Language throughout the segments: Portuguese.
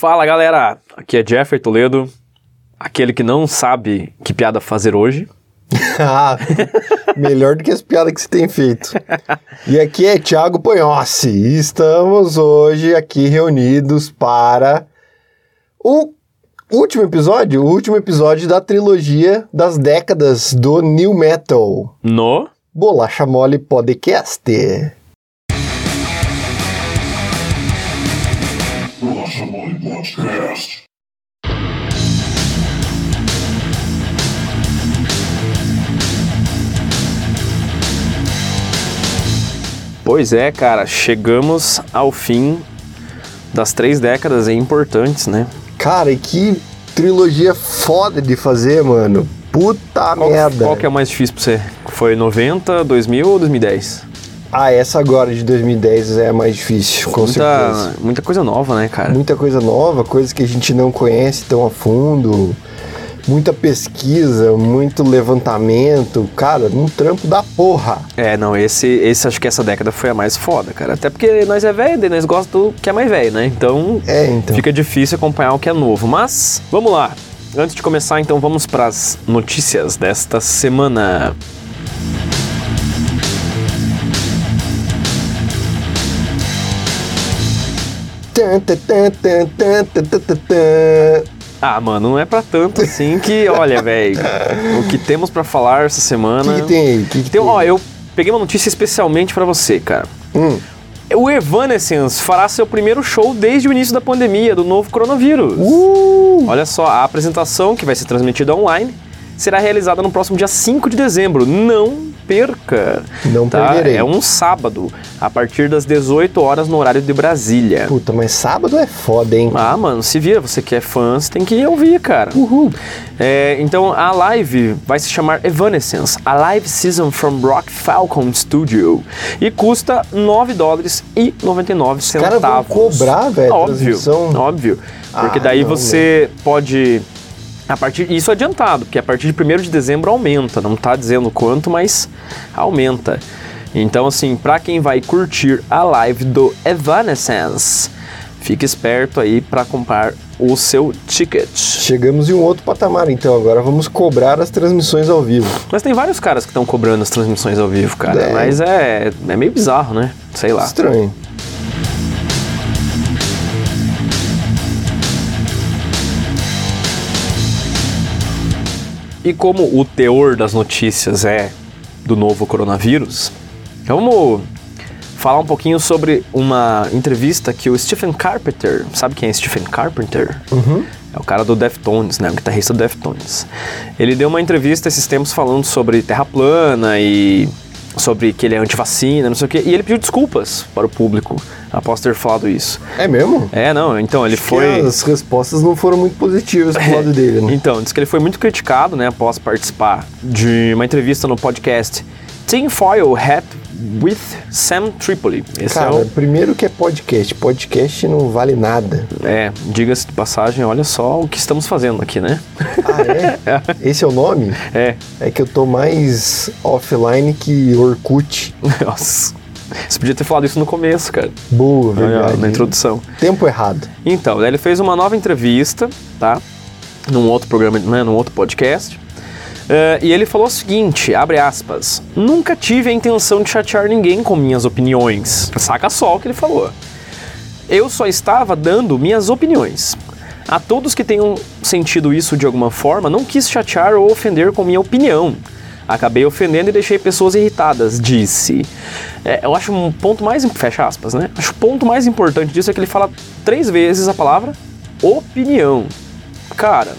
Fala galera, aqui é Jeffrey Toledo, aquele que não sabe que piada fazer hoje. ah, melhor do que as piadas que você tem feito. E aqui é Thiago Ponhossi. E estamos hoje aqui reunidos para o último episódio, o último episódio da trilogia das décadas do New Metal. No? Bolacha Mole Podcast. Mole Podcast. Pois é, cara, chegamos ao fim das três décadas importantes, né? Cara, e que trilogia foda de fazer, mano. Puta Qual, merda. qual que é o mais difícil pra você? Foi 90, 2000 ou 2010? Ah, essa agora de 2010 é a mais difícil, com certeza. Muita, muita coisa nova, né, cara? Muita coisa nova, coisas que a gente não conhece tão a fundo. Muita pesquisa, muito levantamento. Cara, um trampo da porra. É, não, esse, esse acho que essa década foi a mais foda, cara. Até porque nós é velho, nós gostamos do que é mais velho, né? Então, É, então. fica difícil acompanhar o que é novo. Mas, vamos lá. Antes de começar, então, vamos para as notícias desta semana. Tan, Ah, mano, não é pra tanto assim que, olha, velho, o que temos pra falar essa O semana. que, que tem? O que, que Então, tem? ó, eu peguei uma notícia especialmente pra você, cara. Hum. O Evanescence fará seu primeiro show desde o início da pandemia do novo coronavírus. Uh! Olha só, a apresentação, que vai ser transmitida online, será realizada no próximo dia 5 de dezembro. Não perca! Não tá? perderei. É um sábado, a partir das 18 horas no horário de Brasília. Puta, mas sábado é foda, hein? Ah, mano, se vira, você que é fã, você tem que ouvir, cara. Uhul. É, então a live vai se chamar Evanescence, a live season from Rock Falcon Studio e custa 9 dólares e 99 centavos. caras vão cobrar, velho, Óbvio, óbvio. Porque Ah, daí não, você pode a partir isso é adiantado, porque a partir de 1 de dezembro aumenta, não tá dizendo quanto, mas aumenta. Então assim, pra quem vai curtir a live do Evanescence, fique esperto aí pra comprar o seu ticket. Chegamos em um outro patamar, então. Agora vamos cobrar as transmissões ao vivo. Mas tem vários caras que estão cobrando as transmissões ao vivo, cara. É. Mas é, é meio bizarro, né? Sei lá. Estranho. E como o teor das notícias é do novo coronavírus, vamos falar um pouquinho sobre uma entrevista que o Stephen Carpenter, sabe quem é Stephen Carpenter? É o cara do Deftones, né? O guitarrista do Deftones. Ele deu uma entrevista esses tempos falando sobre terra plana e sobre que ele é antivacina, não sei o quê. E ele pediu desculpas para o público após ter falado isso. É mesmo? É, não, então ele Que foi... As respostas não foram muito positivas pro lado dele, né? Então, diz que ele foi muito criticado, né, após participar de uma entrevista no podcast Tinfoil Hat with Sam Tripoli. Esse Cara, é o... primeiro que é podcast. Podcast não vale nada. É, diga-se de passagem, olha só o que estamos fazendo aqui, né? Ah, é? Esse é o nome? É, É que eu tô mais offline que Orkut. nossa. Você podia ter falado isso no começo, cara. Boa, verdade. na introdução. Tempo errado. Então, daí ele fez uma nova entrevista, tá? Num outro programa, né, num outro podcast. Eh, e ele falou o seguinte, abre aspas, nunca tive a intenção de chatear ninguém com minhas opiniões. Saca só o que ele falou. Eu só estava dando minhas opiniões. A todos que tenham sentido isso de alguma forma, não quis chatear ou ofender com minha opinião. Acabei ofendendo e deixei pessoas irritadas, disse. É, eu acho um ponto mais. Fecha aspas, né? Acho o ponto mais importante disso é que ele fala três vezes a palavra opinião. Cara,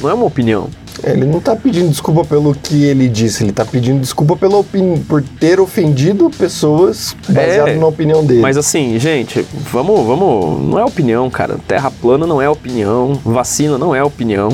não é uma opinião. É, Ele não tá pedindo desculpa pelo que ele disse, ele tá pedindo desculpa pela opini- por ter ofendido pessoas baseado É, na opinião dele. Mas assim, gente, vamos, vamos. Não é opinião, cara. Terra plana não é opinião. Vacina não é opinião,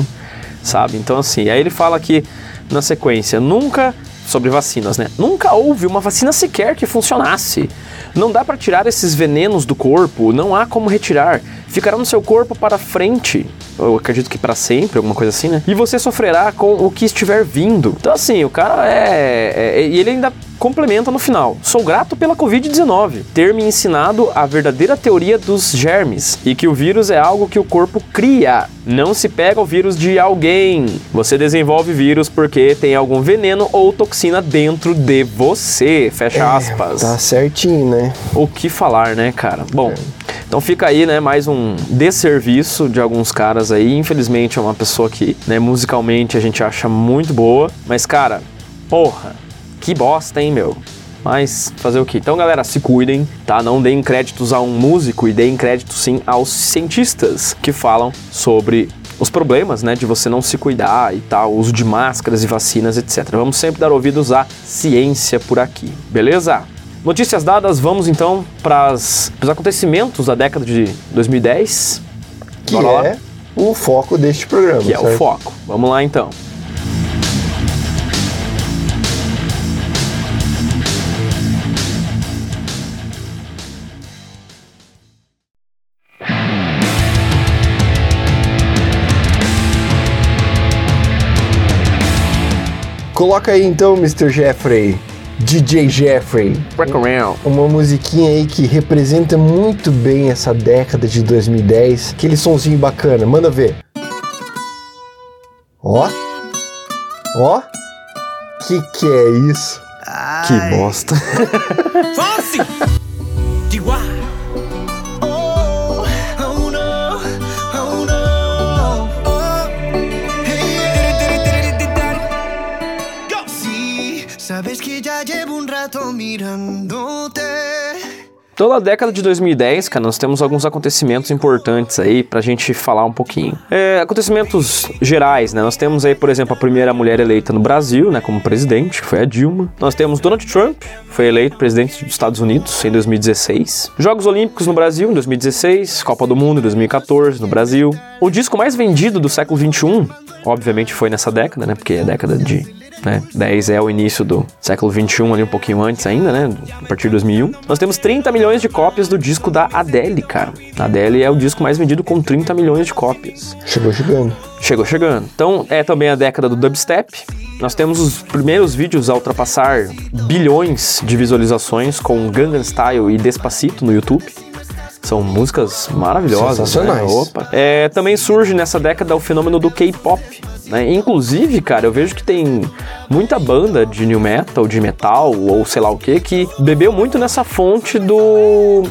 sabe? Então, assim, aí ele fala aqui na sequência: nunca. Sobre vacinas, né? Nunca houve uma vacina sequer que funcionasse. Não dá para tirar esses venenos do corpo, não há como retirar. Ficará no seu corpo para frente, eu acredito que para sempre, alguma coisa assim, né? E você sofrerá com o que estiver vindo. Então, assim, o cara é. é- e ele ainda complementa no final. Sou grato pela Covid-19 ter me ensinado a verdadeira teoria dos germes e que o vírus é algo que o corpo cria. Não se pega o vírus de alguém. Você desenvolve vírus porque tem algum veneno ou toxina dentro de você. Fecha aspas. Tá certinho, né? O que falar, né, cara? Bom, então fica aí, né, mais um desserviço de alguns caras aí. Infelizmente é uma pessoa que, né, musicalmente a gente acha muito boa, mas cara, porra, que bosta, hein, meu? Mas fazer o que? Então, galera, se cuidem, tá? Não deem créditos a um músico e deem crédito sim aos cientistas que falam sobre os problemas, né, de você não se cuidar e tal, uso de máscaras e vacinas, etc. Vamos sempre dar ouvidos à ciência por aqui, beleza? Notícias dadas, vamos então para os acontecimentos da década de 2010. Que Bora lá? é o foco deste programa. Que é o certo? foco. Vamos lá então. Coloca aí então, Mr. Jeffrey, DJ Jeffrey, uma musiquinha aí que representa muito bem essa década de 2010. Aquele sonzinho bacana, manda ver. Ó. Ó. Que que é isso? Que bosta. sabes que ya llevo un rato. Toda a década de 2010, cara, nós temos alguns acontecimentos importantes aí pra gente falar um pouquinho. É, acontecimentos gerais, né? Nós temos aí, por exemplo, a primeira mulher eleita no Brasil, né, como presidente, que foi a Dilma. Nós temos Donald Trump, foi eleito presidente dos Estados Unidos em 2016. Jogos Olímpicos no Brasil em 2016, Copa do Mundo em 2014 no Brasil. O disco mais vendido do século 21, obviamente foi nessa década, né? Porque é a década de né? 10 é o início do século 21, ali um pouquinho antes ainda, né? A partir de 2001. Nós temos 30 milhões de cópias do disco da Adele, cara. A Adele é o disco mais vendido com 30 milhões de cópias. Chegou chegando. Chegou chegando. Então, é também a década do dubstep. Nós temos os primeiros vídeos a ultrapassar bilhões de visualizações com Gangnam Style e Despacito no YouTube. São músicas maravilhosas. Sensacionais. Né? Opa. É, também surge nessa década o fenômeno do K-pop. Né? Inclusive, cara, eu vejo que tem muita banda de new metal, de metal ou sei lá o que, que bebeu muito nessa fonte do,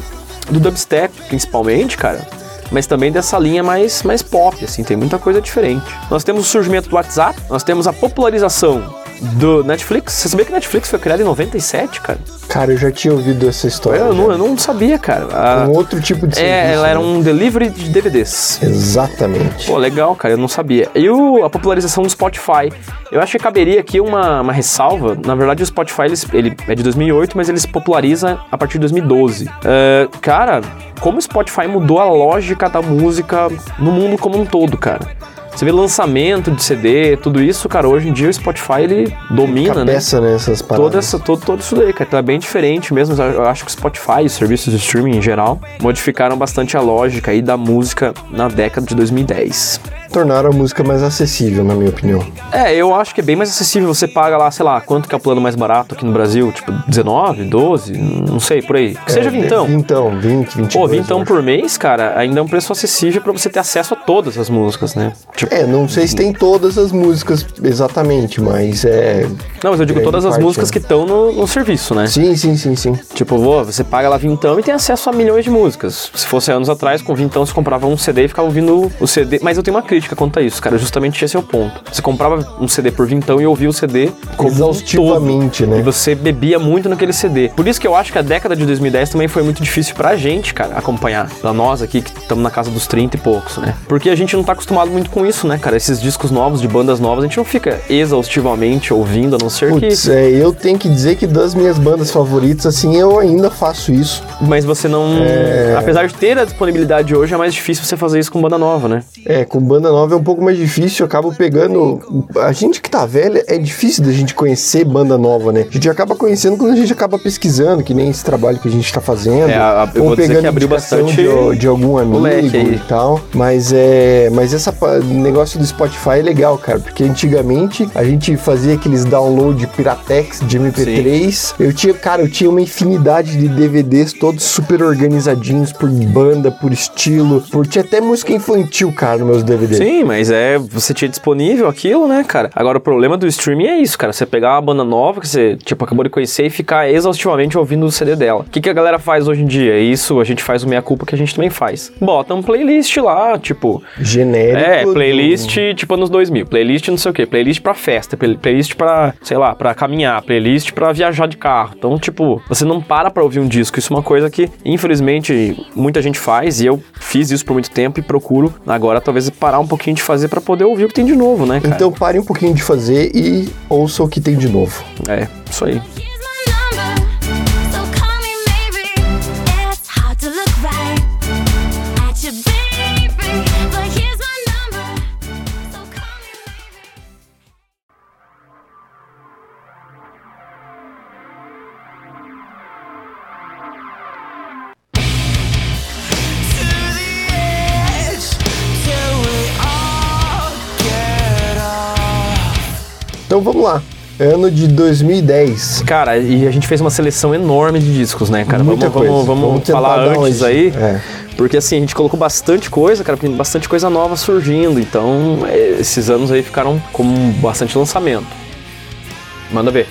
do dubstep, principalmente, cara mas também dessa linha mais, mais pop, assim, tem muita coisa diferente. Nós temos o surgimento do WhatsApp, nós temos a popularização do Netflix. Você sabia que Netflix foi criada em 97, cara? Cara, eu já tinha ouvido essa história. Eu não, eu não sabia, cara. A- Um outro tipo de serviço. é, ela era né? um delivery de DVDs. Exatamente. Pô, legal, cara, eu não sabia. E o- a popularização do Spotify. Eu acho que caberia aqui uma, uma ressalva. Na verdade, o Spotify eles- ele é de 2008, mas ele se populariza a partir de 2012. É, cara, como o Spotify mudou a lógica da música no mundo como um todo, cara. Você vê lançamento de CD, tudo isso, cara, hoje em dia o Spotify ele domina, né? Cabeça nessas paradas. Toda essa, todo, todo isso daí, cara. Então é bem diferente mesmo. Eu acho que o Spotify e os serviços de streaming em geral modificaram bastante a lógica aí da música na década de 2010. Tornaram a música mais acessível, na minha opinião. É, eu acho que é bem mais acessível. Você paga lá, sei lá, quanto que é o plano mais barato aqui no Brasil? Tipo, 19, 12, não sei, por aí. Que seja É, vintão. Vintão, 20, 22. Pô, vintão por mês, cara, ainda é um preço acessível pra você ter acesso a todas as músicas, né? Tipo, É, não sei se tem todas as músicas exatamente, mas é. não, mas eu digo todas as músicas né? que estão no, no serviço, né? Sim, sim, sim, sim. Tipo, você paga lá vintão e tem acesso a milhões de músicas. Se fosse anos atrás, com vintão você comprava um CD e ficava ouvindo o CD. Mas eu tenho uma crítica quanto a isso, cara. Justamente esse é o ponto. Você comprava um CD por vintão e ouvia o CD como um Exaustivamente, todo. né? E você bebia muito naquele CD. Por isso que eu acho que a década de 2010 também foi muito difícil pra gente, cara, acompanhar. Pra nós aqui, que estamos na casa dos 30 e poucos, né? Porque a gente não tá acostumado muito com isso, né, cara? Esses discos novos, de bandas novas, a gente não fica exaustivamente ouvindo, a não ser Putz, que... é, eu tenho que dizer que das minhas bandas favoritas, assim, eu ainda faço isso. Mas você não. É. Apesar de ter a disponibilidade hoje, é mais difícil você fazer isso com banda nova, né? É, com banda nova é um pouco mais difícil, eu acabo pegando. A gente que tá velha, é difícil da gente conhecer banda nova, né? A gente acaba conhecendo quando a gente acaba pesquisando, que nem esse trabalho que a gente tá fazendo. É, a- eu ou vou dizer pegando que abriu bastante de, de algum amigo e tal. Mas é. Mas esse negócio do Spotify é legal, cara, porque antigamente a gente fazia aqueles download piratex de MP3. Eu tinha, cara, eu tinha uma infinidade de DVDs todos super organizadinhos por banda, por estilo, por tinha até música infantil, cara, nos meus DVDs. Sim, mas é. Você tinha disponível aquilo, né, cara? Agora o problema do streaming é isso, cara. Você pegar uma banda nova que você, tipo, acabou de conhecer e ficar exaustivamente ouvindo o CD dela. O que, que a galera faz hoje em dia? Isso a gente faz o meia-culpa que a gente também faz. Bota um playlist lá, tipo. Genérico. É, do- playlist tipo anos 2000. Playlist não sei o que. Playlist pra festa. play- Playlist pra, sei lá, pra caminhar. Playlist pra viajar de carro. Então, tipo, você não para pra ouvir um disco. Isso é uma coisa que, infelizmente, muita gente faz. E eu fiz isso por muito tempo e procuro agora, talvez, parar um pouquinho de fazer pra poder ouvir o que tem de novo, né, cara? Então pare um pouquinho de fazer e ouça o que tem de novo. É, isso aí. Então vamos lá. Ano de 2010. Cara, e a gente fez uma seleção enorme de discos, né, cara? Muita vamos, vamos, coisa. vamos, Vamos tentar falar antes aí. É. Porque assim, a gente colocou bastante coisa, cara, bastante coisa nova surgindo. Então, é, esses anos aí ficaram com bastante lançamento. Manda ver.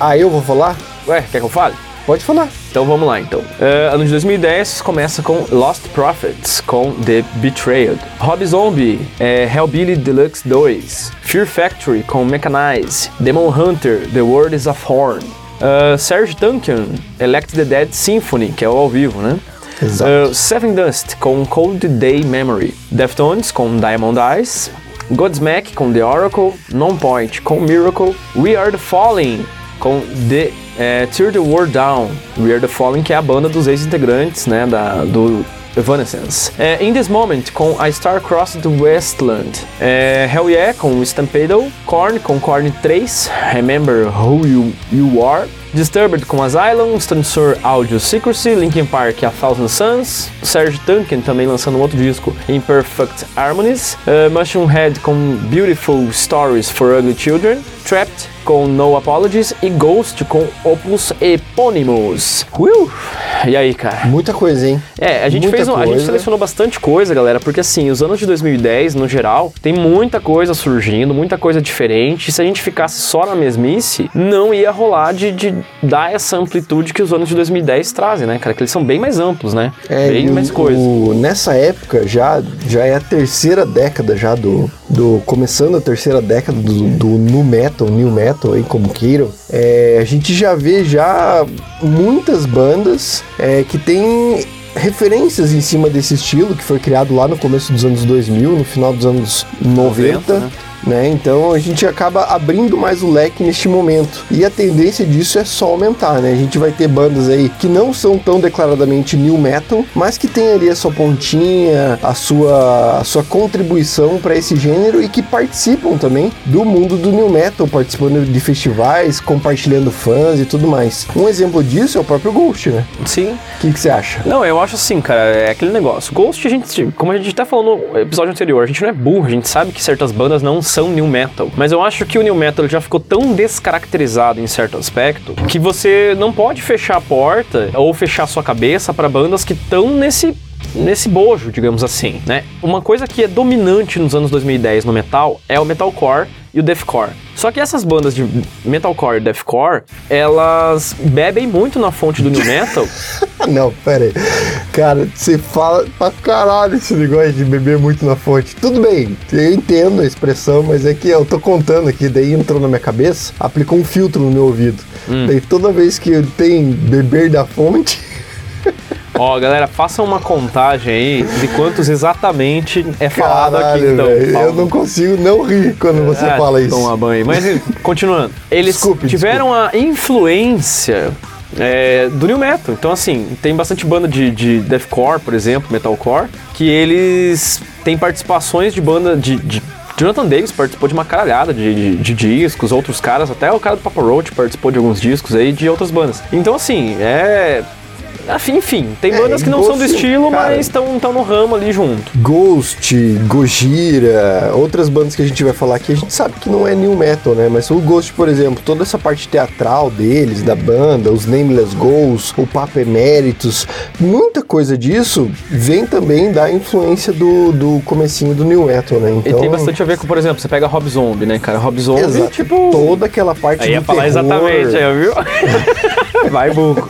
Ah, eu vou falar? Ué, quer que eu fale? Pode falar. Então vamos lá, então. É, ano de 2010 começa com Lost Prophets, com The Betrayed. Rob Zombie, é, Hellbilly Deluxe 2. Fear Factory, com Mechanize. Demon Hunter, The World is a Horn. Uh, Serge Tankian, Elect the Dead Symphony, que é o ao vivo, né? Exato. Uh, Seven Dust, com Cold Day Memory. Deftones, com Diamond Eyes. Godsmack, com The Oracle. Nonpoint, com Miracle. We Are the Falling, com The é, Tear the World Down. We Are the Falling, que é a banda dos ex-integrantes, né, da, do Evanescence. É, In This Moment, com A Star Across the Westland. É, Hell Yeah, com Stampede. Korn, com Korn 3. Remember Who You, you Are. Disturbed com Asylum, Stansor Audio Secrecy, Linkin Park A Thousand Suns, Serge Tankian também lançando um outro disco, Imperfect Harmonies, uh, Mushroom Head com Beautiful Stories for Ugly Children, Trapped com No Apologies e Ghost com Opus Eponymus. Uh! E aí, cara? Muita coisa, hein? É, a gente Muita fez um- a gente selecionou bastante coisa, galera, porque assim, os anos de 2010, no geral, tem muita coisa surgindo, muita coisa diferente. E se a gente ficasse só na mesmice, não ia rolar de, de dar essa amplitude que os anos de 2010 trazem, né, cara? Que eles são bem mais amplos, né? É, bem mais coisa. o- nessa época já, já é a terceira década já do, do começando a terceira década do, do nu metal, new metal, aí como queiram. É, a gente já vê já muitas bandas é, que tem referências em cima desse estilo que foi criado lá no começo dos anos 2000, no final dos anos 90. 90, né? Né? Então a gente acaba abrindo mais o leque neste momento. E a tendência disso é só aumentar, né? A gente vai ter bandas aí que não são tão declaradamente new metal, mas que tem ali a sua pontinha, a sua, a sua contribuição para esse gênero e que participam também do mundo do new metal, participando de festivais, compartilhando fãs e tudo mais. Um exemplo disso é o próprio Ghost, né? Sim. O que você acha? Não, eu acho assim, cara, é aquele negócio. Ghost, a gente, como a gente até falou no episódio anterior, a gente não é burro, a gente sabe que certas bandas não são new metal. Mas eu acho que o new metal já ficou tão descaracterizado em certo aspecto que você não pode fechar a porta ou fechar sua cabeça para bandas que estão nesse nesse bojo, digamos assim, né? Uma coisa que é dominante nos anos 2010 no metal é o metalcore e o deathcore. Só que essas bandas de metalcore e deathcore, elas bebem muito na fonte do new metal não, pera aí. Cara, você fala pra caralho esse negócio de beber muito na fonte. Tudo bem, eu entendo a expressão, mas é que eu tô contando aqui, daí entrou na minha cabeça, aplicou um filtro no meu ouvido. Daí toda vez que tem beber da fonte, Ó, galera, façam uma contagem aí de quantos exatamente é falado aqui, caralho, então. velho, Paulo. eu não consigo não rir quando você Ah, fala isso. Toma banho. Mas continuando, eles Desculpe, tiveram a influência é, do New Metal. Então, assim, tem bastante banda de, de deathcore, por exemplo, metalcore, que eles têm participações de banda de. de Jonathan Davis participou de uma caralhada de, de- de discos, outros caras, até o cara do Papa Roach participou de alguns discos aí de outras bandas. Então, assim, é. Enfim, enfim, tem É, bandas que não são do Ghost, estilo, cara. mas estão no ramo ali junto. Ghost, Gojira, outras bandas que a gente vai falar aqui, a gente sabe que não é new metal, né? Mas o Ghost, por exemplo, toda essa parte teatral deles, da banda, os Nameless Goals, o Papo Eméritos, muita coisa disso vem também da influência do, do comecinho do new metal, né? E Então, tem bastante a ver com, por exemplo, você pega Rob Zombie, né, cara? Rob Zombie, exato, tipo. toda aquela parte Aí ia falar terror. exatamente, aí, viu? Vai, burro.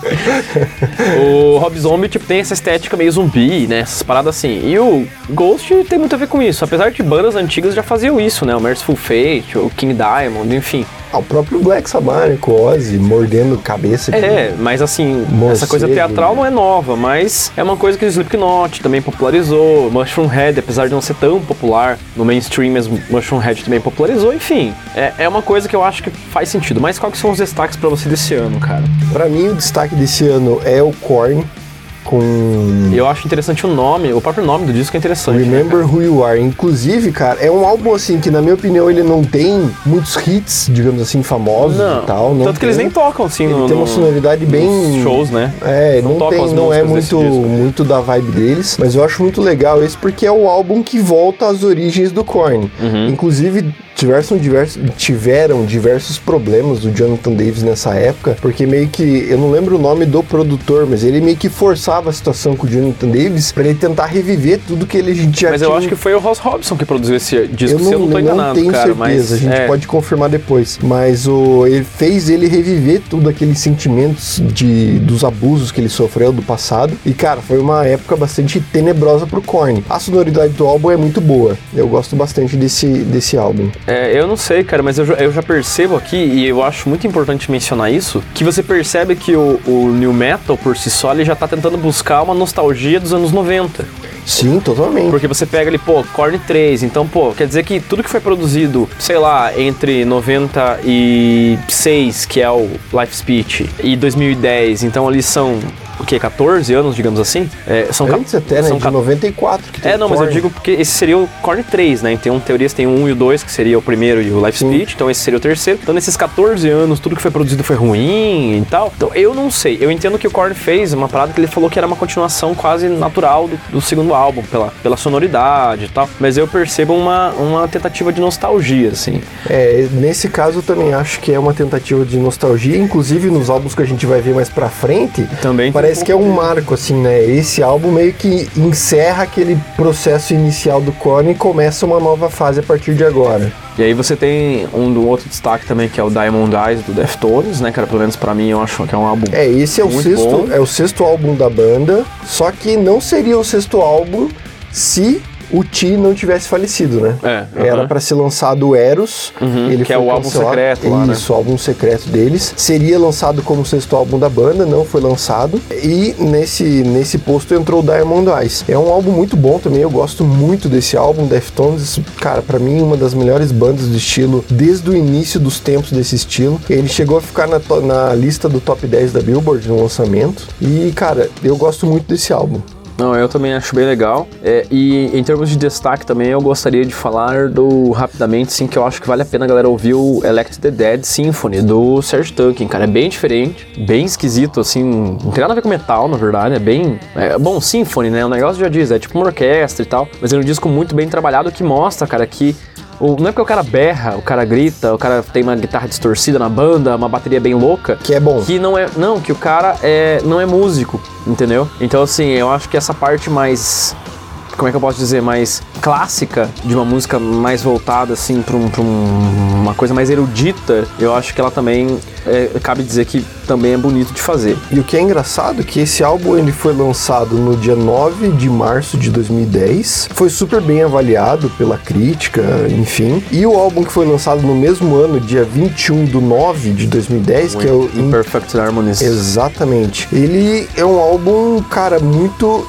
o Rob Zombie, tipo, tem essa estética meio zumbi, né? Essas paradas assim. E o Ghost tem muito a ver com isso. Apesar de bandas antigas já faziam isso, né? O Merciful Fate, o King Diamond, enfim. Ah, o próprio Black Sabbath, com o Ozzy, mordendo cabeça. É, mas assim, essa coisa teatral não é nova, mas é uma coisa que o Slipknot também popularizou, Mushroom Head, apesar de não ser tão popular no mainstream, mas Mushroom Head também popularizou, enfim. É, é uma coisa que eu acho que faz sentido. Mas quais que são os destaques pra você desse ano, cara? Pra mim, o destaque desse ano é o Korn, com Eu acho interessante o nome, o próprio nome do disco é interessante. né, Remember Who You Are. Inclusive, cara, é um álbum assim que, na minha opinião, ele não tem muitos hits, digamos assim, famosos Não, e tal. Não tanto que eles tem. nem tocam assim Ele no, tem uma no- sonoridade bem. shows, né? É, Não não, tem, não é muito, disco. muito da vibe deles, mas eu acho muito legal esse porque é o álbum que volta às origens do Korn. Uhum. Inclusive, tiveram diversos, tiveram diversos problemas do Jonathan Davis nessa época, porque meio que, eu não lembro o nome do produtor, mas ele meio que forçava a situação com o Jonathan Davis pra ele tentar reviver tudo que ele já Mas tinha. eu acho que foi o Ross Robson que produziu esse disco, Eu se eu não tô não, enganado, tenho cara. certeza, a gente é, pode confirmar depois. Mas o, ele fez ele reviver tudo aqueles sentimentos de, dos abusos que ele sofreu do passado. E, cara, foi uma época bastante tenebrosa pro Korn. A sonoridade do álbum é muito boa. Eu gosto bastante desse, desse álbum. É, eu não sei, cara, mas eu já, eu já percebo aqui, e eu acho muito importante mencionar isso, que você percebe que o, o New Metal, por si só, ele já tá tentando buscar uma nostalgia dos anos 90. Sim, totalmente. Porque você pega ali, pô, Korn 3, então, pô, quer dizer que tudo que foi produzido, sei lá, entre 96, que é o Life Speech, e 2010, então ali são, o quê, 14 anos, digamos assim? É, são Antes até, né? são De ca- 94 que tem É, não, mas eu digo porque esse seria o Korn 3, né? Então, teorias tem o 1 e o 2, que seria o primeiro e o Life Sim. Speech, então esse seria o terceiro. Então, nesses 14 anos, tudo que foi produzido foi ruim e tal. Então, eu não sei. Eu entendo que o Korn fez uma parada que ele falou que era uma continuação quase natural do, do segundo álbum, pela, pela sonoridade e tal. Mas eu percebo uma, uma tentativa de nostalgia, assim. É, nesse caso eu também acho que é uma tentativa de nostalgia, inclusive nos álbuns que a gente vai ver mais pra frente, Também tem parece que é um marco, assim, né? Esse álbum meio que encerra aquele processo inicial do Korn e começa uma nova fase a partir de agora. E aí você tem um do outro destaque também, que é o Diamond Eyes do Deftones, né, cara? Pelo menos pra mim, eu acho que é um álbum É, esse é o sexto, bom. é o sexto álbum da banda, só que não seria o sexto álbum se o Ti não tivesse falecido, né? É, Era aham. pra ser lançado o Eros, Uhum, ele que é o álbum secreto lá, né? Isso, o álbum secreto deles. Seria lançado como sexto álbum da banda, não foi lançado. E nesse, nesse posto entrou o Diamond Eyes. É um álbum muito bom também, eu gosto muito desse álbum, Deftones. Cara, pra mim, uma das melhores bandas do estilo desde o início dos tempos desse estilo. Ele chegou a ficar na, na lista do top 10 da Billboard no lançamento. E, cara, eu gosto muito desse álbum. Não, eu também acho bem legal. É, e em termos de destaque também, eu gostaria de falar do rapidamente, sim, que eu acho que vale a pena a galera ouvir o Elect the Dead Symphony do Serge Tankian, cara. É bem diferente, bem esquisito, assim. Não tem nada a ver com metal, na verdade. É bem. É, bom, Symphony, né? O negócio já diz, é tipo uma orquestra e tal. Mas é um disco muito bem trabalhado que mostra, cara, que. O, não é porque o cara berra, o cara grita, o cara tem uma guitarra distorcida na banda, uma bateria bem louca, Que é bom. que não é. Não, que o cara é, não é músico, entendeu? Então, assim, eu acho que essa parte mais. Como é que eu posso dizer? Mais clássica, de uma música mais voltada, assim, pra, um- um- uma coisa mais erudita, eu acho que ela também. é, cabe dizer que também é bonito de fazer. E o que é engraçado é que esse álbum ele foi lançado no dia 9 de março de 2010, foi super bem avaliado pela crítica, enfim. E o álbum que foi lançado no mesmo ano, dia 21 do 9 de 2010, que é o In- Imperfect Harmonies. Exatamente. Ele é um álbum, cara, muito,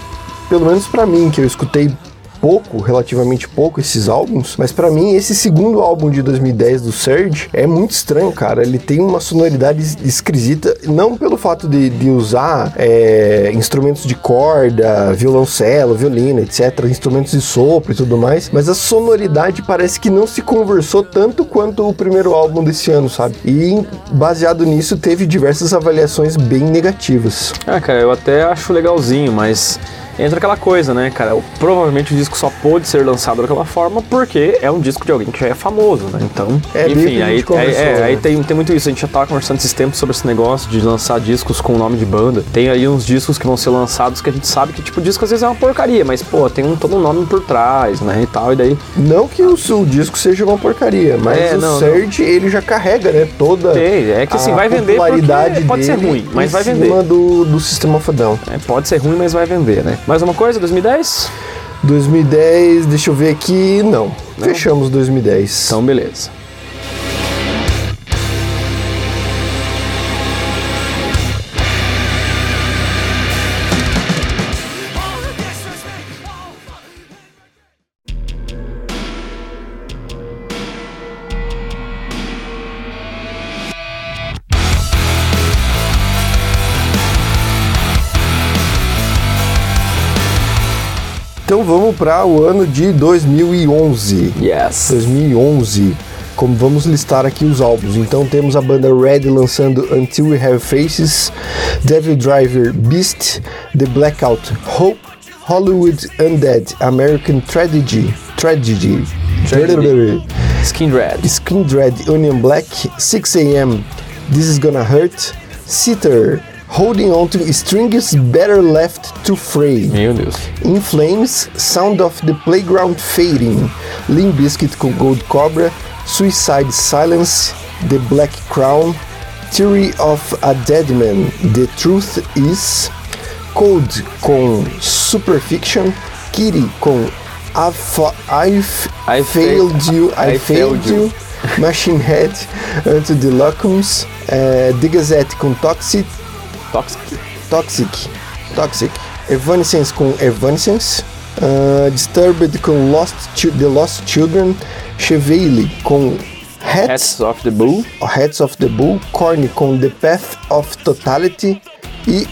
pelo menos pra mim, que eu escutei pouco, relativamente pouco, esses álbuns, mas pra mim esse segundo álbum de 2010 do Surge é muito estranho, cara. Ele tem uma sonoridade es- esquisita, não pelo fato de, de usar é, instrumentos de corda, violoncelo, violino, etc., instrumentos de sopro e tudo mais, mas a sonoridade parece que não se conversou tanto quanto o primeiro álbum desse ano, sabe? E baseado nisso, teve diversas avaliações bem negativas. Ah, cara, eu até acho legalzinho, mas entra aquela coisa, né, cara? Provavelmente o disco só pôde ser lançado daquela forma porque é um disco de alguém que já é famoso, né? Então, É, enfim, aí, é, né? aí tem, tem muito isso. A gente já tava conversando esses tempos sobre esse negócio de lançar discos com o nome de banda. Tem aí uns discos que vão ser lançados que a gente sabe que, tipo, o disco às vezes é uma porcaria, mas, pô, tem um, todo um nome por trás, né, e tal, e daí Não que o, o disco seja uma porcaria, mas É, o não, Surge, ele já carrega, né, toda Tem, é que assim, vai vender pode ser dele ruim, mas vai vender. do, do System of a Down. É, pode ser ruim, mas vai vender, né? Mais uma coisa, 2010? 2010, deixa eu ver aqui, não. Fechamos 2010. Então, beleza. Vamos para o ano de 2011. Yes. 2011. Como vamos listar aqui os álbuns. Então temos a banda Red lançando Until We Have Faces, Devil Driver Beast, The Blackout Hope, Hollywood Undead, American Tragedy, Tragedy, Tragedy. Skin Red. Skin Dread, Union Black, 6 a.m. This is Gonna Hurt, Sitter, Holding On to Strings Better Left to Fray. Meu Deus. In Flames, Sound of the Playground Fading, Limp Bizkit com Gold Cobra, Suicide Silence, The Black Crown, Theory of a Dead Man, The Truth Is, Code com Superfiction, Kitty com I've, I've I Failed You, I, I Failed Failed You, You. Machine Head, Unto the Locums, eh, The Gazette com Toxic, Toxic. Toxic, Toxic, Evanescence com Evanescence, uh, Disturbed com Lost The Lost Children, Chevelle com Hats, Hats of the Bull. Hats of the Bull, Korn com The Path of Totality e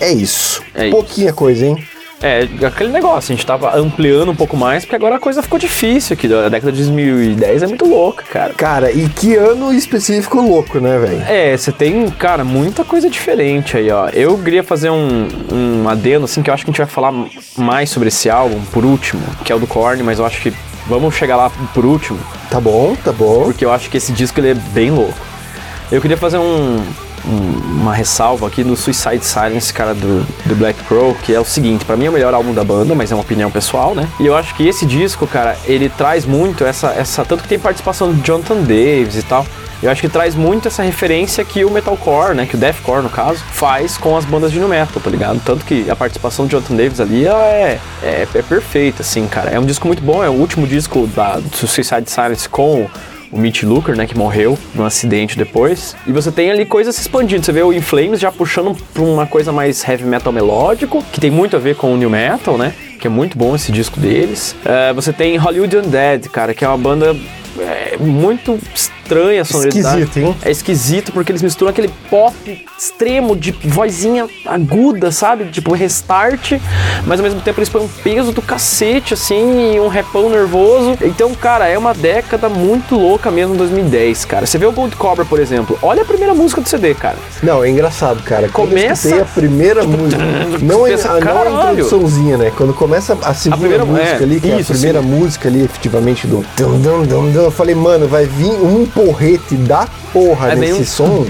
é isso. É isso. Pouquinha coisa, hein? É, aquele negócio, a gente tava ampliando um pouco mais, porque agora a coisa ficou difícil aqui. A década de 2010 é muito louca, cara. Cara, e que ano específico louco, né, velho? É, você tem, cara, muita coisa diferente aí, ó. Eu queria fazer um, um adendo, assim, que eu acho que a gente vai falar mais sobre esse álbum, por último, que é o do Korn, mas eu acho que vamos chegar lá por último, Tá bom, tá bom. porque eu acho que esse disco ele é bem louco. Eu queria fazer um, um- uma ressalva aqui no Suicide Silence, cara, do, do Black Crow, que é o seguinte, pra mim é o melhor álbum da banda, mas é uma opinião pessoal, né? E eu acho que esse disco, cara, ele traz muito essa, essa tanto que tem participação do Jonathan Davis e tal. Eu acho que traz muito essa referência que o metalcore, né, que o deathcore no caso, faz com as bandas de nu metal, tá ligado? Tanto que a participação do Jonathan Davis ali é, é, é perfeita, assim, cara. É um disco muito bom, é o último disco da do Suicide Silence com o Mitch Luker, né, que morreu num acidente depois. E você tem ali coisas se expandindo. Você vê o In Flames já puxando pra uma coisa mais heavy metal melódico, que tem muito a ver com o new metal, né? Que é muito bom esse disco deles. É, você tem Hollywood Undead, cara, que é uma banda é, muito estranha a sonoridade. Esquisito, hein? É esquisito porque eles misturam aquele pop extremo de vozinha aguda, sabe? Tipo restart, mas ao mesmo tempo eles põem um peso do cacete, assim, e um repão nervoso. Então, cara, é uma década muito louca mesmo 2010, cara. Você vê o Gold Cobra, por exemplo. Olha a primeira música do CD, cara. Não, é engraçado, cara. Quando Começa- a primeira música, não, a, pensa, a, não a caralho. introduçãozinha, né? Quando começa a segunda primeira- música é, ali, que é a isso, primeira música ali, efetivamente, do eu falei, mano, vai vir um porrete da porra É nesse um- som.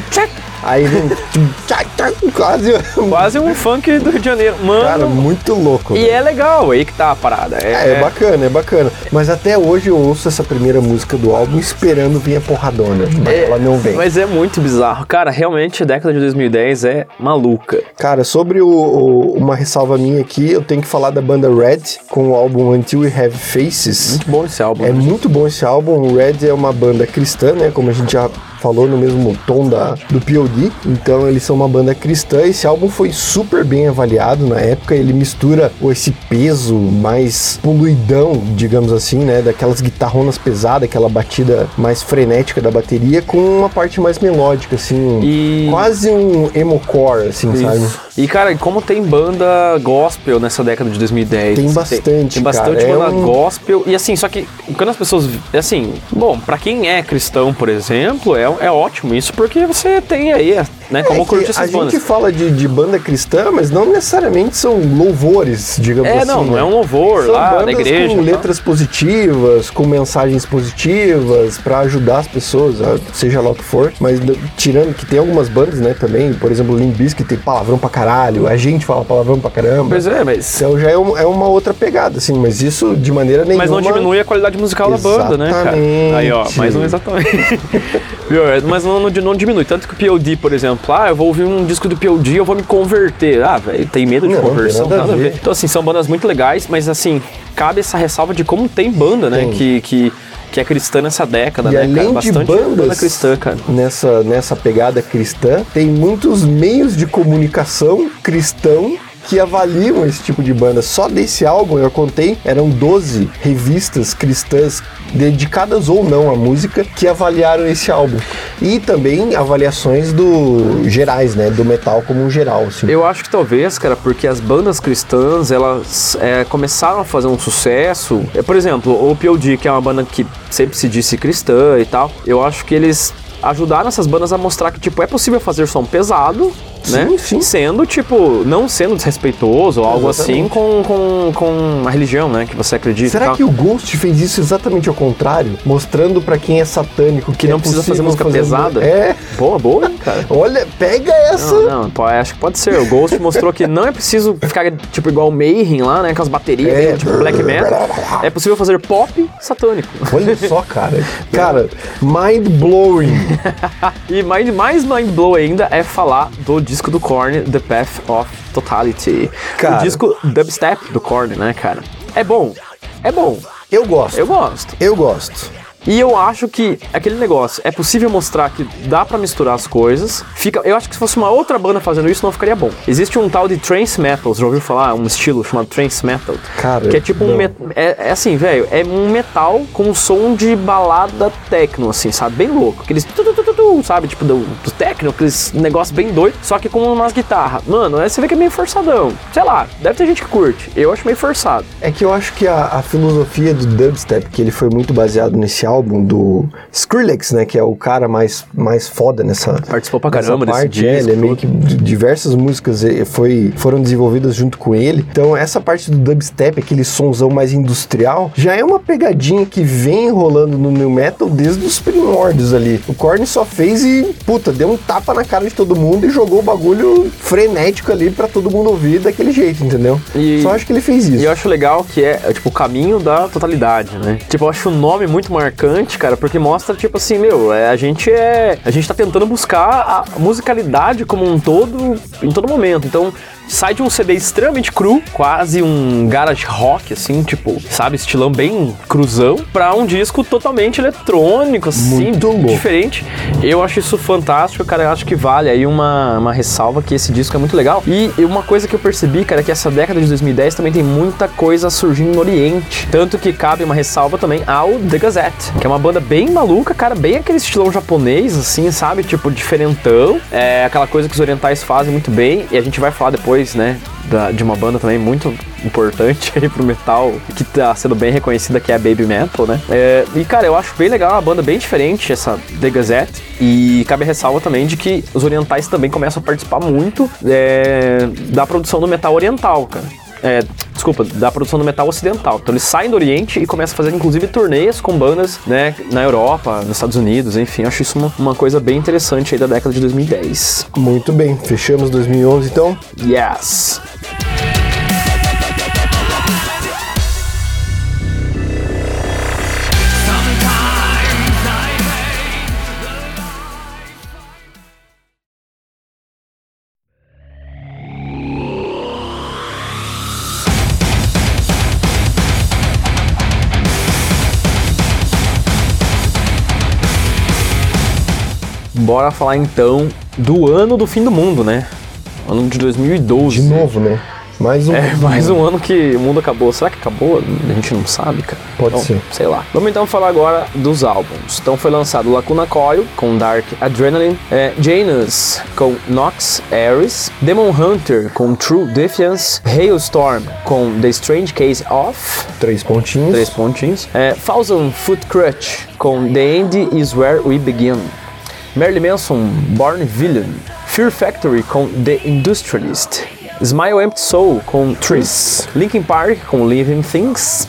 Aí vem quase. Quase um funk do Rio de Janeiro. Mano. Cara, muito louco. e é legal, aí que tá a parada. É, é bacana, é bacana. Mas até hoje eu ouço essa primeira música do álbum esperando vir a porradona. Mas ela não vem. Mas é muito bizarro. Cara, realmente a década de 2010 é maluca. Cara, sobre o, o- uma ressalva minha aqui, eu tenho que falar da banda Red com o álbum Until We Have Faces. Muito bom esse álbum. É né? muito bom esse álbum. O Red é uma banda cristã, né? Como a gente já falou no mesmo tom da, do POD. Então eles são uma banda cristã. Esse álbum foi super bem avaliado na época. Ele mistura esse peso mais poluidão, digamos assim, né? Daquelas guitarronas pesadas, aquela batida mais frenética da bateria, com uma parte mais melódica, assim. E- Quase um emo-core, assim, sabe? E, cara, como tem banda gospel nessa década de 2010? Tem bastante, Tem bastante cara. É banda um- gospel. E assim, só que quando as pessoas. Assim, bom, pra quem é cristão, por exemplo, é, é ótimo isso, porque você tem aí, né, como É curtir a essas gente bandas. fala de, de banda cristã, mas não necessariamente são louvores, digamos É, assim. não, não né? é um louvor São lá da igreja. com tá? letras positivas, com mensagens positivas pra ajudar as pessoas, a- seja lá o que for. Mas tirando que tem algumas bandas, né, também, por exemplo, Bizkit tem palavrão pra caralho, a gente fala palavrão pra caramba. Pois é, mas. Então já é, um- é uma outra pegada, assim, mas isso de maneira nenhuma. Mas não diminui a qualidade musical da banda, né, cara? Exatamente. Aí, ó, mais um exatamente. É, Mas não, não, não diminui. Tanto que o POD, por exemplo, ah, eu vou ouvir um disco do POD eu vou me converter. Ah, velho, tem medo de Não, conversão? tem nada a ver. Então, assim, são bandas muito legais, mas assim, cabe essa ressalva de como tem banda, né? Que, que, que é cristã nessa década, E né, cara? além de Bastante banda bandas cristã, cara. nessa, nessa pegada cristã, tem muitos meios de comunicação cristão que avaliam esse tipo de banda. Só desse álbum eu contei, eram 12 revistas cristãs dedicadas ou não à música que avaliaram esse álbum. E também avaliações do gerais, né, do metal como um geral, assim. Eu acho que talvez, cara, porque as bandas cristãs, elas é, começaram a fazer um sucesso. É, por exemplo, o POD, que é uma banda que sempre se disse cristã e tal, eu acho que eles ajudaram essas bandas a mostrar que, tipo, é possível fazer som pesado, né? Sim, sim. Sendo, tipo, não sendo desrespeitoso ou algo assim com, com, com a religião, né? Que você acredita. Será que o Ghost fez isso exatamente ao contrário? Mostrando pra quem é satânico que, não é precisa fazer música pesada? É. Boa, boa, hein, cara. Olha, pega essa. Não, não, pô, acho que pode ser. O Ghost mostrou que não é preciso ficar, tipo, igual o Mayhem lá, né? Com as baterias, É. tipo, black metal. É possível fazer pop satânico. Olha só, cara. Cara, mind blowing. E mais, mais mind blow ainda é falar do disco do Korn, The Path of Totality. Cara. O disco dubstep do Korn, né, cara? É bom. É bom. Eu gosto. Eu gosto. Eu gosto. E eu acho que aquele negócio, é possível mostrar que dá pra misturar as coisas. Fica, eu acho que se fosse uma outra banda fazendo isso, não ficaria bom. Existe um tal de trance metal, já ouviu falar? Um estilo chamado trance metal. Cara, que é tipo um não. met- é, é assim, velho, é um metal com um som de balada techno, assim, sabe? Bem louco. Aqueles tu, tu, tu, tu, tu, sabe? Tipo do, do techno, aqueles negócio bem doido, só que com umas guitarras. Mano, aí você vê que é meio forçadão. Sei lá, deve ter gente que curte. Eu acho meio forçado. É que eu acho que a, a filosofia do dubstep, que ele foi muito baseado nesse álbum do Skrillex, né? Que é o cara mais, mais foda nessa. Participou pra nessa caramba desse parte. é, disco, ele é meio que diversas músicas eh, foi, foram desenvolvidas junto com ele. Então, essa parte do dubstep, aquele sonzão mais industrial, já é uma pegadinha que vem rolando no new metal desde os primórdios ali. O Korn só fez e, puta, deu um tapa na cara de todo mundo e jogou o bagulho frenético ali pra todo mundo ouvir daquele jeito, entendeu? E- Só acho que ele fez isso. E eu acho legal que é, é, tipo, o caminho da totalidade, né? Tipo, eu acho o nome muito marcante, cara, porque mostra, tipo assim, meu, é, a gente é. A gente tá tentando buscar a musicalidade como um todo, em todo momento. Então, sai de um CD extremamente cru, quase um garage rock, assim, tipo, sabe, estilão bem cruzão, pra um disco totalmente eletrônico, assim, Muito diferente. Eu acho isso fantástico, cara. Eu acho que vale aí uma, uma ressalva que esse disco é muito legal. E uma coisa que eu percebi, cara, é que essa década de 2010 também tem muita coisa surgindo no Oriente. Tanto que cabe uma ressalva também ao The Gazette, que é uma banda bem maluca, cara, bem aquele estilão japonês, assim, sabe? Tipo, diferentão. É aquela coisa que os orientais fazem muito bem. E a gente vai falar depois, né? da- de uma banda também muito importante aí pro metal, que tá sendo bem reconhecida, que é a Baby Metal, né? É, e, cara, eu acho bem legal, uma banda bem diferente, essa The Gazette. E cabe ressalva também de que os orientais também começam a participar muito é, da produção do metal oriental, cara. É, desculpa, da produção do metal ocidental. Então eles saem do Oriente e começam a fazer, inclusive, turnês com bandas, né, na Europa, nos Estados Unidos, enfim. Acho isso uma, uma coisa bem interessante aí da década de 2010. Muito bem, fechamos 2011 então. Yes! Bora falar então do ano do fim do mundo, né? Ano de 2012. De novo, né? Mais um. É, mais um ano que o mundo acabou. Será que acabou? A gente não sabe, cara. Pode Bom, ser. Sei lá. Vamos então falar agora dos álbuns. Então foi lançado Lacuna Coil com Dark Adrenaline, é, Janus com Nox Ares, Demon Hunter com True Defiance, Hailstorm com The Strange Case of Três pontinhos. três pontinhos, é, Thousand Foot Crutch com The End Is Where We Begin, Marilyn Manson Born Villain, Fear Factory com The Industrialist, Smile Empty Soul com Tris, Linkin Park com Living Things,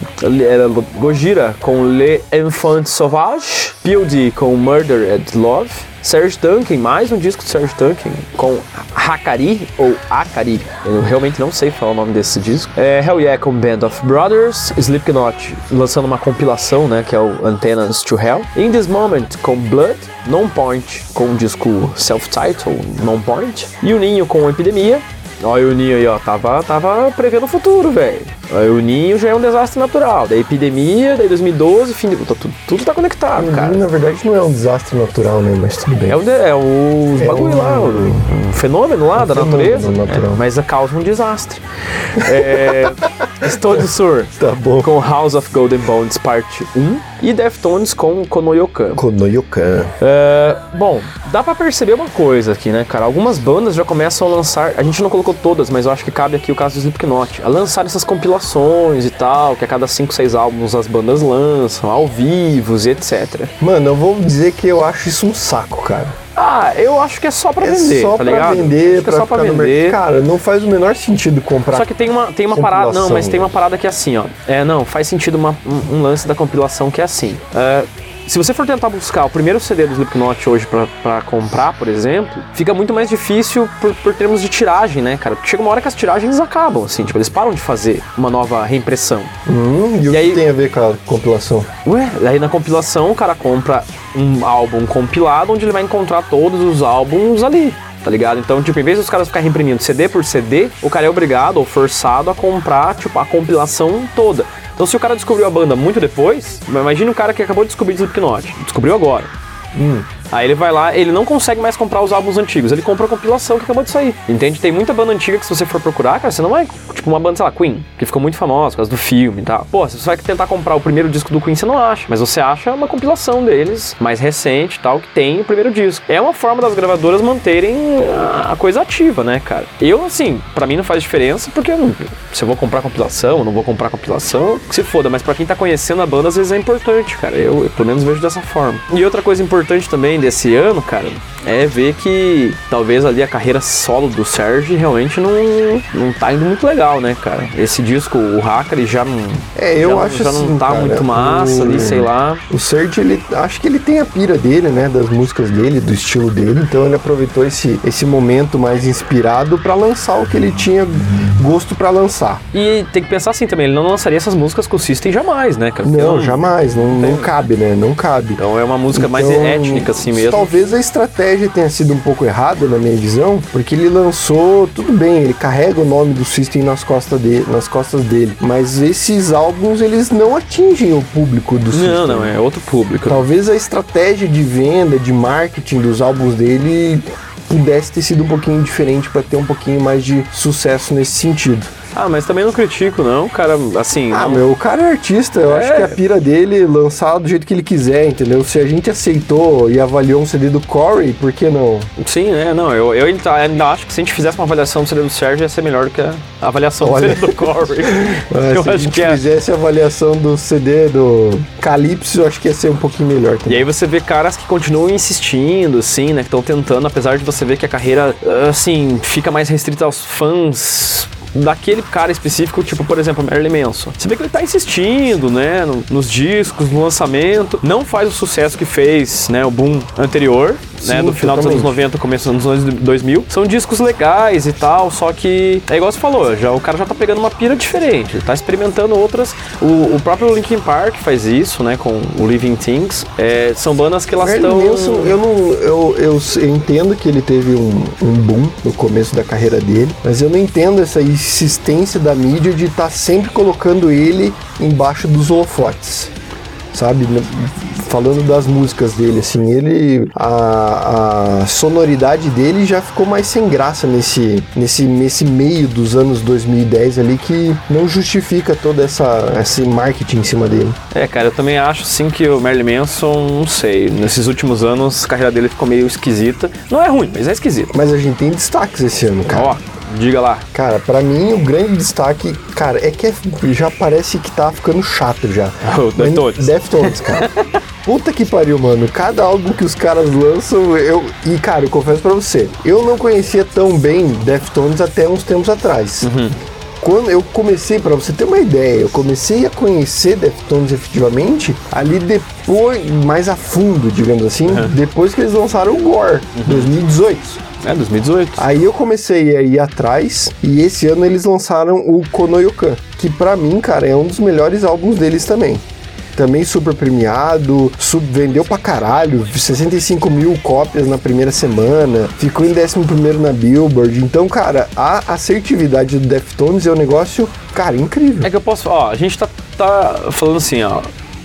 Gojira com Le Enfant Sauvage, POD com Murder and Love, Serge Tankian, mais um disco de Serge Tankian com Hakari ou Akari, eu realmente não sei falar o nome desse disco. É, Hell Yeah com Band of Brothers, Slipknot lançando uma compilação, né, que é o Antennas to Hell. In This Moment com Blood, Non Point com o disco self-titled Non Point e o Ninho com Epidemia. Olha o Ninho aí, ó, tava, tava prevendo o futuro, velho. O Ninho já é um desastre natural. Da epidemia, daí 2012, fim de... tá tudo, tudo tá conectado, cara. Na verdade, não é um desastre natural, né? Mas tudo bem. É o, de- é o É bagulho um- lá, o, um fenômeno lá da fenômeno natureza, natural. é, mas causa um desastre. É, Stone Sur Tá bom. com House of Golden Bones parte 1 e Deftones com Konoyokan. Konoyokan. É, bom, dá pra perceber uma coisa aqui, né, cara? Algumas bandas já começam a lançar, a gente não colocou todas, mas eu acho que cabe aqui o caso do Slipknot, a lançar essas compilações e tal, que a cada 5, 6 álbuns as bandas lançam, ao vivo e etc. Mano, eu vou dizer que eu acho isso um saco, cara. Ah, eu acho que é só pra é vender, só tá pra ligado? vender, acho pra é só pra vender. Cara, não faz o menor sentido comprar. Só que tem uma, tem uma parada. Não, mas tem uma parada que é assim, ó. É, não, faz sentido uma- um, um lance da compilação que é assim. É, se você for tentar buscar o primeiro CD do Slipknot hoje pra, pra comprar, por exemplo, fica muito mais difícil por, por termos de tiragem, né, cara? Porque chega uma hora que as tiragens acabam, assim, tipo, eles param de fazer uma nova reimpressão. Hum, e, o E aí- que tem a ver com a compilação? Ué, aí na compilação o cara compra um álbum compilado onde ele vai encontrar todos os álbuns ali. Tá ligado? Então, tipo, em vez dos caras ficarem reimprimindo CD por CD, o cara é obrigado ou forçado a comprar, tipo, a compilação toda. Então, se o cara descobriu a banda muito depois, imagina o cara que acabou de descobrir Slipknot. Descobriu agora. Aí ele vai lá, ele não consegue mais comprar os álbuns antigos, ele compra a compilação que acabou de sair. Entende? Tem muita banda antiga que se você for procurar, cara, você não vai. Tipo, uma banda, sei lá, Queen, que ficou muito famosa por causa do filme e tal. Pô, se você vai tentar comprar o primeiro disco do Queen, você não acha. Mas você acha uma compilação deles, mais recente tal, que tem o primeiro disco. É uma forma das gravadoras manterem a coisa ativa, né, cara? Eu, assim, pra mim não faz diferença, porque eu não- se eu vou comprar compilação, não vou comprar compilação, que se foda. Mas pra quem tá conhecendo a banda, às vezes é importante, cara. Eu, eu pelo menos vejo dessa forma. E outra coisa importante também desse ano, cara, é ver que talvez ali a carreira solo do Serge realmente não, não tá indo muito legal, né, cara? Esse disco, o Hacker, ele já não. É, eu já, acho já assim, não tá cara, muito massa o- ali, sei lá. O Serge, ele acho que ele tem a pira dele, né, das músicas dele, do estilo dele, então ele aproveitou esse, esse momento mais inspirado pra lançar o que ele tinha gosto pra lançar. E tem que pensar assim também, ele não lançaria essas músicas com o System jamais, né, cara? Porque Não, jamais, não, não cabe, né? Não cabe. Então é uma música mais Então, étnica assim mesmo. Talvez a estratégia tenha sido um pouco errada na minha visão, porque ele lançou, tudo bem, ele carrega o nome do System nas costas dele, nas costas dele, mas esses álbuns eles não atingem o público do System. Não, não, é outro público. Talvez a estratégia de venda, de marketing dos álbuns dele pudesse ter sido um pouquinho diferente para ter um pouquinho mais de sucesso nesse sentido. Ah, mas também não critico, não, cara, assim. Ah, não- meu, o cara é artista, eu É. acho que a pira dele lançar do jeito que ele quiser, entendeu? Se a gente aceitou e avaliou um CD do Corey, por que não? Sim, né? Não, eu, eu ainda acho que se a gente fizesse uma avaliação do CD do Sérgio ia ser melhor do que a avaliação Olha. do CD do Corey. Ah, eu se a acho gente que é. fizesse a avaliação do CD do Calypso, eu acho que ia ser um pouquinho melhor E também. aí você vê caras que continuam insistindo, assim, né? Que estão tentando, apesar de você ver que a carreira, assim, fica mais restrita aos fãs daquele cara específico, tipo, por exemplo, Marilyn Manson. Você vê que ele tá insistindo, né, no- nos discos, no lançamento, não faz o sucesso que fez, né, o boom anterior, né, Sim, do final dos totalmente. anos 90, começo dos anos 2000. São discos legais e tal, só que é igual você falou, já o cara já tá pegando uma pira diferente, ele tá experimentando outras. O, o próprio Linkin Park faz isso, né, com o Living Things. É, são bandas que elas estão eu não. Eu, eu, eu entendo que ele teve um, um boom no começo da carreira dele, mas eu não entendo essa insistência da mídia de estar sempre colocando ele embaixo dos holofotes. Sabe? falando das músicas dele, assim, ele a, a sonoridade dele já ficou mais sem graça nesse, nesse, nesse meio dos anos 2010 ali que não justifica toda essa esse marketing em cima dele. É, cara, eu também acho sim que o Marilyn Manson, não sei, nesses últimos anos a carreira dele ficou meio esquisita. Não é ruim, mas é esquisito. Mas a gente tem destaques esse ano, cara. Ó, diga lá. Cara, pra mim o grande destaque, cara, é que é- já parece que tá ficando chato já. O Deftones. Deftones, cara. Puta que pariu, mano. Cada álbum que os caras lançam, eu. E, cara, eu confesso pra você, eu não conhecia tão bem Deftones até uns tempos atrás. Quando eu comecei, pra você ter uma ideia, eu comecei a conhecer Deftones efetivamente ali depois, mais a fundo, digamos assim, depois que eles lançaram o Gore, 2018. É, 2018. Aí eu comecei a ir atrás e esse ano eles lançaram o Konoyokan, que pra mim, cara, é um dos melhores álbuns deles também. Também super premiado, sub, vendeu pra caralho, 65 mil cópias na primeira semana, ficou em 11 na Billboard. Então, cara, a assertividade do Deftones é um negócio, cara, incrível. É que eu posso. Ó, a gente tá, tá falando assim, ó.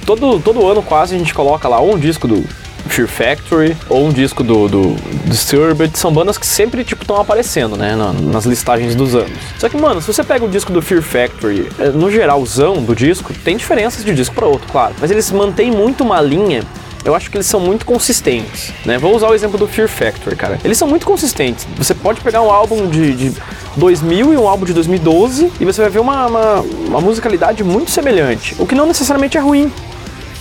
Todo, todo ano quase a gente coloca lá um disco do Fear Factory ou um disco do, do Disturbed. São bandas que sempre, tipo, estão aparecendo, né? na- nas listagens dos anos. Só que, mano, se você pega o disco do Fear Factory, eh, no geralzão do disco, tem diferenças de disco para outro, claro. Mas eles mantêm muito uma linha eu acho que eles são muito consistentes, né? Vou usar o exemplo do Fear Factory, cara. Eles são muito consistentes. Você pode pegar um álbum de, de 2000 e um álbum de 2012 e você vai ver uma, uma, uma musicalidade muito semelhante, o que não necessariamente é ruim,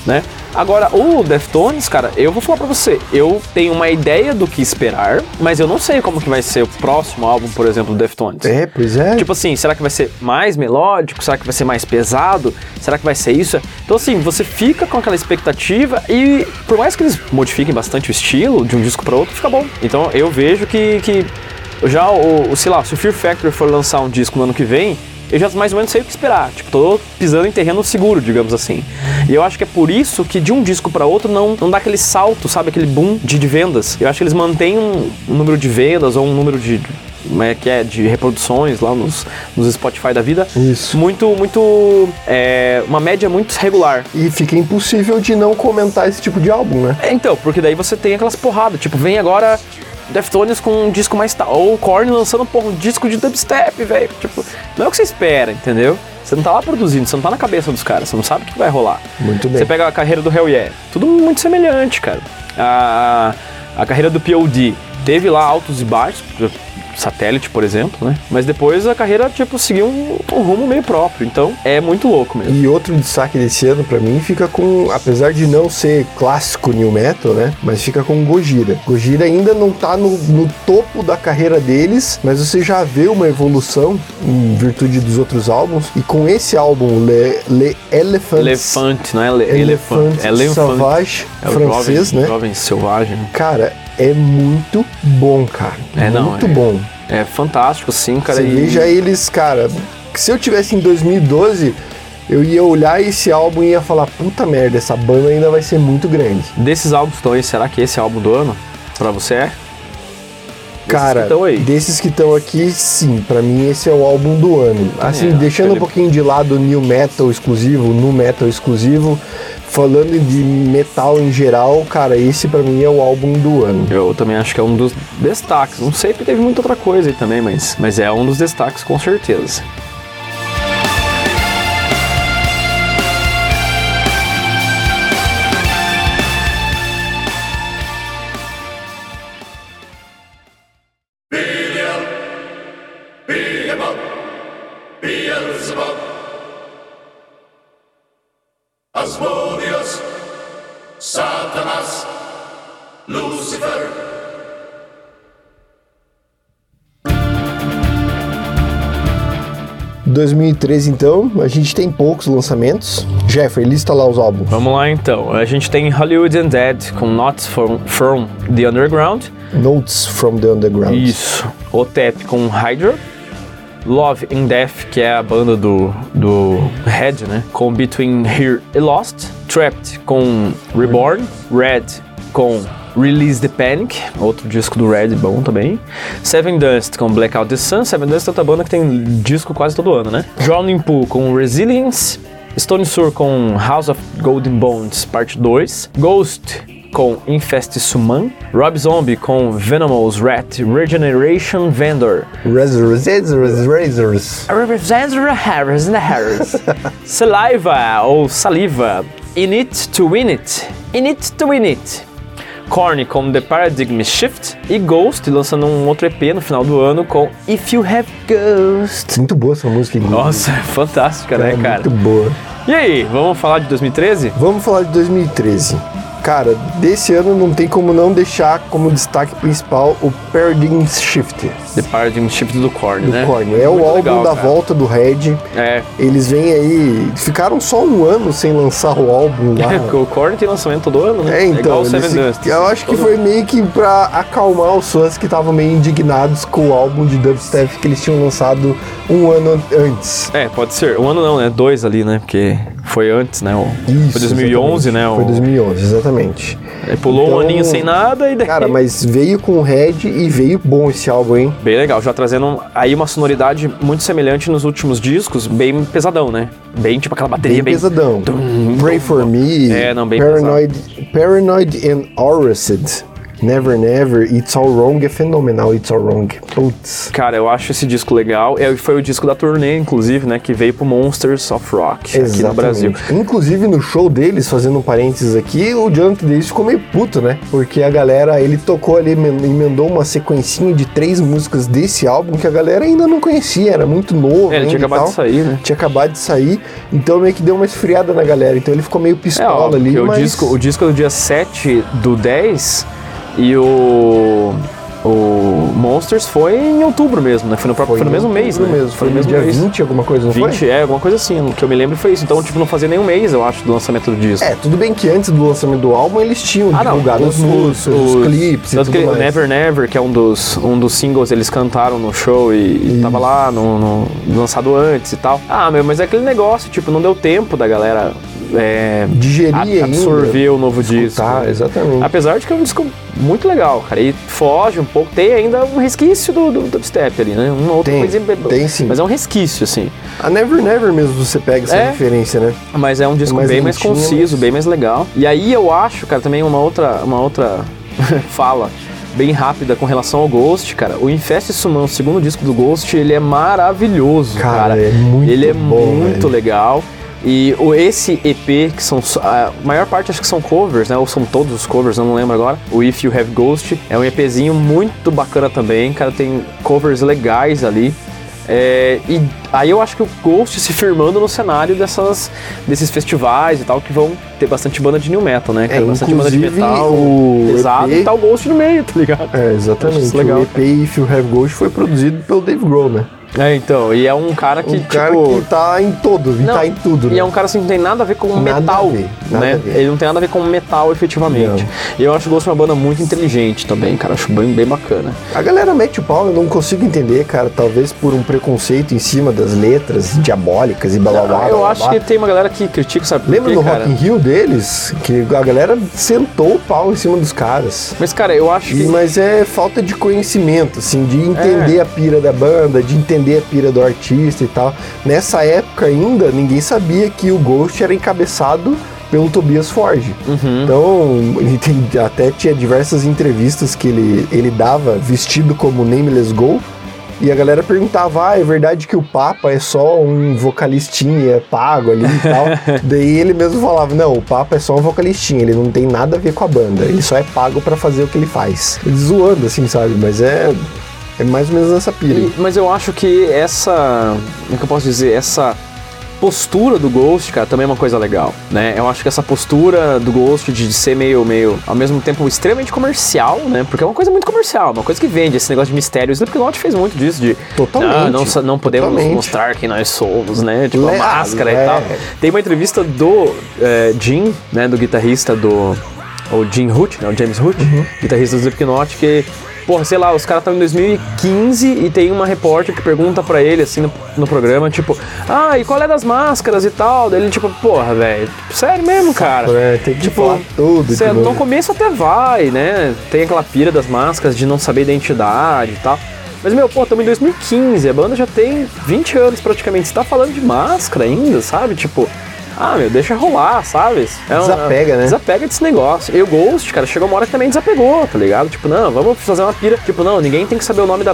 né? Agora, o Deftones, cara, eu vou falar pra você, eu tenho uma ideia do que esperar, mas eu não sei como que vai ser o próximo álbum, por exemplo, do Deftones. É, pois é. Tipo assim, será que vai ser mais melódico? Será que vai ser mais pesado? Será que vai ser isso? Então, assim, você fica com aquela expectativa e, por mais que eles modifiquem bastante o estilo de um disco para outro, fica bom. Então, eu vejo que, que já o, o, sei lá, se o Fear Factory for lançar um disco no ano que vem, eu já mais ou menos sei o que esperar. Tipo, tô pisando em terreno seguro, digamos assim. E eu acho que é por isso que de um disco para outro não, não dá aquele salto, sabe? Aquele boom de, de vendas. Eu acho que eles mantêm um, um número de vendas ou um número de, como é que é, de reproduções lá nos, nos Spotify da vida. Isso. Muito, muito. É, uma média muito regular. E fica impossível de não comentar esse tipo de álbum, né? É, então, porque daí você tem aquelas porradas, tipo, vem agora Deftones com um disco mais tal, ou o Korn lançando, porra, um disco de dubstep, velho. Tipo, não é o que você espera, entendeu? Você não tá lá produzindo, você não tá na cabeça dos caras, você não sabe o que vai rolar. Muito bem. Você pega a carreira do Hell Yeah, tudo muito semelhante, cara. A, a carreira do POD teve lá altos e baixos, satélite, por exemplo, né? Mas depois a carreira, tipo, seguiu um, um rumo meio próprio. Então, é muito louco mesmo. E outro destaque desse ano pra mim fica com, apesar de não ser clássico new metal, né? Mas fica com Gojira. Gojira ainda não tá no, no topo da carreira deles, mas você já vê uma evolução em virtude dos outros álbuns. E com esse álbum, Le, Le Elephants, Elefante, não é Elephant elefante, é elefante. Sauvage, É francês, jovem, né? Jovem selvagem. Cara, é muito bom, cara. É, não, muito é- bom. É fantástico, sim, cara. Você e- veja eles, cara, se eu tivesse em 2012, eu ia olhar esse álbum e ia falar, puta merda, essa banda ainda vai ser muito grande. Desses álbuns que estão aí, será que esse é o álbum do ano? Pra você é? Cara, desses que estão aqui, sim, pra mim esse é o álbum do ano. Assim, É, deixando ele- um pouquinho de lado o new metal exclusivo, no metal exclusivo, falando de metal em geral, cara, esse pra mim é o álbum do ano. Eu também acho que é um dos destaques. Não sei porque teve muita outra coisa aí também, mas, mas é um dos destaques com certeza. 2013, então, a gente tem poucos lançamentos. Jeffrey, lista lá os álbuns. Vamos lá então. A gente tem Hollywood and Dead com Notes from, from the Underground. Notes from the Underground. Isso. OTEP com Hydra. Love and Death, que é a banda do, do Red, né? Com Between Here and Lost. Trapped com Reborn. Red com Release the Panic, outro disco do Red bom também. Seven Dust com Blackout the Sun. Seven Dust é outra banda que tem disco quase todo ano, né? Drowning Pool com Resilience. Stone Sour com House of Golden Bones, parte 2. Ghost com Infest Suman. Rob Zombie com Venomous Rat Regeneration Vendor. Saliva ou Saliva. In It to Win It. In It to Win It. Korn com The Paradigm Shift. E Ghost lançando um outro EP no final do ano com If You Have Ghost. Muito boa essa música. Nossa, é fantástica, né, é cara? muito boa. E aí, vamos falar de 2013? Vamos falar de 2013. Cara, desse ano não tem como não deixar como destaque principal o Paradigm Shift The Paradigm Shift do Korn, do né? Korn. É o álbum legal, da cara. volta do Red. É, Eles vêm aí, ficaram só um ano sem lançar o álbum lá. porque o Korn tem lançamento todo ano, né? É, então, eles Seven se- Dust. eu acho que foi meio que pra acalmar os fãs que estavam meio indignados com o álbum de dubstep que eles tinham lançado um ano antes. É, pode ser. Um ano não, né? Dois ali, né? Porque foi antes, né? Isso, foi 2011, exatamente. né? Foi O- 2011, exatamente. Aí pulou um Então, aninho sem nada e daí... Cara, mas veio com o Red e veio bom esse álbum, hein? Bem legal, já trazendo aí uma sonoridade muito semelhante nos últimos discos, bem pesadão, né? Bem tipo aquela bateria Bem bem... pesadão. Pray for Me, É, não, bem Paranoid, Paranoid and Arrested, Never Never, It's All Wrong é fenomenal, It's All Wrong. Putz. Cara, eu acho esse disco legal. É, foi o disco da turnê, inclusive, né? Que veio pro Monsters of Rock aqui no Brasil. Inclusive no show deles, fazendo um parênteses aqui, o Jonathan Davis ficou meio puto, né? Porque a galera, ele tocou ali, emen- emendou uma sequencinha de três músicas desse álbum que a galera ainda não conhecia, era muito novo. É, ele tinha acabado de sair, né? Tinha acabado de sair, então meio que deu uma esfriada na galera. Então ele ficou meio É, pistola ó, ali, porque o mas... disco, o disco é do dia 7 do 10 e o. O Monsters foi em outubro mesmo, né? Foi no, próprio, foi no em mesmo mês, né? mesmo. Foi no mesmo dia mês. 20, alguma coisa, não 20, foi? é, alguma coisa assim. O que eu me lembro foi isso. Então, tipo, não fazia nem um mês, eu acho, do lançamento do disco. É, tudo bem que antes do lançamento do álbum eles tinham Ah, não. divulgado as músicas, os, clipes e tanto tudo que mais. Never Never, que é um dos, um dos singles, eles cantaram no show e, e tava lá no, no- lançado antes e tal. Ah, meu, mas é aquele negócio, tipo, não deu tempo da galera é, Digerir a- ainda. absorver o novo disco. Né? exatamente. Apesar de que é um disco muito legal, cara. E foge um pouco, tem ainda um resquício do, do dubstep ali, né? Um outro Tem, bem- tem sim. Mas é um resquício, assim. A Never Never mesmo você pega essa É. referência, né? Mas é um disco mais bem mais conciso, mas- bem mais legal. E aí eu acho, cara, também uma outra, uma outra fala bem rápida com relação ao Ghost, cara. O Infest Summon, o segundo disco do Ghost, ele é maravilhoso, Cara, cara. é muito Ele é bom, muito velho. legal. E o, esse EP, que são. A maior parte acho que são covers, né? Ou são todos os covers, eu não lembro agora. O If You Have Ghost é um EPzinho muito bacana também, cara. Tem covers legais ali. É, e aí eu acho que o Ghost se firmando no cenário dessas, desses festivais e tal, que vão ter bastante banda de new metal, né? cara? É, bastante banda de metal o pesado EP e tá o Ghost no meio, tá ligado? É, exatamente. Legal, o EP If You Have Ghost foi produzido pelo Dave Grohl, né? É, então, e é um cara que, Um tipo... cara que tá em todo, e Não, tá em tudo, E né? é um cara assim que não tem nada a ver com Nada metal, ver, né? Ele não tem nada a ver com metal efetivamente. Não. E eu acho o Ghost uma banda muito inteligente também, cara. Acho bem, bem bacana. A galera mete o pau, eu não consigo entender, cara, talvez por um preconceito em cima das letras diabólicas e blá blá blá. Eu blá, acho blá. que tem uma galera que critica, sabe Lembra cara? Rock in Rio deles? Que a galera sentou o pau em cima dos caras. Mas, cara, eu acho que... E- Mas é falta de conhecimento, assim, de entender É. a pira da banda, de entender a pira do artista e tal. Nessa época ainda, ninguém sabia que o Ghost era encabeçado pelo Tobias Forge. Uhum. Então, ele tem- até tinha diversas entrevistas que ele, ele dava vestido como Nameless Go. E a galera perguntava, ah, é verdade que o Papa é só um vocalistinha, é pago ali e tal. Daí ele mesmo falava, não, o Papa é só um vocalistinha, ele não tem nada a ver com a banda, ele só é pago pra fazer o que ele faz. Ele zoando, assim, sabe? Mas é, é mais ou menos nessa pira. E- mas eu acho que essa. Como é que eu posso dizer? Essa postura do Ghost, cara, também é uma coisa legal, né? Eu acho que essa postura do Ghost de ser meio, meio, ao mesmo tempo, extremamente comercial, né? Porque é uma coisa muito comercial, uma coisa que vende, esse negócio de mistério. O Slipknot fez muito disso, de... Totalmente, "Ah, não, não podemos totalmente. mostrar quem nós somos, né? Tipo, a Le- máscara é. e tal. Tem uma entrevista do eh, Jim, né? Do guitarrista do... O Jim Hoot, né? O James Hoot, Uhum. guitarrista do Slipknot, que... Porra, sei lá, os caras estão em 2015 e tem uma repórter que pergunta pra ele, assim, no, no programa, tipo, ah, e qual é das máscaras e tal? Daí ele, tipo, porra, velho, sério mesmo, cara? É, tem que Tipo, falar tudo. Cê, de no começo até vai, né? Tem aquela pira das máscaras de não saber identidade e tal. Mas, meu, pô, estamos em 2015, a banda já tem 20 anos praticamente. Você tá falando de máscara ainda, sabe? Tipo, Ah, meu, deixa rolar, sabe? É um- Desapega, né? Desapega desse negócio. E o Ghost, cara, chegou uma hora que também desapegou, tá ligado? Tipo, não, vamos fazer uma pira. Tipo, não, ninguém tem que saber o nome da,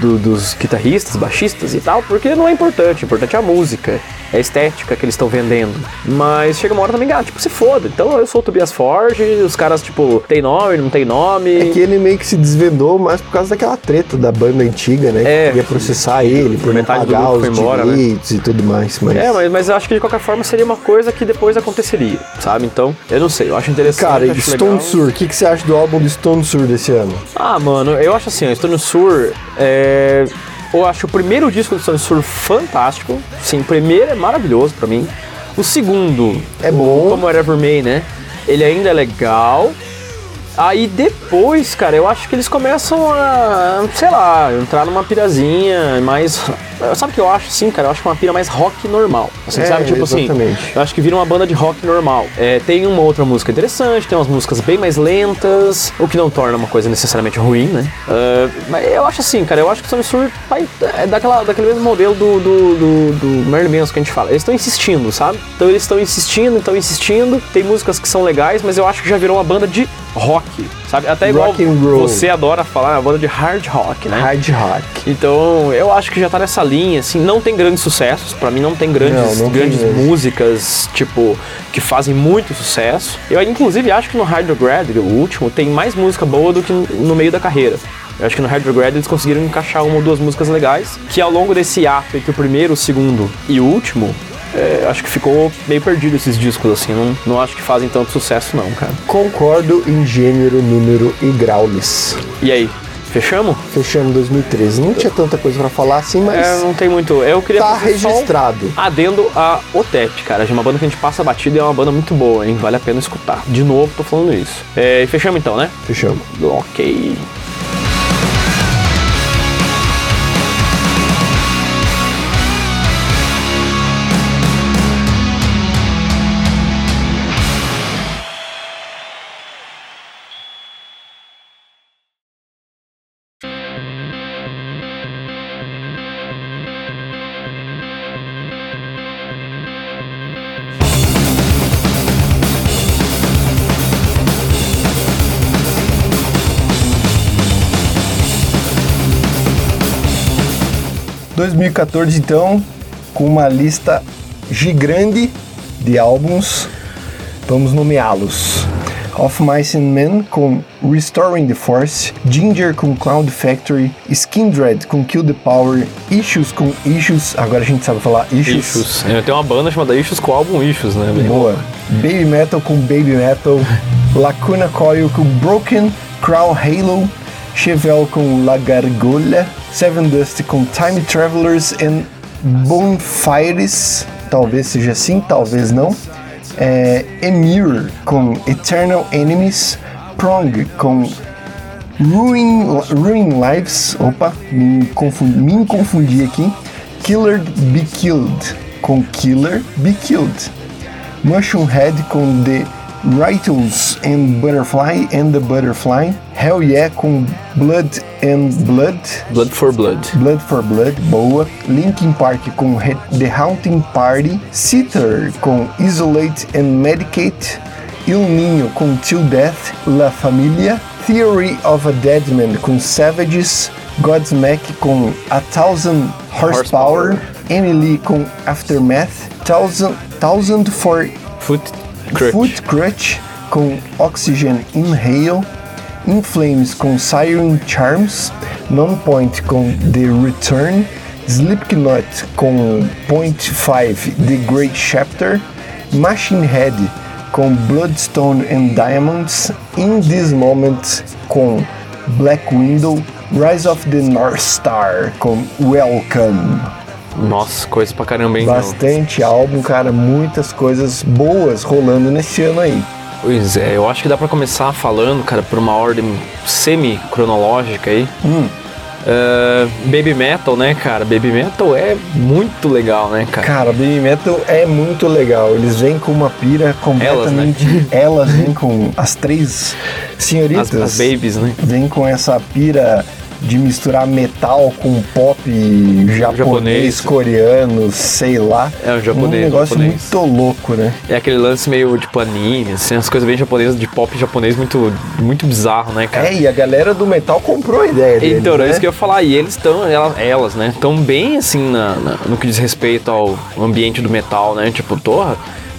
do- dos guitarristas, baixistas e tal, porque não é importante. O importante é a música, a estética que eles estão vendendo. Mas chega uma hora também, ah, tipo, se foda. Então eu sou o Tobias Forge, os caras, tipo, tem nome, não tem nome. É que ele meio que se desvendou mais por causa daquela treta da banda antiga, né? É. Que ia processar ele por não Metade do pagar grupo os foi embora, né? e tudo mais. Mas... É, mas, mas eu acho que de qualquer forma seria uma coisa que depois aconteceria, sabe? Então, eu não sei, eu acho interessante. Cara, e acho Stone legal. Sur, o que, que você acha do álbum do Stone Sur desse ano? Ah, mano, eu acho assim, o Stone Sur é. Eu acho o primeiro disco do Stone Sur fantástico. Sim, o primeiro é maravilhoso pra mim. O segundo, É bom. como Whatever May, né? Ele ainda é legal. Aí depois, cara, eu acho que eles começam a, sei lá, entrar numa pirazinha mais. Sabe o que eu acho assim, cara? Eu acho que é uma pira mais rock normal. Assim, É, sabe? Tipo assim. exatamente. Eu acho que vira uma banda de rock normal. É, tem uma outra música interessante, tem umas músicas bem mais lentas, o que não torna uma coisa necessariamente ruim, né? Ah, mas eu acho assim, cara, eu acho que o Sur vai- é daquela, daquele mesmo modelo do, do, do, do Marilyn Manson que a gente fala. Eles estão insistindo, sabe? Então eles estão insistindo, estão insistindo. Tem músicas que são legais, mas eu acho que já virou uma banda de rock, sabe? Até igual você adora falar, uma banda de hard rock, né? Hard rock. Então, eu acho que já tá nessa linha, assim, não tem grandes sucessos, pra mim não tem grandes, Não, não tem grandes mesmo. músicas, tipo, que fazem muito sucesso. Eu, inclusive, acho que no Hard Grad, o último, tem mais música boa do que no meio da carreira. Eu acho que no Hard Grad eles conseguiram encaixar uma ou duas músicas legais, que ao longo desse ato entre o primeiro, o segundo e o último, é, acho que ficou meio perdido esses discos, assim, não, não acho que fazem tanto sucesso não, cara. Concordo em gênero, número e graules. E aí, fechamos? Fechamos 2013. Não tinha tanta coisa pra falar assim, mas É, não tem muito. Eu queria tá só um- registrado. Adendo a Otep, cara, de uma banda que a gente passa batida e é uma banda muito boa, hein? Vale a pena escutar. De novo, tô falando isso. É, e fechamos então, né? Fechamos. Ok. 2014, então, com uma lista gigante de álbuns. Vamos nomeá-los. Of Mice and Men com Restoring the Force, Ginger com Cloud Factory, Skindred com Kill the Power, Issues com Issues, agora a gente sabe falar Issues. Issues. É, tem uma banda chamada Issues com o álbum Issues, né? Bem Boa. Baby Metal com Baby Metal, Lacuna Coil com Broken, Crown Halo, Chevelle com La Gargolha, Seven Dust com Time Travelers and Bonfires, talvez seja assim, talvez não. É, Emir com Eternal Enemies, Prong com Ruin, Ruin Lives, opa, me confundi, me confundi aqui. Killer Be Killed com Killer Be Killed. Mushroom Head com The Rittles and Butterfly and the Butterfly. Hell Yeah com Blood and Blood. Blood for Blood. Blood for Blood, boa. Linkin Park com He- The Haunting Party. Sitter com Isolate and Medicate. Il Ninho com Till Death, La Familia. Theory of a Dead Man com Savages. Godsmack com A Thousand Horsepower. Emily com Aftermath. Thousand, Thousand for Foot Crutch. Foot Crutch com Oxygen Inhale, In Flames com Siren Charms, Non-Point com The Return, Slipknot com Point 5 The Great Chapter, Machine Head com Bloodstone and Diamonds, In This Moment com Black Window, Rise of the North Star com Welcome. Nossa, coisa pra caramba, hein? Bastante álbum, cara, muitas coisas boas rolando nesse ano aí. Pois é, eu acho que dá pra começar falando, cara, por uma ordem semi-cronológica aí. Hum. É, Baby Metal, né, cara? Baby Metal é muito legal, né, cara? Cara, Baby Metal é muito legal. Eles vêm com uma pira completamente. Elas, vêm com as três As, senhoritas. as babies, né? Vêm com essa pira de misturar metal com pop japonês, Japonês. coreano, sei lá. É, um japonês, Um negócio japonês. muito louco, né? É aquele lance meio tipo anime, assim, as coisas bem japonesas, de pop japonês muito, muito bizarro, né, cara? É, e a galera do metal comprou a ideia deles, Então, é né? isso que eu ia falar. E eles estão, elas, elas, né, estão bem assim na- na- no que diz respeito ao ambiente do metal, né? Tipo, torra,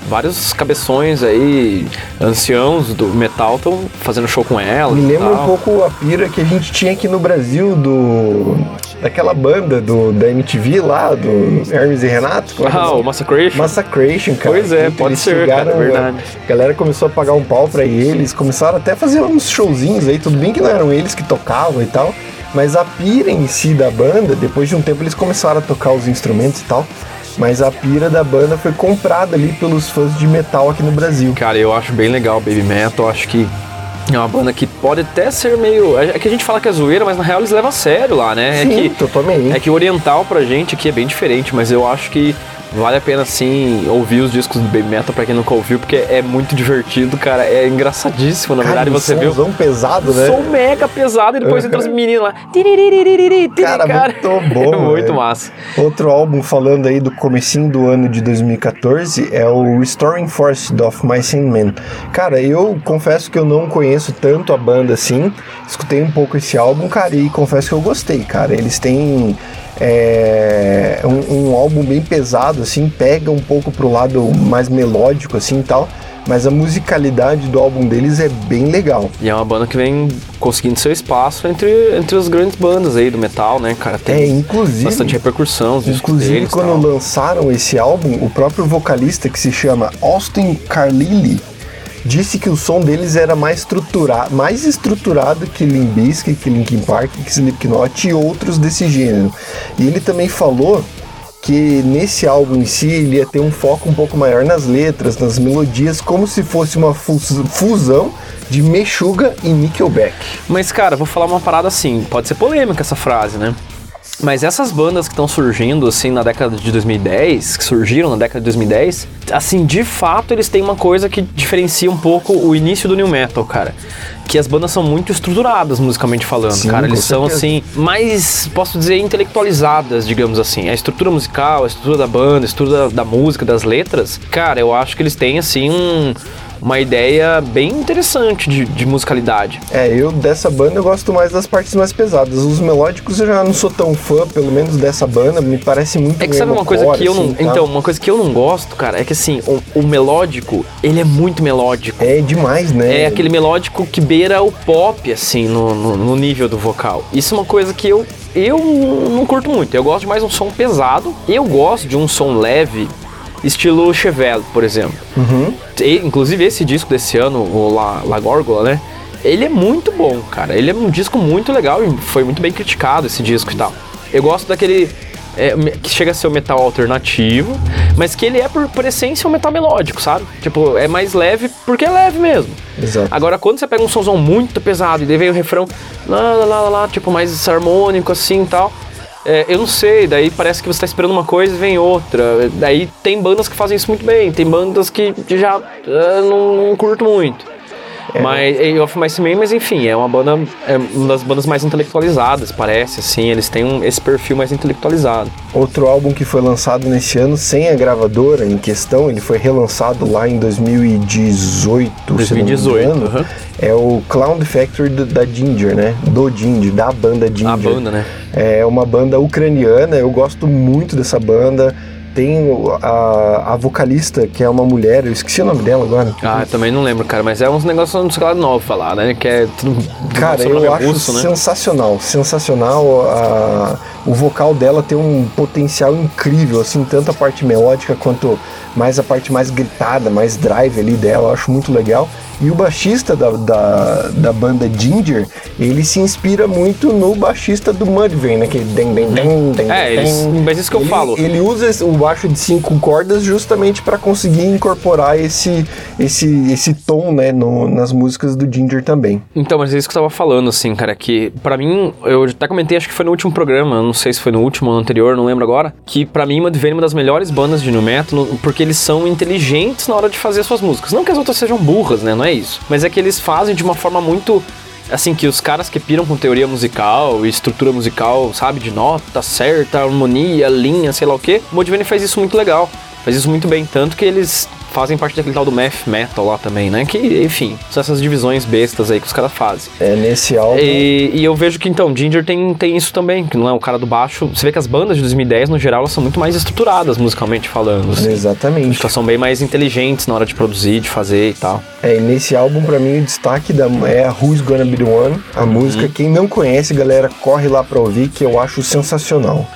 vários cabeções aí, anciãos do metal estão fazendo show com elas. Me lembra um pouco a pira que a gente tinha aqui no Brasil do daquela banda do, da MTV lá, do Hermes e Renato. Ah, o Massacration. Massacration, cara. Pois é, pode ser, cara, é verdade. A galera começou a pagar um pau pra eles, começaram até a fazer uns showzinhos aí, tudo bem que não eram eles que tocavam e tal, mas a pira em si da banda, depois de um tempo eles começaram a tocar os instrumentos e tal, mas a pira da banda foi comprada ali pelos fãs de metal aqui no Brasil. Cara, eu acho bem legal o Baby Metal, acho que é uma banda que pode até ser meio. É que a gente fala que é zoeira, mas na real eles levam a sério lá, né? Sim, é que, totalmente. É que o oriental pra gente aqui é bem diferente, mas eu acho que vale a pena sim ouvir os discos do Baby Metal pra quem nunca ouviu, porque é muito divertido, cara. É engraçadíssimo, na Cara, verdade, um você viu. somzão pesado, né? Som mega pesado e depois Uhum. entra as meninas lá. Tiririririri, Cara, muito bom, É muito massa. Outro álbum falando aí do comecinho do ano de 2014 é o Restoring Force of My Sin Man. Cara, eu confesso que eu não conheço tanto a banda assim, escutei um pouco esse álbum, cara, e confesso que eu gostei, cara. Eles têm é, um, um álbum bem pesado, assim, pega um pouco pro lado mais melódico, assim e tal, mas a musicalidade do álbum deles é bem legal. E é uma banda que vem conseguindo seu espaço entre, entre as grandes bandas aí do metal, né, cara? Tem É, inclusive. bastante repercussão, os Inclusive, deles. quando tal. lançaram esse álbum, o próprio vocalista que se chama Austin Carlile disse que o som deles era mais estruturado, mais estruturado que Limp que Linkin Park, que Slipknot e outros desse gênero. E ele também falou que nesse álbum em si ele ia ter um foco um pouco maior nas letras, nas melodias, como se fosse uma fus- fusão de Meshuggah e Nickelback. Mas, cara, vou falar uma parada assim, pode ser polêmica essa frase, né? Mas essas bandas que estão surgindo, assim, na década de 2010, que surgiram na década de 2010, assim, de fato, eles têm uma coisa que diferencia um pouco o início do New Metal, cara. Que as bandas são muito estruturadas, musicalmente falando, Sim, cara. Eles são, assim, mais, posso dizer, intelectualizadas, digamos assim. A estrutura musical, a estrutura da banda, a estrutura da, da música, das letras, cara, eu acho que eles têm, assim, um- uma ideia bem interessante de, de musicalidade. É, eu dessa banda eu gosto mais das partes mais pesadas. Os melódicos eu já não sou tão fã, pelo menos dessa banda, me parece muito É que sabe uma coisa emo-core, que eu não. assim, tá? Então, uma coisa que eu não gosto, cara, é que assim, o, o melódico, ele é muito melódico. É demais, né? É aquele melódico que beira o pop, assim, no, no, no nível do vocal. Isso é uma coisa que eu, eu não curto muito. Eu gosto de mais um som pesado. Eu gosto de um som leve, estilo Chevelle, por exemplo. E, inclusive, esse disco desse ano, o La, La Górgula, né? Ele é muito bom, cara. Ele é um disco muito legal e foi muito bem criticado esse disco e tal. Eu gosto daquele. é, que chega a ser o metal alternativo, mas que ele é, por, por essência, um metal melódico, sabe? Tipo, é mais leve porque é leve mesmo. Exato. Agora, quando você pega um somzão muito pesado e daí vem o refrão, lá, lá, lá, lá, lá, tipo, mais harmônico assim e tal. É, eu não sei, daí parece que você tá esperando uma coisa e vem outra. Daí tem bandas que fazem isso muito bem, tem bandas que já ah, não, não curto muito. Mas é Off My Man, mas enfim, é uma banda, é uma das bandas mais intelectualizadas, parece, assim, eles têm um- esse perfil mais intelectualizado. Outro álbum que foi lançado nesse ano sem a gravadora em questão, ele foi relançado lá em 2018, se não me 2018, engano, aham. é o Clown Factory do- da Ginger, né? Do Ginger, da banda Ginger. A banda, né? É uma banda ucraniana, eu gosto muito dessa banda. Tem a, a vocalista, que é uma mulher, eu esqueci o nome dela agora. Ah, também não lembro, cara, mas é uns negócios, não sei lá, novo falar, né? Que é tudo. Cara, eu acho russo, né? sensacional, sensacional. a- o vocal dela tem um potencial incrível, assim, tanto a parte melódica quanto mais a parte mais gritada, mais drive ali dela, eu acho muito legal. E o baixista da, da, da banda Ginger, ele se inspira muito no baixista do Mudvayne, né? Aquele den, den, den, den, É, eles- den. mas isso que eu Ele- falo. Ele usa o baixo de cinco cordas justamente para conseguir incorporar esse, esse, esse tom, né, no- nas músicas do Ginger também. Então, mas é isso que eu tava falando, assim, cara, que pra mim, eu até comentei, acho que foi no último programa, não sei se foi no último ou no anterior, não lembro agora, que pra mim Mudvayne é uma das melhores bandas de nu metal, porque eles são inteligentes na hora de fazer suas músicas. Não que as outras sejam burras, né, não é isso, mas é que eles fazem de uma forma muito assim, que os caras que piram com teoria musical e estrutura musical, sabe, de nota certa, harmonia, linha, sei lá o quê, o Mudvayne faz isso muito legal. Faz isso muito bem, tanto que eles fazem parte daquele tal do math metal lá também, né? Que, enfim, são essas divisões bestas aí que os caras fazem. É, nesse álbum. E, e eu vejo que então, Ginger tem, tem isso também, que não é o cara do baixo. Você vê que as bandas de 2010, no geral, elas são muito mais estruturadas musicalmente falando. assim. Exatamente. Elas são bem mais inteligentes na hora de produzir, de fazer e tal. É, e nesse álbum, pra mim, o destaque da, é a Who's Gonna Be The One, a música. Quem não conhece, galera, corre lá pra ouvir, que eu acho sensacional.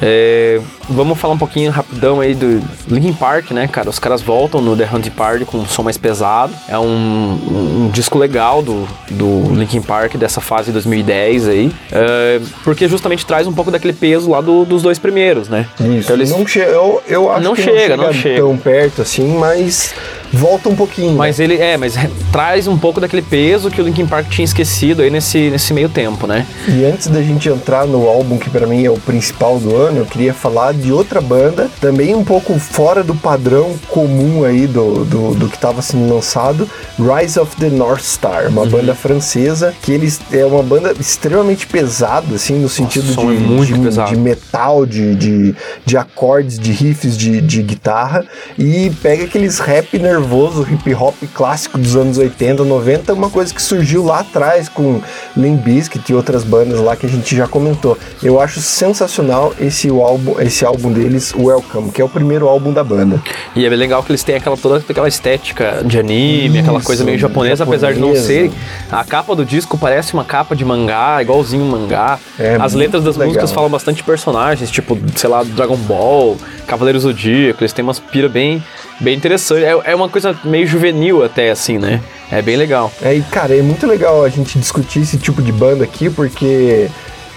É, vamos falar um pouquinho rapidão aí do Linkin Park, né, cara? Os caras voltam no The Hunting Party com um som mais pesado. É um, um- disco legal do, do Linkin Park, dessa fase 2010 aí. É, porque justamente traz um pouco daquele peso lá do- dos dois primeiros, né? Isso. Então eles- Não che eu, eu acho Não que chega, não não chega, chega. tão perto assim, mas volta um pouquinho. Mas ele é, mas re- traz um pouco daquele peso que o Linkin Park tinha esquecido aí nesse, nesse meio tempo, né? E antes da gente entrar no álbum que pra mim é o principal do ano, eu queria falar de outra banda, também um pouco fora do padrão comum aí do, do, do que estava sendo lançado, Rise of the North Star, Uhum. uma banda francesa que eles é uma banda extremamente pesada, assim, no sentido som de, é muito de, de metal, de, de, de acordes, de riffs de, de guitarra e pega aqueles rap nervoso, hip hop clássico dos anos 80, 90, uma coisa que surgiu lá atrás com Limp Bizkit e outras bandas lá que a gente já comentou. Eu acho sensacional esse álbum, esse álbum deles, Welcome, que é o primeiro álbum da banda. E é bem legal que eles têm aquela toda aquela estética de anime, aquela Isso, coisa meio japonesa, apesar de não japonesa. serem. A capa do disco parece uma capa de mangá, igualzinho um mangá. É As letras das legal. músicas falam bastante de personagens, tipo, sei lá, Dragon Ball, Cavaleiro Zodíaco, eles têm umas pira bem, bem interessante. É, é uma coisa meio juvenil até, assim, né? É bem legal. É, e cara, é muito legal a gente discutir esse tipo de banda aqui, porque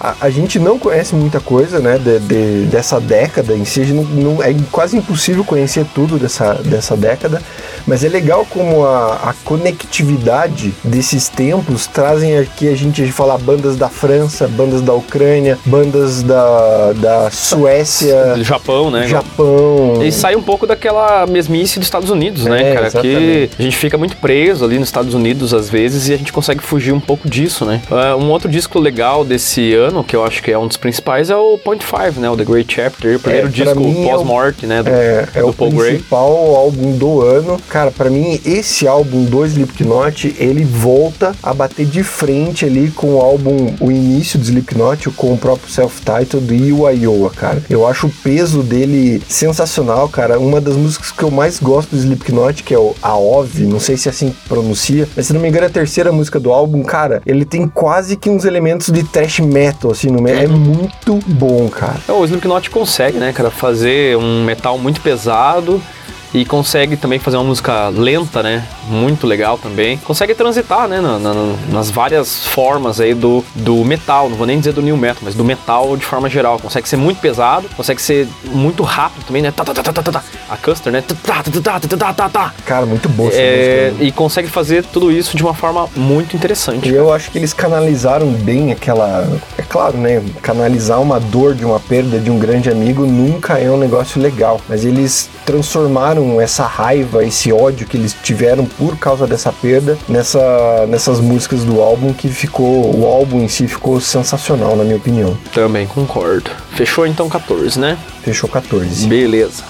a, a gente não conhece muita coisa, né, de, de- dessa década em si, não, não- é quase impossível conhecer tudo dessa, dessa década, mas é legal como a, a conectividade desses tempos trazem aqui a gente falar bandas da França, bandas da Ucrânia, bandas da, da Suécia, Do Japão, né? Japão. E sai um pouco daquela mesmice dos Estados Unidos, né, É, cara? Que exatamente. a gente fica muito preso ali nos Estados Unidos às vezes e a gente consegue fugir um pouco disso, né? Ah, um outro disco legal desse ano, que eu acho que é um dos principais, é o Point Five, né? O The Great Chapter, o primeiro pra disco é pós-morte, né? Do, É, é do o Paul Gray. principal álbum do ano. Cara, pra mim, esse álbum do Slipknot, ele volta a bater de frente ali com o álbum, o início do Slipknot, com o próprio self-titled e o Iowa, cara. Eu acho o peso dele sensacional, cara. Uma das músicas que eu mais gosto do Slipknot, que é o Aov, não sei se é assim que pronuncia, mas se não me engano é a terceira música do álbum, cara, ele tem quase que uns elementos de thrash metal, assim, no meio. É muito bom, cara. É, O Slipknot consegue, né, cara, fazer um metal muito pesado e consegue também fazer uma música lenta, né? Muito legal também. Consegue transitar, né? Na, na, nas várias formas aí do, do metal, não vou nem dizer do new metal, mas do metal de forma geral. Consegue ser muito pesado, consegue ser muito rápido também, né? Tá, tá, tá, A Custer, né? Cara, muito boa essa é, né? E consegue fazer tudo isso de uma forma muito interessante. E cara. eu acho que eles canalizaram bem aquela. É claro, né? Canalizar uma dor de uma perda de um grande amigo nunca é um negócio legal, mas eles transformaram essa raiva, esse ódio que eles tiveram por causa dessa perda nessa, nessas músicas do álbum que ficou. O álbum em si ficou sensacional, na minha opinião. Também concordo. Fechou então 14, né? Fechou 14. Beleza.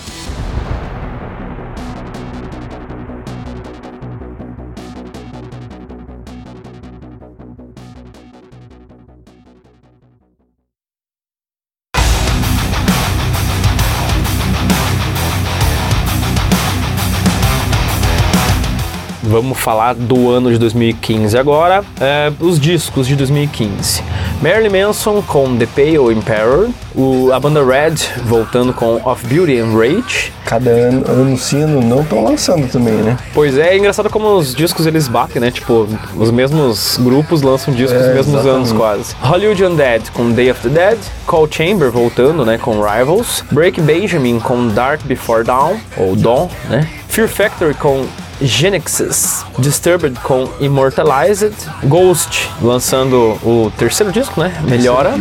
Falar do ano de 2015 agora. É, os discos de 2015. Marilyn Manson com The Pale Emperor. O, a banda Red voltando com Of Beauty and Rage. Cada ano, ano sim, ano não estão lançando também, né? Pois é, é engraçado como os discos eles batem, né? Tipo, os mesmos grupos lançam discos É, nos mesmos exatamente. anos quase. Hollywood Undead com Day of the Dead, Call Chamber voltando, né, com Rivals, Break Benjamin com Dark Before Dawn, ou Dawn, né? Fear Factory com Genexus, Disturbed com Immortalized, Ghost lançando o terceiro disco, né? Melhora.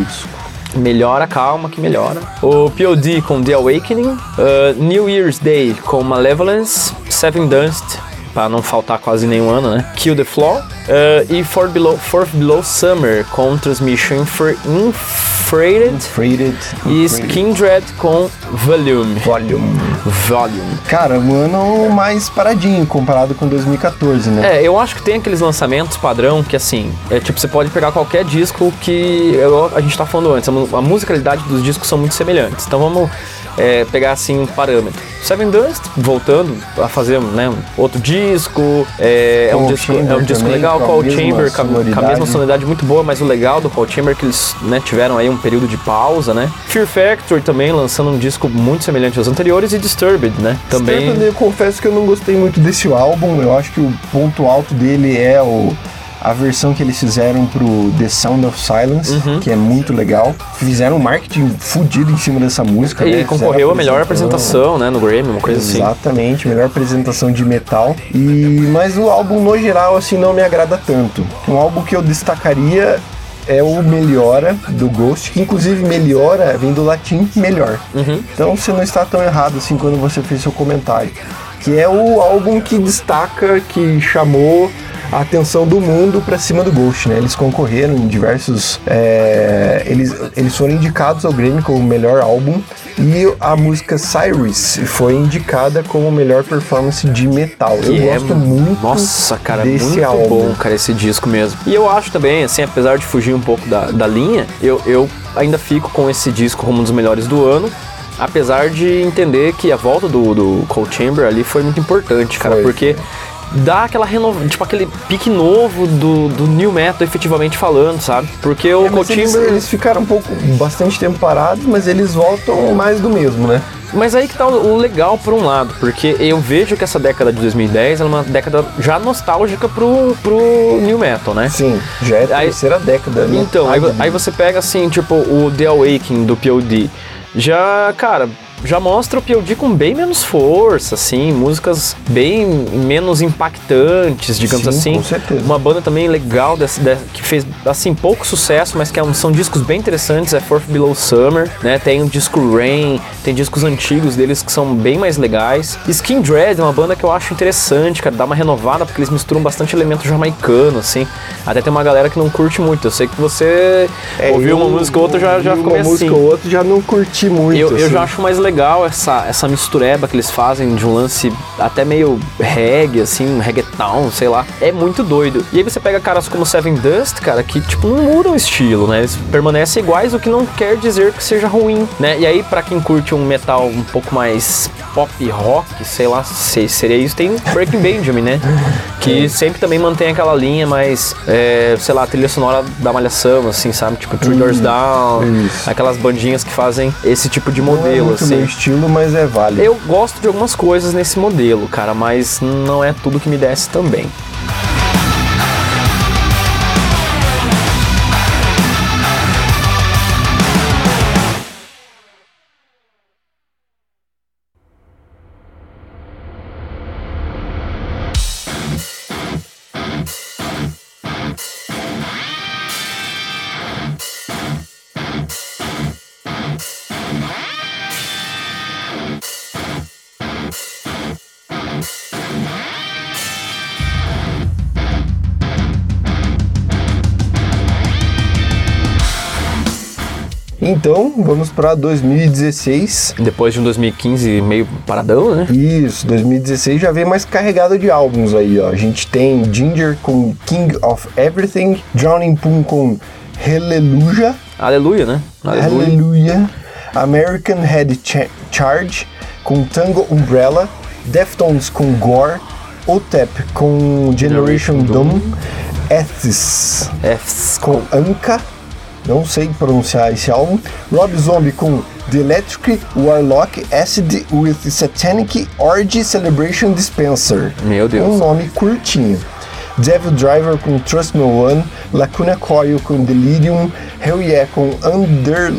Melhora, calma que melhora. O POD com The Awakening. uh, New Year's Day com Malevolence. Seven Dust pra não faltar quase nenhum ano, né? Kill the Floor. eh, e Fourth Below, Fourth Below Summer com Transmission Infra- Infrared. Freighted. E Skin Dread com Volume. Volume. Volume. Cara, um ano mais paradinho comparado com 2014, né? É, eu acho que tem aqueles lançamentos padrão que assim, é tipo, você pode pegar qualquer disco que eu- a gente tá falando antes, a musicalidade dos discos são muito semelhantes. Então vamos é, pegar assim um parâmetro. Seven Dust, voltando a fazer né, um outro disco, é, é um disco, é um disco também, legal, mesma Chamber, com a, mesma sonoridade. muito boa, mas o legal do Paul Chamber é que eles né, tiveram aí um período de pausa, né? Fear Factory também lançando um disco muito semelhante aos anteriores e Disturbed, né? Também. Stephen, eu confesso que eu não gostei muito desse álbum. Eu acho que o ponto alto dele é o, a versão que eles fizeram pro The Sound of Silence, Uhum. que é muito legal. Fizeram um marketing fudido em cima dessa música. E né? concorreu Fizeram a melhor apresentação, né, no Grammy, uma coisa assim. Exatamente, melhor apresentação de metal. E mas o álbum no geral assim não me agrada tanto. Um álbum que eu destacaria é o Melhora do Ghost, que inclusive Melhora vem do latim melhor. Uhum. Então você não está tão errado assim quando você fez seu comentário. Que é o álbum que destaca, que chamou a atenção do mundo pra cima do Ghost, né? Eles concorreram em diversos. é, eles, eles foram indicados ao Grammy como o melhor álbum e a música Cyrus foi indicada como melhor performance de metal. Eu Que é gosto muito. Nossa, cara, desse muito álbum. bom, cara, esse disco mesmo. E eu acho também, assim, apesar de fugir um pouco da, da linha, eu, eu ainda fico com esse disco como um dos melhores do ano. Apesar de entender que a volta do, do Cold Chamber ali foi muito importante, cara, Foi. porque dá aquela renova, tipo aquele pique novo do, do new metal efetivamente falando, sabe? Porque o É, Cold eles, eles ficaram um pouco, bastante tempo parados, mas eles voltam mais do mesmo, né? Mas aí que tá o legal por um lado, porque eu vejo que essa década de 2010 ela é uma década já nostálgica pro, pro new metal, né? Sim, já é a Aí- terceira década. né? Então, aí, aí você pega assim, tipo, o The Awakening do POD. Já, cara, já mostra o POD com bem menos força, assim, músicas bem menos impactantes, digamos Sim, assim. com certeza. Uma banda também legal desse, de- que fez, assim, pouco sucesso, mas que é um- são discos bem interessantes, é Fourth Below Summer, né? Tem o disco Rain, tem discos antigos deles que são bem mais legais. Skin Dread é uma banda que eu acho interessante, cara, dá uma renovada, porque eles misturam bastante elemento jamaicano, assim. Até tem uma galera que não curte muito. Eu sei que você É, ouviu uma eu- música ou outra já, já ficou uma meio música assim. ou outra já não curti muito. Eu, eu assim. já acho mais legal essa, essa mistureba que eles fazem de um lance até meio reggae, assim, reggaeton, sei lá. É muito doido. E aí você pega caras como Seven Dust, cara, que tipo não mudam o estilo, né? Eles permanecem iguais, o que não quer dizer que seja ruim, né? E aí pra quem curte um metal um pouco mais pop rock, sei lá, se seria isso, tem Breaking Benjamin, né? Que sempre também mantém aquela linha mais, é, sei lá, trilha sonora da malhação, assim, sabe? Tipo Three Doors Down, isso. aquelas bandinhas que fazem esse tipo de Não é modelo, assim. meu estilo, mas é válido. Eu gosto de algumas coisas nesse modelo, cara, mas não é tudo que me desce também. Então, vamos pra 2016. Depois de um 2015 meio paradão, né? Isso, 2016 já vem mais carregado de álbuns aí, ó. A gente tem Ginger com King of Everything, Drowning Pool com Hallelujah, Aleluia, né? Aleluia. Hallelujah, American Head Cha- Charge com Tango Umbrella, Deftones com Gore, OTEP com Generation Generation Doom, Ethis com Anka, não sei pronunciar esse álbum, Rob Zombie com The Electric Warlock Acid with Satanic Orgy Celebration Dispenser. Meu Deus. Um nome curtinho. Devil Driver com Trust No One, Lacuna Coil com Delirium, Hell Yeah com Under,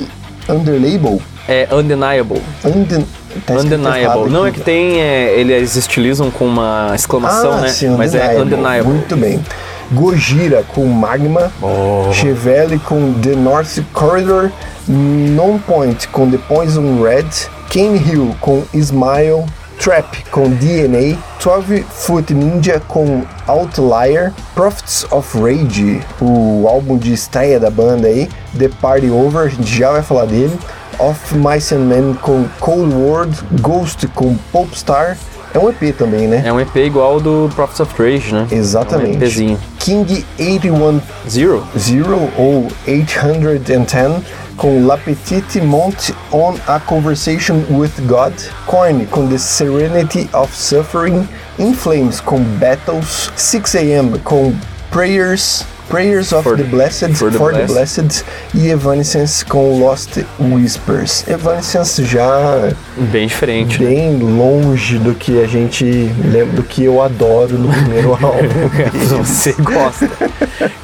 Underlabel. É undeniable. Unden, tá Undeniable. Não é que tem, é, eles estilizam com uma exclamação, ah, né? Sim, Mas é undeniable. Muito bem. Gojira com Magma, Oh. Chevelle com The North Corridor, Non Point com The Poison Red, Kane Hill com Smile, Trap com DNA, 12 Foot Ninja com Outlier, Prophets of Rage, o álbum de estreia da banda aí, The Party Over, a gente já vai falar dele, Of Mice and Men com Cold World, Ghost com Popstar, é um EP também, né? É um EP igual ao do Prophets of Rage, né? Exatamente. É um EPzinho. King 81 Zero? Zero ou 810 com La Petite Monte on a Conversation with God, Coin com The Serenity of Suffering, In Flames com Battles, 6am com Prayers, Prayers of For- the Blessed, for For, the the, Blessed e Evanescence com Lost Whispers. Evanescence já Bem diferente. né? bem longe do que a gente lembra, do que eu adoro no primeiro álbum. Você gosta.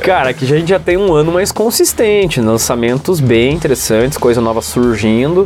Cara, aqui a gente já tem um ano mais consistente, lançamentos bem interessantes, coisa nova surgindo.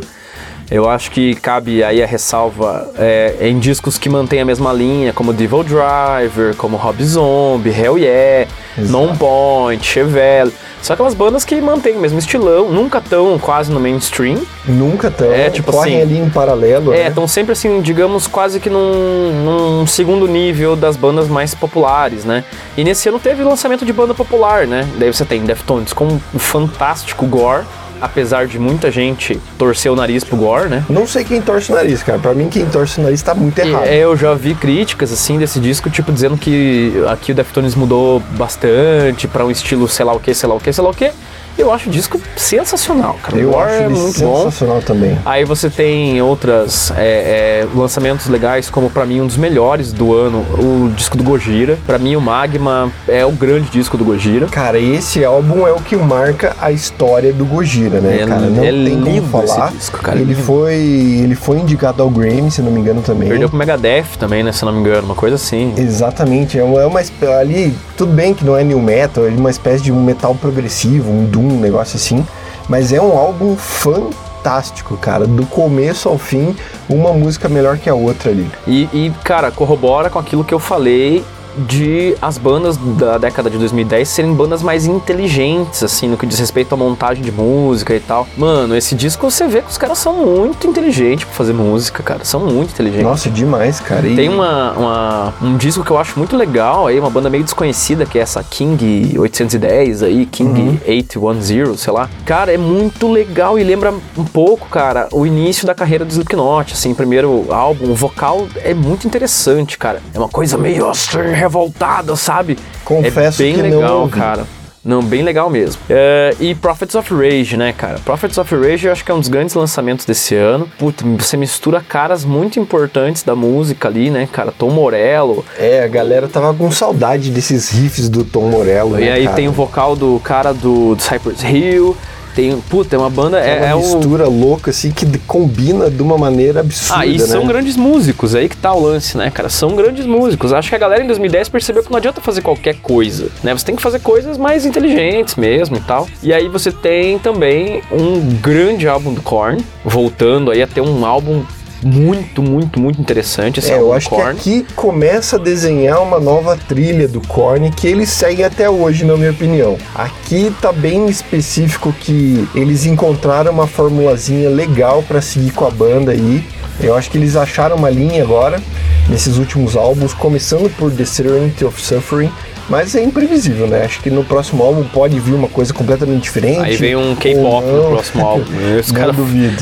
Eu acho que cabe aí a ressalva é, em discos que mantêm a mesma linha, como Devil Driver, como Rob Zombie, Hell Yeah, Non Point, Chevelle. São aquelas bandas que mantêm o mesmo estilão, nunca tão quase no mainstream. Nunca tão, É, tipo correm assim, ali em paralelo, É, né? estão sempre assim, digamos, quase que num, num segundo nível das bandas mais populares, né? E nesse ano teve lançamento de banda popular, né? Daí você tem Deftones com o fantástico Gore, apesar de muita gente torcer o nariz pro Gore, né? Não sei quem torce o nariz, cara. Pra mim, quem torce o nariz tá muito errado. é, eu já vi críticas assim desse disco, tipo dizendo que aqui o Deftones mudou bastante pra um estilo sei lá o que, sei lá o que, sei lá o que. Eu acho o disco sensacional, cara. Eu Gore acho é muito bom. sensacional também. Aí você tem outras é, é, lançamentos legais, como pra mim um dos melhores do ano, o disco do Gojira. Pra mim o Magma é o grande disco do Gojira. Cara, esse álbum é o que marca a história do Gojira, né, É- cara? Não é tem lindo como falar. disco, cara, Ele lindo. foi, ele foi indicado ao Grammy, se não me engano também. Perdeu pro Megadeth também, né? Se não me engano, uma coisa assim. Exatamente, é uma, é uma ali, tudo bem que não é new metal, é uma espécie de um metal progressivo, um doom, um negócio assim, mas é um álbum fantástico, cara, do começo ao fim, uma música melhor que a outra ali. E, e, cara, corrobora com aquilo que eu falei de as bandas da década de 2010 serem bandas mais inteligentes, assim, no que diz respeito à montagem de música e tal. Mano, esse disco você vê que os caras são muito inteligentes pra fazer música, cara. São muito inteligentes. Nossa, demais, cara. E Tem uma, uma- um disco que eu acho muito legal aí, uma banda meio desconhecida, que é essa King 810 aí, King 810, sei lá. Cara, é muito legal e lembra um pouco, cara, o início da carreira do Slipknot, assim, primeiro álbum, o vocal é muito interessante, cara. É uma coisa meio assim, revoltada, sabe? Confesso é bem que não legal, ouvi. cara. Não, bem legal mesmo. É, e Prophets of Rage, né, cara? Prophets of Rage eu acho que é um dos grandes lançamentos desse ano. Puta, você mistura caras muito importantes da música ali, né, cara? Tom Morello. É, a galera tava com saudade desses riffs do Tom Morello, e né, aí cara? tem o vocal do cara do, do Cypress Hill. Tem, puta, é uma banda. É É, uma é mistura louca, assim, que combina de uma maneira absurda, Ah, e né? são grandes músicos, aí que tá o lance, né, cara? São grandes músicos. Acho que a galera em 2010 percebeu que não adianta fazer qualquer coisa, né? Você tem que fazer coisas mais inteligentes mesmo e tal. E aí você tem também um grande álbum do Korn, voltando aí a ter um álbum muito, muito, muito interessante. Esse É, eu acho que Korn. aqui começa a desenhar uma nova trilha do Korn que eles seguem até hoje, na minha opinião. Aqui tá bem específico que eles encontraram uma formulazinha legal pra seguir com a banda aí. Eu acho que eles acharam uma linha agora nesses últimos álbuns, começando por The Serenity of Suffering. Mas é imprevisível, né? Acho que no próximo álbum pode vir uma coisa completamente diferente. Aí vem um K-pop no próximo álbum. E Os caras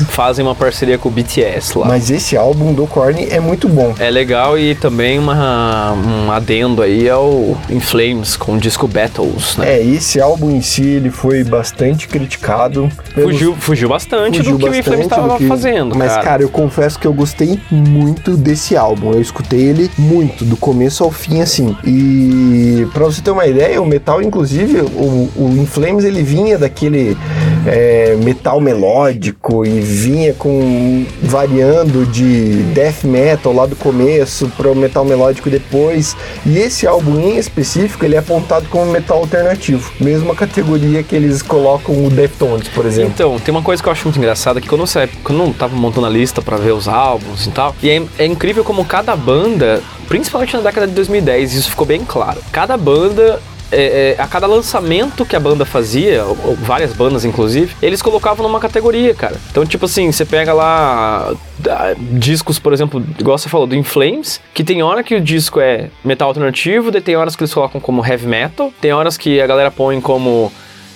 fazem uma parceria com o BTS lá. Mas esse álbum do Korn é muito bom. É legal e também uma, um adendo aí ao In Flames com o disco Battles, né? É, esse álbum em si ele foi bastante criticado. pelos- Fugiu, fugiu bastante fugiu do que o In Flames bastante estava que- fazendo, Mas, cara. cara. eu confesso que eu gostei muito desse álbum. Eu escutei ele muito, do começo ao fim, assim. E pra você ter uma ideia, o metal, inclusive, o, o In Flames, ele vinha daquele é, metal melódico e vinha com variando de death metal lá do começo para o metal melódico depois. E esse álbum em específico, ele é apontado como metal alternativo. Mesma categoria que eles colocam o Deftones, por exemplo. Então, tem uma coisa que eu acho muito engraçada, que quando, você, quando eu não tava montando a lista pra ver os álbuns e tal, e é, é incrível como cada banda, principalmente na década de 2010, isso ficou bem claro, cada banda é, é, a cada lançamento que a banda fazia, ou- ou várias bandas inclusive, eles colocavam numa categoria, cara. Então, tipo assim, você pega lá ah, discos, por exemplo, igual você falou, do In Flames, que tem hora que o disco é metal alternativo, tem horas que eles colocam como heavy metal, tem horas que a galera põe como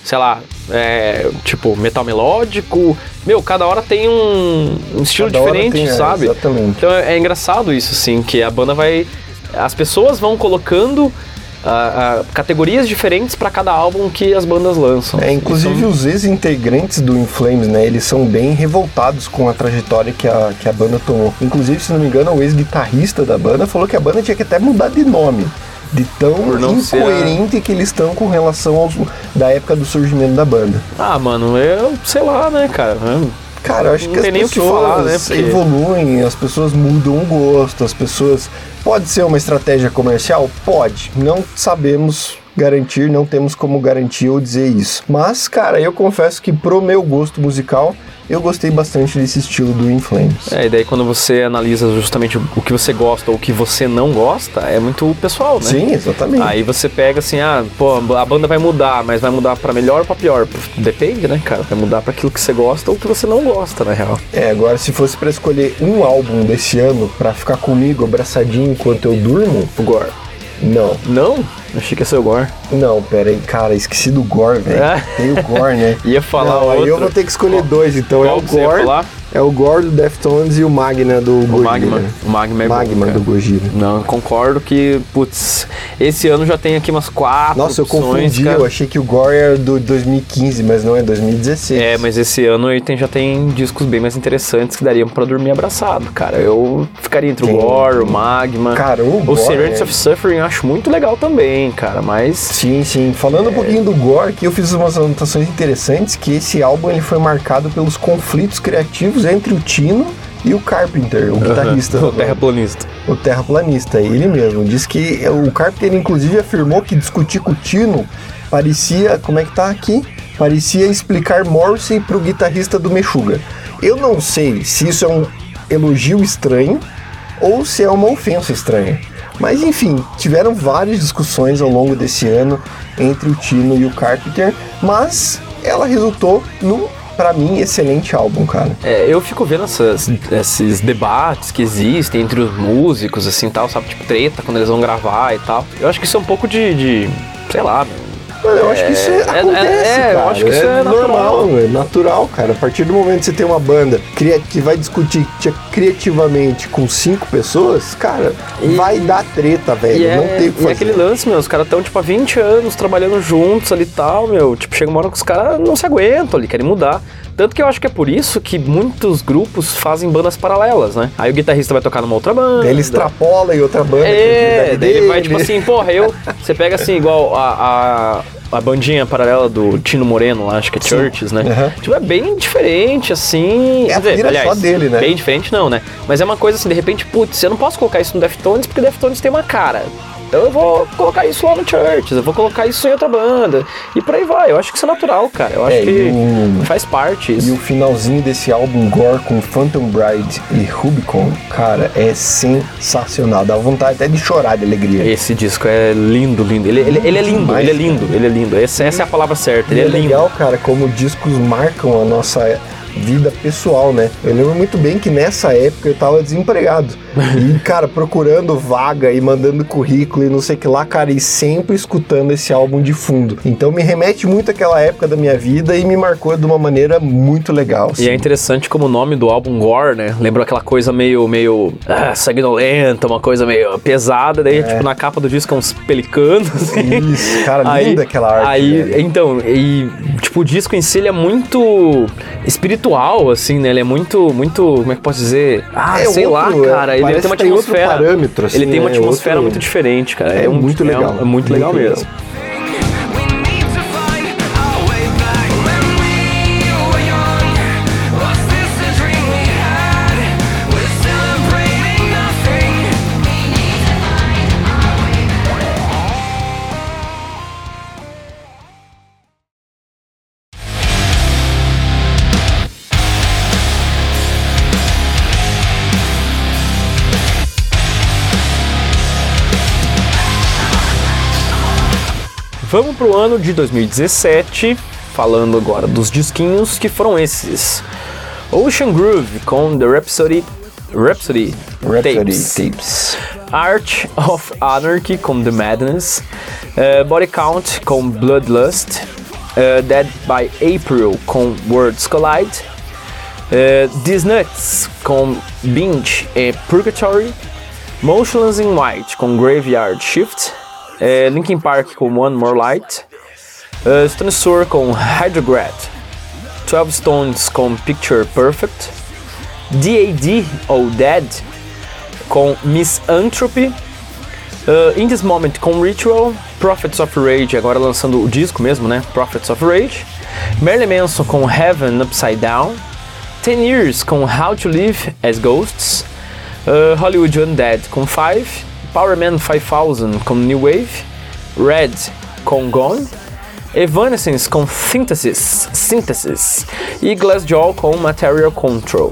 sei lá, é, tipo, metal melódico. Meu, cada hora tem um, um estilo Cada diferente, tem, é, sabe? exatamente. Então é, é engraçado isso, assim, que a banda vai. As pessoas vão colocando ah, ah, categorias diferentes pra cada álbum que as bandas lançam. É, inclusive Isso os ex-integrantes do In Flames, né? Eles são bem revoltados com a trajetória que a, que a banda tomou. Inclusive, se não me engano, o ex-guitarrista da banda falou que a banda tinha que até mudar de nome. De tão a- incoerente que eles estão com relação aos, da época do surgimento da banda. Ah, mano, eu sei lá, né, cara? Cara, eu acho Não que as o que pessoas falar, né, porque- evoluem, as pessoas mudam o gosto, as pessoas. Pode ser uma estratégia comercial? Pode. Não sabemos garantir, não temos como garantir ou dizer isso. Mas, cara, eu confesso que pro meu gosto musical, eu gostei bastante desse estilo do In Flames. É, e daí quando você analisa justamente o que você gosta ou o que você não gosta, é muito pessoal, né? Sim, exatamente. Aí você pega assim, ah, pô, a banda vai mudar, mas vai mudar pra melhor ou pra pior? Depende, né, cara? Vai mudar pra aquilo que você gosta ou que você não gosta, na real. É, agora se fosse pra escolher um álbum desse ano pra ficar comigo abraçadinho enquanto eu durmo, O Gore. Não. Não? Achei que ia ser o Gore. Não, pera aí, cara, esqueci do Gore, velho. É? Tem o Gore, né? Ia falar Não, aí outro. eu vou ter que escolher dois, então é o você ia Gore. falar? É o Gore do Deftones e o Magna do O Gojira. Magma. O Magma é bom, Magma cara. do Gojira. Não, concordo que, putz, esse ano já tem aqui umas quatro Nossa, eu opções, confundi, cara. eu achei que o Gore era do 2015, mas não é 2016. É, mas esse ano aí tem, já tem discos bem mais interessantes que dariam pra dormir abraçado, cara. Eu ficaria entre Tem, o Gore, o. Magma. Cara, o o Gore Serenity é- of Suffering eu acho muito legal também, cara, mas Sim, sim. Falando um pouquinho do Gore, aqui eu fiz umas anotações interessantes que esse álbum ele foi marcado pelos conflitos criativos entre o Tino e o Carpenter, o guitarrista. o terraplanista. o terraplanista, ele mesmo. Diz que o Carpenter, inclusive, afirmou que discutir com o Tino parecia, como é que tá aqui? Parecia explicar Morrissey pro guitarrista do Meshuga. Eu não sei se isso é um elogio estranho ou se é uma ofensa estranha. Mas enfim, tiveram várias discussões ao longo desse ano entre o Tino e o Carpenter, mas ela resultou num, pra mim, excelente álbum, cara. É, eu fico vendo essas- esses debates que existem entre os músicos, assim, tal, sabe? Tipo, treta quando eles vão gravar e tal. Eu acho que isso é um pouco de, de sei lá, Mano, eu acho que isso é, É, acontece, é, é, eu acho que isso é normal, é natural, cara. A partir do momento que você tem uma banda que vai discutir criativamente com cinco pessoas, cara, vai dar treta, velho. E é, não tem o que e é fazer. aquele lance, meu, os caras estão, tipo, há 20 anos trabalhando juntos ali e tal, meu. Tipo, chega uma hora que os caras não se aguentam ali, querem mudar. Tanto que eu acho que é por isso que muitos grupos fazem bandas paralelas, né? Aí o guitarrista vai tocar numa outra banda. Daí ele extrapola e outra banda. É, é daí ele vai tipo assim, porra, eu. Você pega assim, igual a, a, a bandinha paralela do Tino Moreno lá, acho que é Churches, né? Aham. Tipo, é bem diferente, assim. É a dizer, pira só dele, né? Bem diferente não, né? Mas é uma coisa assim, de repente, putz, eu não posso colocar isso no Deftones porque o Deftones tem uma cara. Então eu vou colocar isso lá no Churches, eu vou colocar isso em outra banda. E por aí vai. Eu acho que isso é natural, cara. Eu acho É, que e o- faz parte E isso. o finalzinho desse álbum Gore com Phantom Bride e Rubicon, cara, é sensacional. Dá vontade até de chorar de alegria. Esse disco é lindo, lindo. Ele, ele, ele é lindo, Demais, ele é lindo, ele é lindo. Essa, essa é a palavra certa, ele E é é lindo. legal, cara, como discos marcam a nossa vida pessoal, né? Eu lembro muito bem que nessa época eu tava desempregado. e, cara, procurando vaga e mandando currículo e não sei o que lá, cara, e sempre escutando esse álbum de fundo. Então me remete muito àquela época da minha vida e me marcou de uma maneira muito legal. E é assim. interessante como o nome do álbum Gore, né? Lembrou aquela coisa meio, meio ah, sanguinolenta, uma coisa meio pesada. Daí, tipo, na capa do disco é uns pelicanos. assim. Isso, cara, linda aquela arte. Aí, então, e tipo, o disco em si ele é muito espiritual, assim, né? Ele é muito, muito, como é que eu posso dizer? Ah, É sei lá, outro, é, cara. Ele tem uma tem atmosfera. parâmetro, assim, ele tem uma é atmosfera outro- muito diferente, cara. É um- muito é legal. É, muito legal Muito mesmo. We Vamos pro ano de 2017, falando agora dos disquinhos que foram esses. Ocean Groove com The Rhapsody, Rhapsody, Rhapsody Tapes. Tapes. Art of Anarchy com The Madness, eh, Body Count com Bloodlust, eh, Dead by April com Worlds Collide, eh, These Nuts com Binge e Purgatory, Motionless in White com Graveyard Shift, eh, Linkin Park com One More Light, eh, Stone Sour com Hydrograd, 12 Stones com Picture Perfect, DAD ou Dead com Misanthropy, uh, In This Moment com Ritual, Prophets of Rage, agora lançando o disco mesmo, né? Prophets of Rage, Marilyn Manson com Heaven Upside Down, Ten Years com How to Live as Ghosts, uh, Hollywood Undead com Five, Power Man 5000 com New Wave, Red com Gone, Evanescence com Synthesis, Synthesis e Glassjaw com Material Control.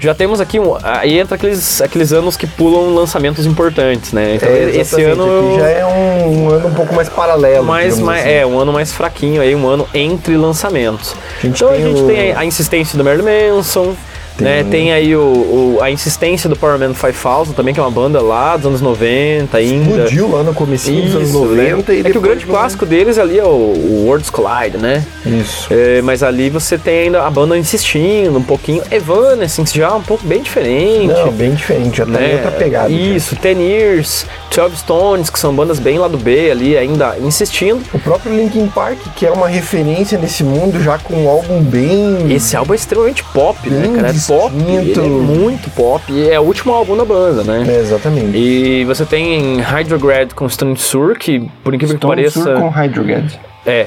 Já temos aqui, um, aí entra aqueles, aqueles anos que pulam lançamentos importantes, né? Então É, esse ano já é um, um ano um pouco mais paralelo. mais, mais- assim. é um ano mais fraquinho aí, um ano entre lançamentos. A então a gente o- tem a insistência do Marilyn Manson, né? Tem aí o, o- a insistência do Power Man 5000 também, que é uma banda lá dos anos 90 ainda. Explodiu lá no comecinho dos anos Isso, 90 né? e É que o grande clássico deles ali é o, o Worlds Collide, né? Isso. É, mas ali você tem ainda a banda insistindo um pouquinho. Evanescence já é um pouco bem diferente. Não, bem diferente, já tá né? outra pegada. Isso, Ten Years, 12 Stones, que são bandas bem lá do B ali, ainda insistindo. O próprio Linkin Park, que é uma referência nesse mundo, já com um álbum bem. Esse álbum é extremamente pop, né, Bem cara? É pop, ele é muito pop e é o último álbum da banda, né? É, exatamente. E você tem Hydrograd com Stone Sur, que por incrível que Stone pareça... Sour com Hydrogad. É.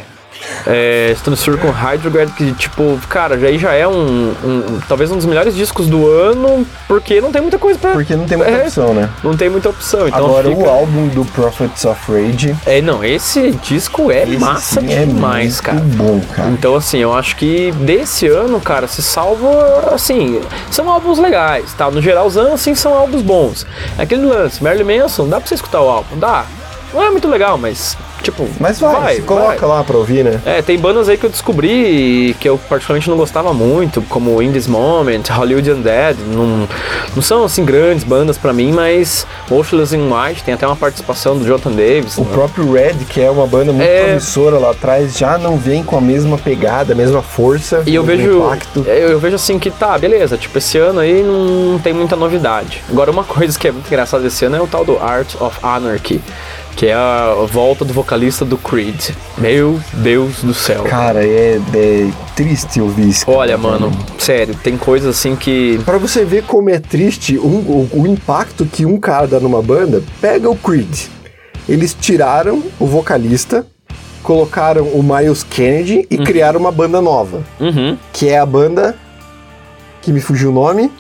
É, Stone Sur com Hydrograd, que tipo, cara, já aí já é um, um- talvez um dos melhores discos do ano, porque não tem muita coisa pra. Porque não tem muita É, opção, né? Não tem muita opção. Então Agora, fica... o álbum do Prophets of Rage. É, não, esse disco é esse massa é demais, muito cara. bom, cara. Então, assim, eu acho que desse ano, cara, se salva, assim, são álbuns legais, tá? No geral, os anos, assim, são álbuns bons. É Aquele lance, Marilyn Manson, dá pra você escutar o álbum? Dá. Não é muito legal, mas, tipo, Mas vai, se coloca lá pra ouvir, né? É, tem bandas aí que eu descobri que eu particularmente não gostava muito, como In This Moment, Hollywood Undead, não, não são assim grandes bandas pra mim, mas Motionless in White tem até uma participação do Jonathan Davis. O né? próprio Red, que é uma banda muito É. promissora lá atrás, já não vem com a mesma pegada, a mesma força. E eu vejo, impacto. eu, eu vejo assim que tá, beleza, tipo, esse ano aí não tem muita novidade. Agora, uma coisa que é muito engraçada esse ano é o tal do Art of Anarchy, que é a volta do vocalista do Creed. Meu Deus do céu. Cara, é, é triste ouvir isso. Olha, mano, sério, tem coisas assim que. Pra você ver como é triste um- o, o impacto que um cara dá numa banda, pega o Creed. Eles tiraram o vocalista, colocaram o Miles Kennedy e criaram uma banda nova, Uhum. que é a banda que me fugiu o nome,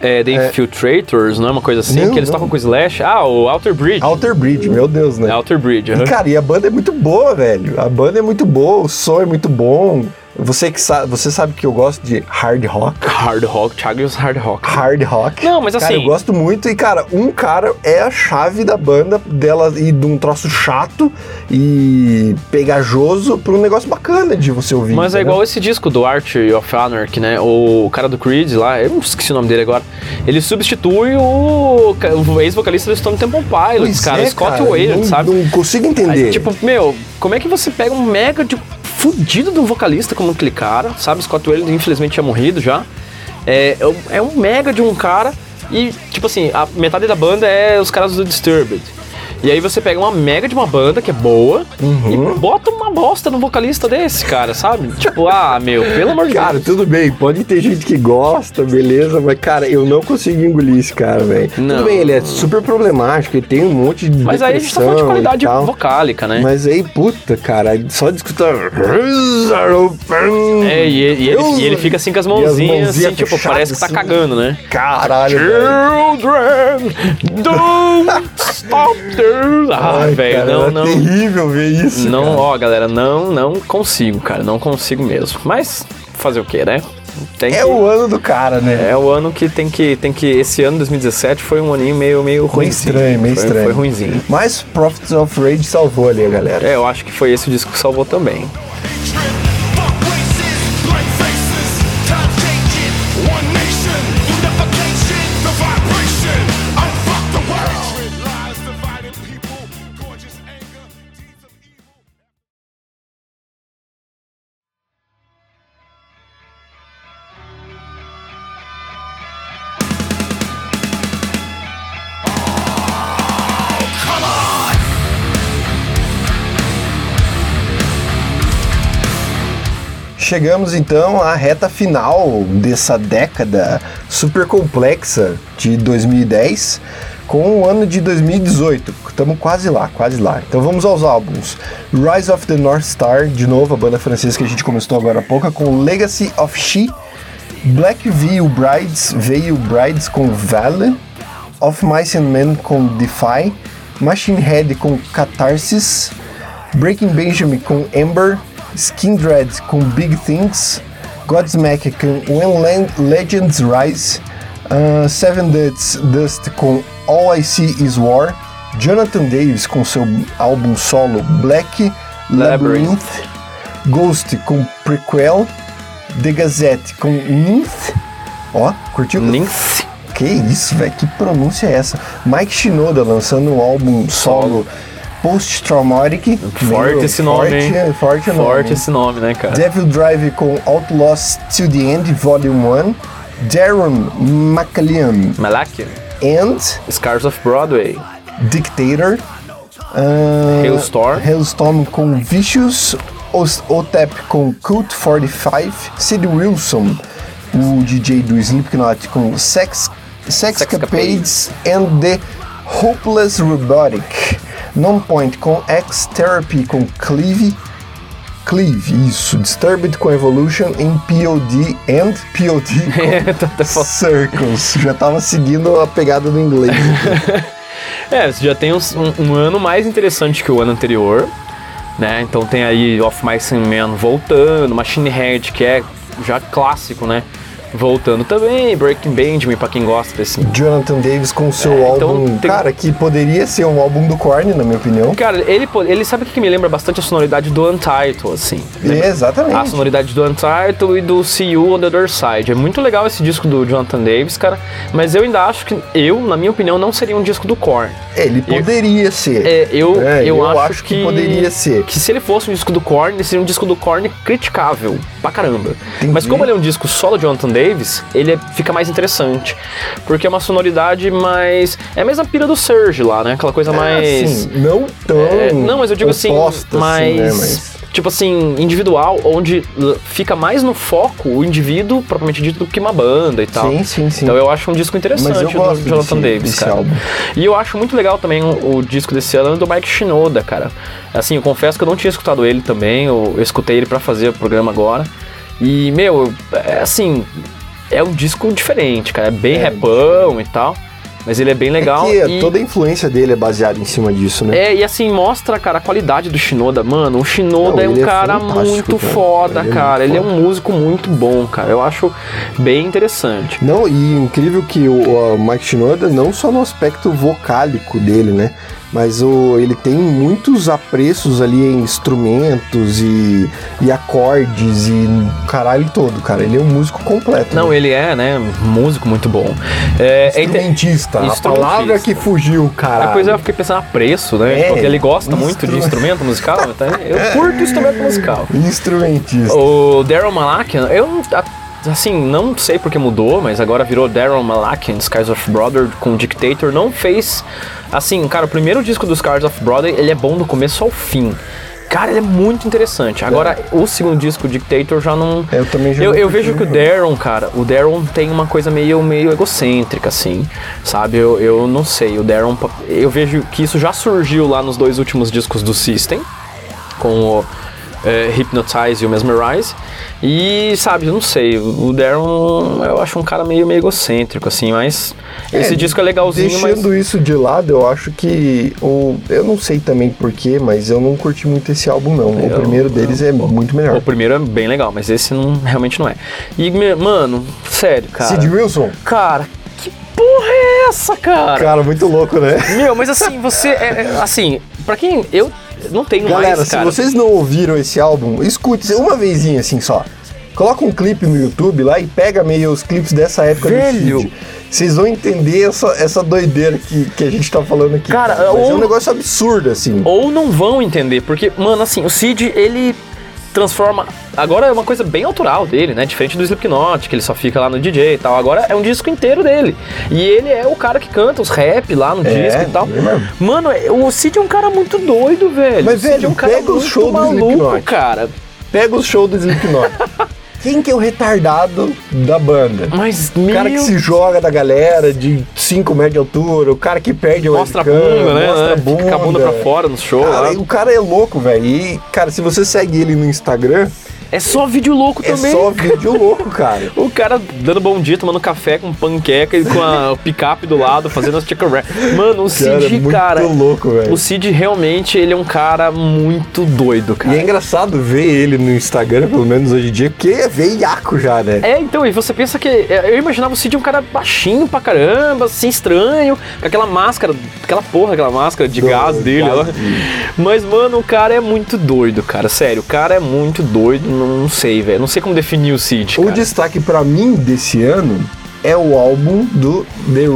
É, The Infiltrators, não é uma coisa assim? Não, que eles não. tocam com o Slash? Ah, o Outer Bridge. Alter Bridge, meu Deus, né? Outer Bridge, E, aham. cara, e a banda é muito boa, velho. A banda é muito boa, o som é muito bom. Você que sabe, você sabe que eu gosto de hard rock. Hard Rock, Thiago e os Hard Rock. Hard rock. Não, mas Cara, assim- eu gosto muito e, cara, um cara é a chave da banda dela e de um troço chato e pegajoso pra um negócio bacana de você ouvir. Mas é entendeu? igual esse disco do Art of Anarchy, né? O cara do Creed lá, eu esqueci o nome dele agora. Ele substitui o, o ex-vocalista do Stone Temple Pilots, Pois cara, é, Scott cara, sabe? Não consigo entender. Aí, tipo, meu, como é que você pega um mega de fudido de um vocalista como aquele cara, sabe? Scott Weiland infelizmente tinha morrido já. É, é é um mega de um cara e, tipo assim, a metade da banda é os caras do Disturbed. E aí você pega uma mega de uma banda que é boa Uhum. e bota uma bosta no vocalista desse, cara, sabe? Tipo, ah, meu, pelo amor de Cara, Deus. tudo bem, pode ter gente que gosta, beleza, mas, cara, eu não consigo engolir esse cara, velho. Tudo bem, ele é super problemático, ele tem um monte de. Mas aí a gente tá falando de qualidade vocálica, né? Mas aí, puta, cara, só de escutar. É, e, ele- e ele, e ele fica assim com as E as mãozinhas, assim, mãozinhas tipo, parece que tá assim. cagando, né? Caralho. Children, don't stop the... Ah, velho, cara, não, é não... terrível ver isso. Não, cara. ó, galera, não, não consigo, cara, não consigo mesmo. Mas fazer o que, né? Tem É que- o ano do cara, né? É o ano que tem que tem que esse ano 2017 foi um aninho meio meio ruim. Meio estranho, meio foi, estranho. Foi ruimzinho. Mas Prophets of Rage salvou ali a galera. É, eu acho que foi esse o disco que salvou também. Chegamos então à reta final dessa década super complexa de 2010 com o ano de 2018. Estamos quase lá, quase lá. Então vamos aos álbuns. Rise of the North Star, de novo, a banda francesa que a gente começou agora há pouco, com Legacy of She. Black Veil Brides, Veil Brides com Vale. Of Mice and Men com Defy. Machine Head com Catharsis. Breaking Benjamin com Ember, Skin Dread com Big Things, Godsmack com When Legends Rise, uh, Seven Dust, Dust com All I See Is War, Jonathan Davis com seu álbum solo Black Labyrinth, Ghost com Prequel, The Gazette com Nymph, ó, curtiu? Nymph. Que isso, velho, que pronúncia é essa? Mike Shinoda lançando um álbum solo Post Traumatic. Forte esse nome, forte, hein? Forte, nome. Forte esse nome, né, cara? Devil Drive com Outlaws Till the End, Volume 1. Darren McCallion Malak, and Scars of Broadway, Dictator. Uh, Hailstorm. Hailstorm com Vicious. Otep com Cult 45. Sid Wilson, o DJ do Slipknot com Sex, Sexcapades and the Hopeless Robotic. Non-Point com X Therapy com Cleave. Cleave, isso. Disturbed com Evolution em POD and POD com Tá até falando. Circles. Já tava seguindo a pegada do inglês. É, você já tem um, um ano mais interessante que o ano anterior, né? Então tem aí Of Mice and Men voltando, Machine Head, que é já clássico, né? Voltando também, Breaking Benjamin, pra quem gosta desse. Jonathan Davis com seu É, então álbum, tem- cara, que poderia ser um álbum do Korn, na minha opinião. Cara, ele, ele sabe o que que me lembra bastante a sonoridade do Untitled, assim. Exatamente. A sonoridade do Untitled e do See You on the Other Side. É muito legal esse disco do Jonathan Davis, cara. Mas eu ainda acho que, eu, na minha opinião, não seria um disco do Korn. É, Ele poderia ser. É, eu, É, eu, eu acho, acho que poderia ser. Que se ele fosse um disco do Korn, ele seria um disco do Korn criticável, pra caramba. Entendi. Mas como ele é um disco solo de Jonathan Davis, ele é- fica mais interessante. Porque é uma sonoridade mais. É a mesma pira do Surge lá, né? Aquela coisa mais. Assim, não tão. É, não, mas eu digo assim, mais, né, mas- tipo assim, individual, onde fica mais no foco o indivíduo, propriamente dito, do que uma banda e tal. Sim, sim, sim. Então eu acho um disco interessante do Jonathan desse- Davis, desse cara. álbum. E eu acho muito legal também o, o disco desse ano do Mike Shinoda, cara. Assim, eu confesso que eu não tinha escutado ele também, eu, eu escutei ele pra fazer o programa agora. E, meu, é assim, é um disco diferente, cara. É bem repão e tal. Mas ele é bem legal. É que e... toda a influência dele é baseada em cima disso, né? É, e assim, mostra, cara, a qualidade do Shinoda. Mano, o Shinoda Não, é um é cara fantástico, muito cara. foda, Ele é cara. muito Ele é foda. um músico muito bom, cara. Eu acho bem interessante. Não, e incrível que o, o Mike Shinoda, não só no aspecto vocálico dele, né? Mas o, ele tem muitos apreços ali em instrumentos e, e acordes e caralho todo, cara. Ele é um músico completo. Não, né? ele é, né, músico muito bom. É, é inter- Instrumentista, a Instrumentista. palavra que fugiu, cara. Depois eu fiquei pensando a preço, né? É, Porque ele gosta muito de instrumento. musical. Então eu curto instrumento musical. Instrumentista. O Daryl Malakian, eu não- a- assim, não sei porque mudou, mas agora virou Daryl Malakian, Skies of Brother com Dictator, não fez assim, cara, o primeiro disco dos Skies of Brother, ele é bom do começo ao fim. Cara, ele é muito interessante. Agora, o segundo disco, Dictator, já não. Eu também já Eu, eu vejo que o. Daron, cara, o Daron tem uma coisa meio, meio egocêntrica, assim, sabe? Eu, eu não sei, o Daron. Eu vejo que isso já surgiu lá nos dois últimos discos do System, com o é, Hypnotize e o Mesmerize. E, sabe, eu não sei, o Darren eu acho um cara meio, meio egocêntrico, assim, mas esse disco é legalzinho, mas... Deixando isso de lado, eu acho que o eu não sei também porquê, mas eu não curti muito esse álbum não. O Eu- primeiro deles é muito melhor. O primeiro é bem legal, mas esse não, realmente não é. E, mano, sério, cara. Sid Wilson, Cara, que porra é essa, cara? cara, muito louco, né? Meu, mas assim, você. É, é, assim, pra quem. Eu não tenho Galera, mais, se cara. vocês não ouviram esse álbum, escute uma vezinha assim só. Coloca um clipe no YouTube lá e pega meio os clipes dessa época Velho. do Cid. Vocês vão entender essa, essa doideira que, que a gente tá falando aqui. Cara, Mas é ou- um negócio absurdo, assim. Ou não vão entender, porque, mano, assim, o Cid, ele transforma. Agora é uma coisa bem autoral dele, né? Diferente do Slipknot, que ele só fica lá no DJ e tal. Agora é um disco inteiro dele. E ele é o cara que canta os rap lá no É, disco e tal. mesmo. Mano, é- o Cid é um cara muito doido, velho. Mas, o Cid é um cara pega o muito show do maluco, Slipknot. cara. Pega o show do Slipknot. Quem que é o retardado da banda? Mas, O cara que se joga da galera de 5 metros de altura, o cara que perde Mostra a bunda, né? Mostra a Fica bunda. com a bunda pra fora no show. Cara, o cara é louco, velho. E, cara, se você segue ele no Instagram, É só vídeo louco é também. só vídeo louco, cara. O cara dando bom dia, tomando café com panqueca e com a picape do lado, fazendo as chicken wrap. Mano, o Cara, Cid, muito cara. louco, velho. O Cid realmente, ele é um cara muito doido, E cara. é engraçado ver ele no Instagram, pelo menos hoje em dia, porque é veiaco já, né? É, então, e você pensa que. Eu imaginava o Cid um cara baixinho pra caramba, assim, estranho, com aquela máscara, aquela porra, aquela máscara de gás dele. gás Mas, mano, o cara é muito doido, cara. Sério, o cara é muito doido, não, sei, velho. Não sei como definir o Cid. O cara. destaque pra mim desse ano é o álbum do The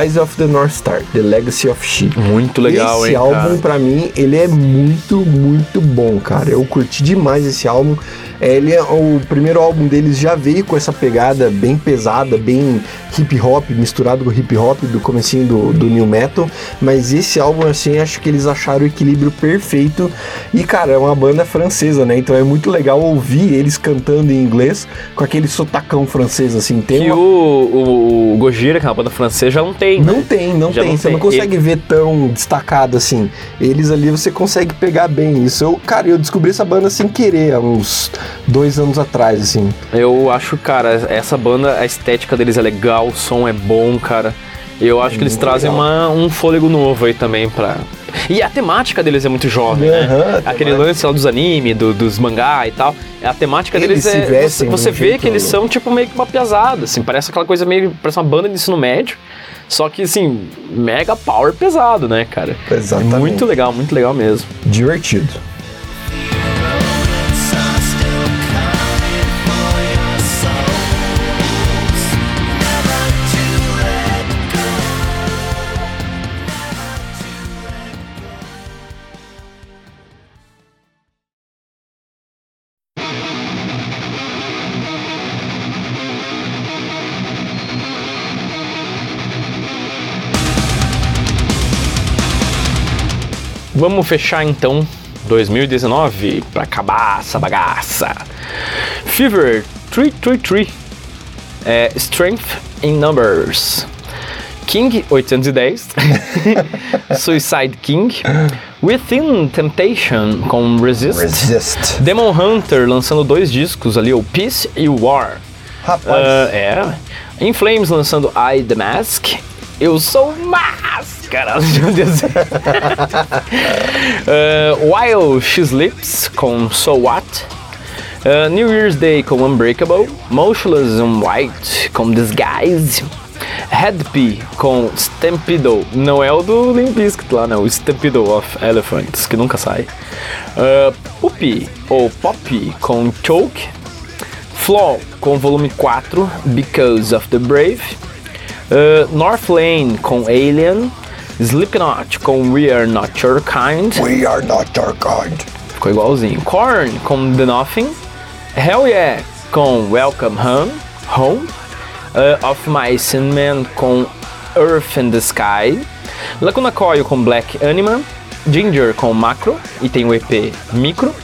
Rise of the North Star, The Legacy of She. Muito legal, esse hein, álbum, cara. pra mim, ele é muito, muito bom, cara. Eu curti demais esse álbum. Ele é o primeiro álbum deles já veio com essa pegada bem pesada, bem hip hop, misturado com hip hop do comecinho do, do new metal. Mas esse álbum, assim, acho que eles acharam o equilíbrio perfeito. E, cara, é uma banda francesa, né? Então é muito legal ouvir eles cantando em inglês com aquele sotacão francês, assim. Tem Que uma... o, o, Gojira, que é uma banda francesa, já não tem. né? Não tem, não Já tem. não você tem. não consegue ver tão destacado assim. Eles ali você consegue pegar bem isso. Eu, cara, eu descobri essa banda sem querer há uns dois anos atrás, assim. Eu acho, cara, essa banda, a estética deles é legal, o som é bom, cara. Eu acho que eles trazem uma- um fôlego novo aí também pra. E a temática deles é muito jovem, Aham, né? Aquele temática. lance lá dos anime, do- dos mangá e tal. A temática Eles deles é. Você, você vê jeito- que eles são tipo meio que uma piazada, assim, parece aquela coisa meio. Parece uma banda de ensino médio. Só que, assim, mega power pesado, né, cara? Exatamente. Muito legal, muito legal mesmo. Divertido. Vamos fechar então 2019 pra acabar essa bagaça. Fever 333 é Strength in Numbers. King 810 Suicide King Within Temptation com Resist. Resist. Demon Hunter lançando dois discos ali, o Peace e o War. Rapaz, Ah, é. In Flames lançando I The Mask. Eu sou máscara. Meu Deus. Ah, While She Sleeps com So What. Ah, New Year's Day com Unbreakable. Motionless in White com Disguise. Headpie com Stampedo. Não é o do Limp Bizkit lá, não. O Stampedo of Elephants, que nunca sai. Uh, Puppy ou Poppy com Choke. Flaw com volume 4, Because of the Brave. Uh, North Lane com Alien. Slipknot com We Are Not Your Kind. we are not your kind. Ficou igualzinho. Korn com The Nothing. Hell Yeah com Welcome Home. Home. Uh, of Mice and Men com Earth and the Sky. Lacuna Coil com Black Anima. Ginger com Macro. E tem o EP Micro.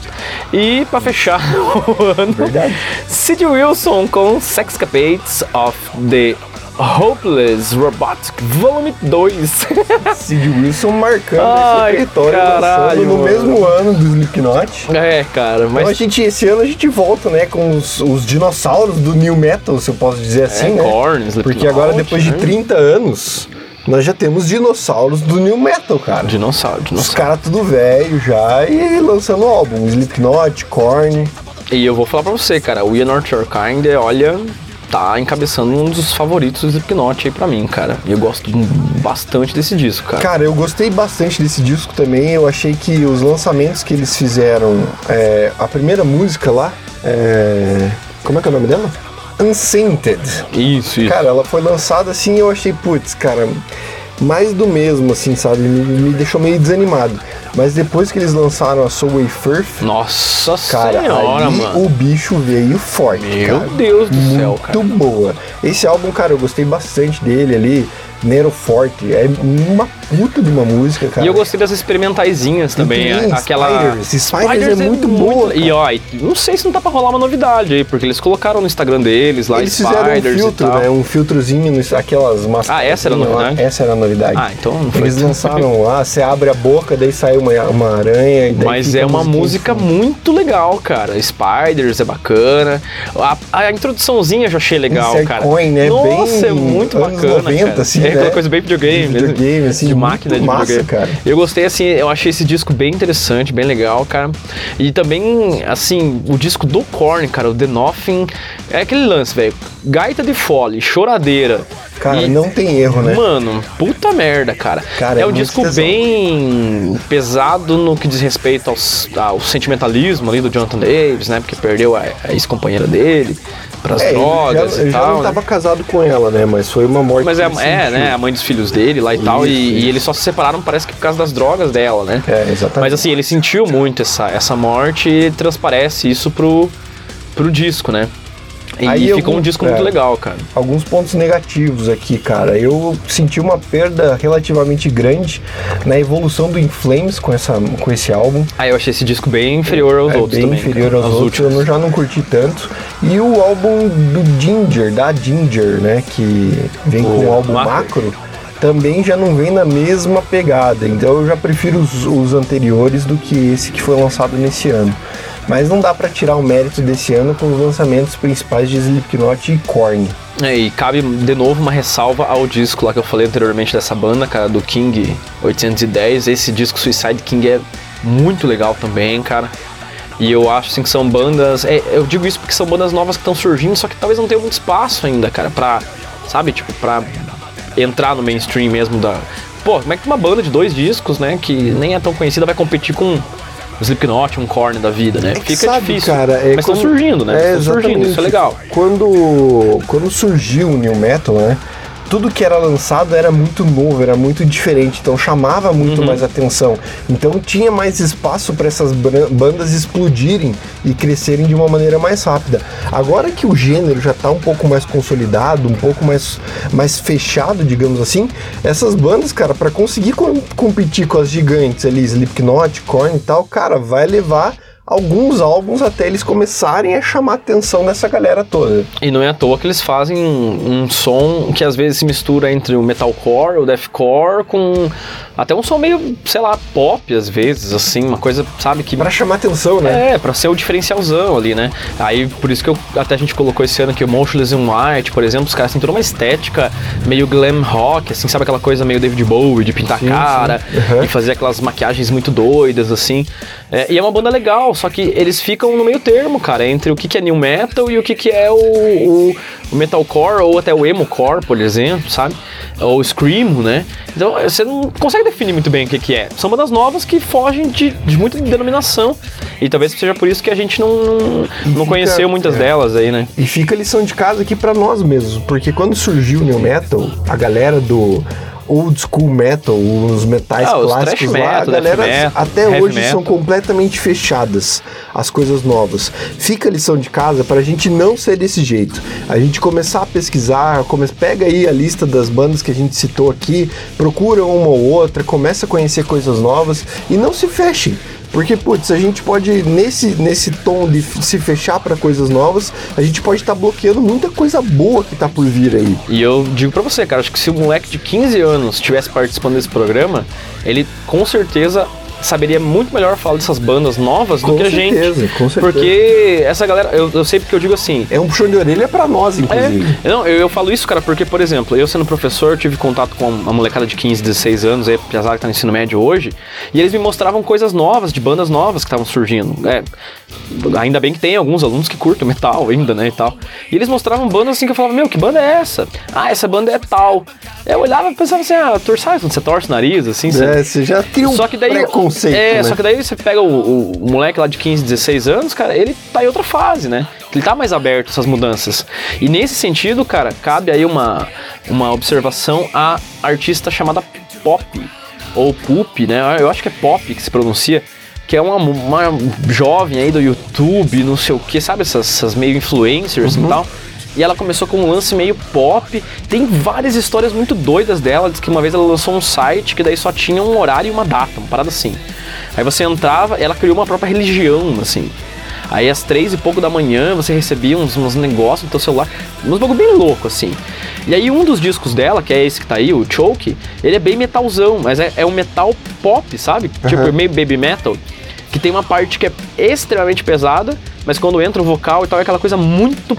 E pra fechar o ano, Verdade. Sid Wilson com Sexcapates of the Hopeless Robotic Volume 2. Sid Wilson marcando Ai, esse território caralho, no mano. mesmo ano do Slipknot. é, cara, mas Então a gente, esse ano a gente volta, né, com os, os dinossauros do New Metal, se eu posso dizer assim, é, né? Korn, Porque agora, depois de né? 30 anos, nós já temos dinossauros do New Metal, cara. Dinossauro, Os dinossauro. caras tudo velho já e lançando álbum. Slipknot, Korn. E eu vou falar pra você, cara, o We Are Not Your Kind, olha, tá encabeçando um dos favoritos do Slipknot aí pra mim, cara. E eu gosto bastante desse disco, cara. Cara, eu gostei bastante desse disco também. Eu achei que os lançamentos que eles fizeram, é, a primeira música lá, é, como é que é o nome dela? Unsainted. Isso, isso. Cara, ela foi lançada assim e eu achei, putz, cara, mais do mesmo, assim, sabe? Me, me deixou meio desanimado. Mas depois que eles lançaram a Soul Firth, Nossa cara, senhora, aí mano. o bicho veio forte, Meu cara. Deus do céu, Muito cara. boa. Esse álbum, cara, eu gostei bastante dele ali. Nero Forte. É uma puta de uma música, cara. E eu gostei das experimentaizinhas também. a- aquela. Spiders. Spiders é muito boa, E ó, não sei se não tá pra rolar uma novidade aí, porque eles colocaram no Instagram deles lá Eles fizeram um Spiders filtro, né? Um filtrozinho, no, aquelas mascarinhas. Ah, essa era a lá. novidade? Essa era a novidade. Ah, então não foi Eles lançaram lá, você abre a boca, daí sai uma, uma aranha. E Mas é uma música fundo. muito legal, cara. Spiders é bacana. A, a introduçãozinha eu já achei legal, Insert cara. Coin, né? Nossa, Bem é muito bacana. 90, cara. assim, é aquela né? coisa bem videogame, De videogame, assim, de máquina de massa, videogame. cara. Eu gostei, assim, eu achei esse disco bem interessante, bem legal, cara. E também, assim, o disco do Korn, cara, o The Nothing, é aquele lance, velho. Gaita de fole, choradeira. Cara, E- não tem erro, né? Mano, puta merda, cara. Cara, é é um disco tesão. bem pesado no que diz respeito aos- ao sentimentalismo ali do Jonathan Davis, né? Porque perdeu a, a ex-companheira dele pras É, ele drogas já, e ele tal. não né? tava casado com ela, né? Mas foi uma morte Mas é, ele é, né? A mãe dos filhos dele lá e tal. Isso, E, isso. e eles só se separaram, parece que por causa das drogas dela, né? É, exatamente. Mas assim, ele sentiu muito essa, essa morte e transparece isso pro, pro disco, né? E Aí ficou algum- um disco é. muito legal, cara. Alguns pontos negativos aqui, cara. Eu senti uma perda relativamente grande na evolução do In Flames com, essa, com esse álbum. Ah, eu achei esse disco bem inferior aos é outros bem também. inferior cara, aos outros, eu não- já não curti tanto. E o álbum do Ginger, da Ginger, né, que vem com o álbum Macro. Macro, também já não vem na mesma pegada. Então eu já prefiro os, os anteriores do que esse que foi lançado nesse ano. Mas não dá pra tirar o mérito desse ano com os lançamentos principais de Slipknot e Korn. É, e cabe de novo uma ressalva ao disco lá que eu falei anteriormente dessa banda, cara, do King 810. Esse disco Suicide King é muito legal também, cara. E eu acho assim que são bandas. é, eu digo isso porque são bandas novas que estão surgindo, só que talvez não tenham muito espaço ainda, cara, pra. Sabe, tipo, pra entrar no mainstream mesmo da. Pô, como é que uma banda de dois discos, né, que nem é tão conhecida, vai competir com um Slipknot, um Korn da vida, né? É Fica sabe, difícil. cara, é Mas estão como- surgindo, né? É, Estão surgindo, isso é legal. Quando, quando surgiu o New Metal, né? Tudo que era lançado era muito novo, era muito diferente, então chamava Uhum. muito mais atenção. Então tinha mais espaço para essas bandas explodirem e crescerem de uma maneira mais rápida. Agora que o gênero já está um pouco mais consolidado, um pouco mais, mais fechado, digamos assim, essas bandas, cara, para conseguir com- competir com as gigantes ali, Slipknot, Korn e tal, cara, vai levar alguns álbuns até eles começarem a chamar a atenção dessa galera toda. E não é à toa que eles fazem um, um som que às vezes se mistura entre o metalcore, o deathcore, com até um som meio, sei lá, pop às vezes, assim, uma coisa, sabe, que... Pra chamar atenção, né? É, pra ser o diferencialzão ali, né? Aí, por isso que eu, até a gente colocou esse ano aqui o Motionless in White, por exemplo, os caras têm toda uma estética meio glam rock, assim, sabe aquela coisa meio David Bowie, de pintar a Sim, cara sim. Uhum. e fazer aquelas maquiagens muito doidas, assim. É, e é uma banda legal, só que eles ficam no meio termo, cara, entre o que, que é new metal e o que, que é o, o, o metalcore ou até o emocore, por exemplo, sabe? Ou o screamo, né? Então você não consegue definir muito bem o que, que é. São bandas novas que fogem de, de muita denominação. E talvez seja por isso que a gente não, não, não fica- conheceu muitas é. delas aí, né? E fica a lição de casa aqui pra nós mesmos, porque quando surgiu o New Metal, a galera do old school metal, os metais Ah, os clássicos lá, metal, a galera metal, até hoje metal. são completamente fechadas as coisas novas. Fica a lição de casa pra gente não ser desse jeito. A gente começar a pesquisar, come... pega aí a lista das bandas que a gente citou aqui, procura uma ou outra, começa a conhecer coisas novas e não se fechem. Porque, putz, a gente pode, nesse, nesse tom de se fechar pra coisas novas, a gente pode estar bloqueando muita coisa boa que tá por vir aí. E eu digo pra você, cara, acho que se um moleque de 15 anos estivesse participando desse programa, ele com certeza saberia muito melhor falar dessas bandas novas do Com que a certeza, gente. com certeza. Porque essa galera, eu, eu sei porque eu digo assim. É um puxão de orelha pra nós, inclusive. É, não, eu, eu falo isso, cara, porque, por exemplo, eu sendo professor, tive contato com uma molecada de 15, 16 anos, aí, apesar que tá no ensino médio hoje, e eles me mostravam coisas novas, de bandas novas que estavam surgindo. É, ainda bem que tem alguns alunos que curtem metal ainda, né, e tal. E eles mostravam bandas assim que eu falava, meu, que banda é essa? Ah, essa banda é tal. Eu olhava e pensava assim, ah, torçar, quando você torce o nariz, assim, você... É, você já cria um Só que daí. Preconceito, É, né? só que daí você pega o, o- moleque lá de 15, 16 anos, cara, ele tá em outra fase, né? Ele tá mais aberto a essas mudanças. E nesse sentido, cara, cabe aí uma, uma observação a artista chamada Pop, ou Pup, né? Eu acho que é Pop que se pronuncia. Que é uma, uma jovem aí do YouTube, não sei o que, sabe? Essas, essas meio influencers Uhum. e tal. E ela começou com um lance meio pop. Tem várias histórias muito doidas dela. Diz que uma vez ela lançou um site que daí só tinha um horário e uma data, uma parada assim. Aí você entrava, ela criou uma própria religião, assim. Aí às três e pouco da manhã você recebia uns, uns negócios no teu celular, uns bagulho bem louco, assim. E aí um dos discos dela, que é esse que tá aí, o Choke, ele é bem metalzão, mas é, é um metal pop, sabe? Tipo, meio baby metal. Que tem uma parte que é extremamente pesada, mas quando entra o vocal e tal, é aquela coisa muito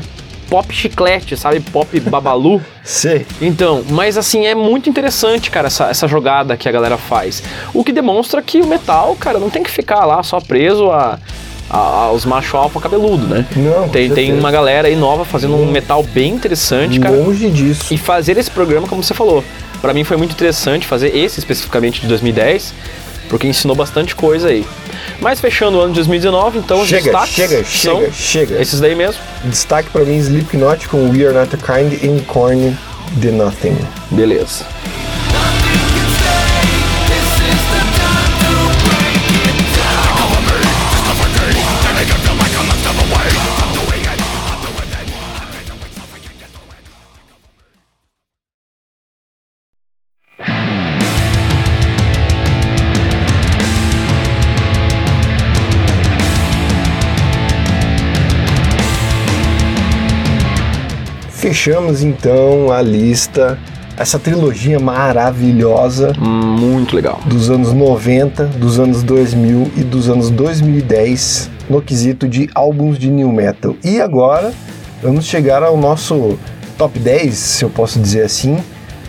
pop chiclete, sabe? Pop babalu. Sei. Então, mas assim, é muito interessante, cara, essa, essa jogada que a galera faz. O que demonstra que o metal, cara, não tem que ficar lá só preso a, aos macho alfa cabeludo, né? Não, tem, tem uma galera aí nova fazendo um metal bem interessante, cara. Longe disso. E fazer esse programa, como você falou, pra mim foi muito interessante fazer esse especificamente de 2010, porque ensinou bastante coisa aí. Mas fechando o ano de 2019, então os Chega, destaques chega, chega, chega. esses daí mesmo. Destaque pra mim, Slipknot com We Are Not the Kind e Korn The Nothing. Beleza. Fechamos então a lista, essa trilogia maravilhosa Muito legal. dos anos 90, dos anos 2000 e dos anos 2010 no quesito de álbuns de new metal. E agora vamos chegar ao nosso top 10, se eu posso dizer assim,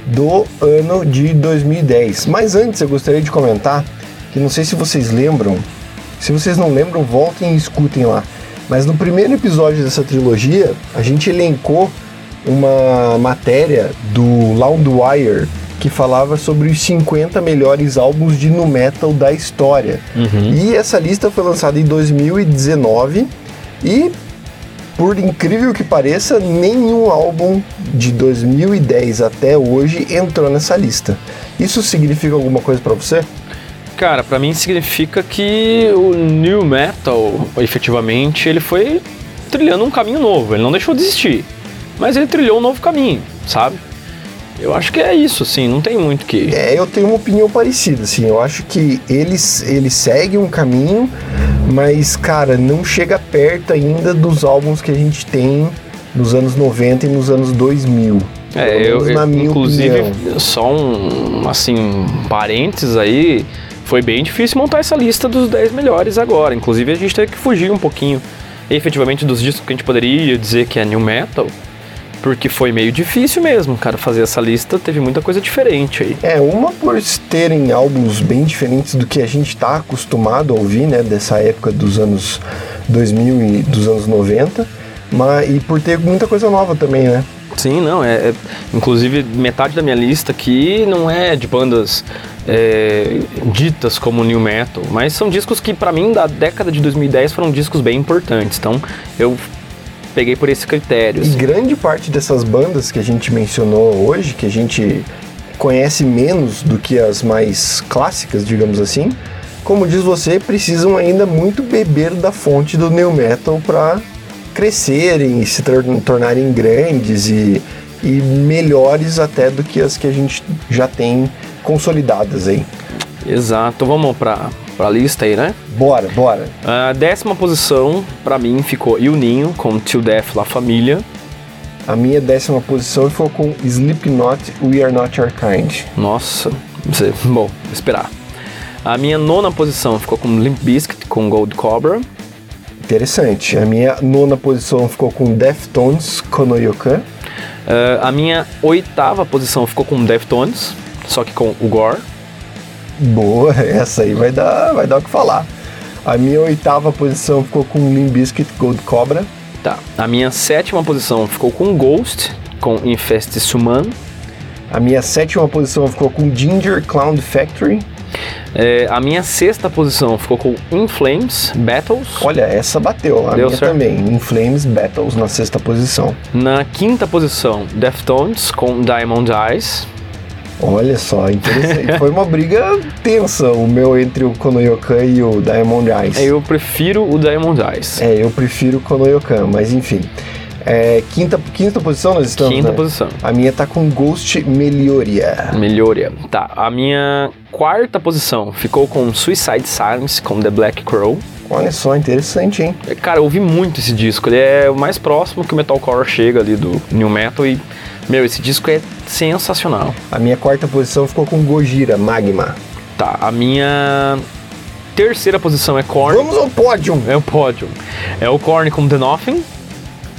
do ano de 2010. Mas antes eu gostaria de comentar que não sei se vocês lembram, se vocês não lembram, voltem e escutem lá. Mas no primeiro episódio dessa trilogia, a gente elencou uma matéria do Loudwire que falava sobre os 50 melhores álbuns de nu metal da história. E essa lista foi lançada em 2019 e por incrível que pareça, nenhum álbum de 2010 até hoje entrou nessa lista. Isso significa alguma coisa pra você? Cara, pra mim significa que o new metal, efetivamente, ele foi trilhando um caminho novo. Ele não deixou de existir, mas ele trilhou um novo caminho, sabe? Eu acho que é isso, assim, não tem muito que. É, eu tenho uma opinião parecida, assim. Eu acho que eles, eles seguem um caminho, mas, cara, não chega perto ainda dos álbuns que a gente tem nos anos 90 e nos anos 2000. É, eu, inclusive, opinião. só um, assim, um parênteses aí, foi bem difícil montar essa lista dos 10 melhores agora. Inclusive, a gente teve que fugir um pouquinho, efetivamente, dos discos que a gente poderia dizer que é new metal, porque foi meio difícil mesmo, cara, fazer essa lista, teve muita coisa diferente aí. É, uma por terem álbuns bem diferentes do que a gente tá acostumado a ouvir, né, dessa época dos anos 2000 e dos anos 90, mas, e por ter muita coisa nova também, né? Sim, não, é, é- Inclusive, metade da minha lista aqui não é de bandas é, ditas como new metal, mas são discos que, pra mim, da década de 2010 foram discos bem importantes. Então, eu peguei por esse critério. E assim. grande parte dessas bandas que a gente mencionou hoje, que a gente conhece menos do que as mais clássicas, digamos assim, como diz você, precisam ainda muito beber da fonte do new metal para crescerem e se tor- tornarem grandes e, e melhores até do que as que a gente já tem consolidadas aí. Exato. Vamos pra, pra lista aí, né? Bora, bora. A décima posição, pra mim, ficou Juninho, com Till Death La Família. A minha décima posição ficou com Slipknot, We Are Not Your Kind. Nossa, bom, vou esperar. A minha nona posição ficou com Limp Bizkit, com Gold Cobra. Interessante. A minha nona posição ficou com Deftones, Konoyokan. Uh, a minha oitava posição ficou com Deftones, só que com o Gore. Boa, essa aí vai dar, vai dar o que falar. A minha oitava posição ficou com Limp Bizkit, Gold Cobra. Tá. A minha sétima posição ficou com Ghost, com Infest Suman. A minha sétima posição ficou com Ginger Clown Factory. É, a minha sexta posição ficou com In Flames Battles. Olha, essa bateu. A Deu minha certo. também. In Flames Battles na sexta posição. Na quinta posição, Deftones com Diamond Eyes. Olha só, interessante. Foi uma briga tensa o meu entre o Konoyokan e o Diamond Eyes. Eu prefiro o Diamond Eyes. É, eu prefiro o Konoyokan, mas enfim. É, quinta, quinta posição nós estamos, Quinta né? posição. A minha tá com Ghost Melioria. Melhoria. Tá. A minha quarta posição ficou com Suicide Silence com The Black Crow. Olha só, interessante, hein? Cara, eu ouvi muito esse disco. Ele é o mais próximo que o metalcore chega ali do new metal e meu, esse disco é sensacional. A minha quarta posição ficou com Gojira, Magma. Tá, a minha terceira posição é Korn. Vamos ao pódio! É o pódio. É o Korn com The Nothing.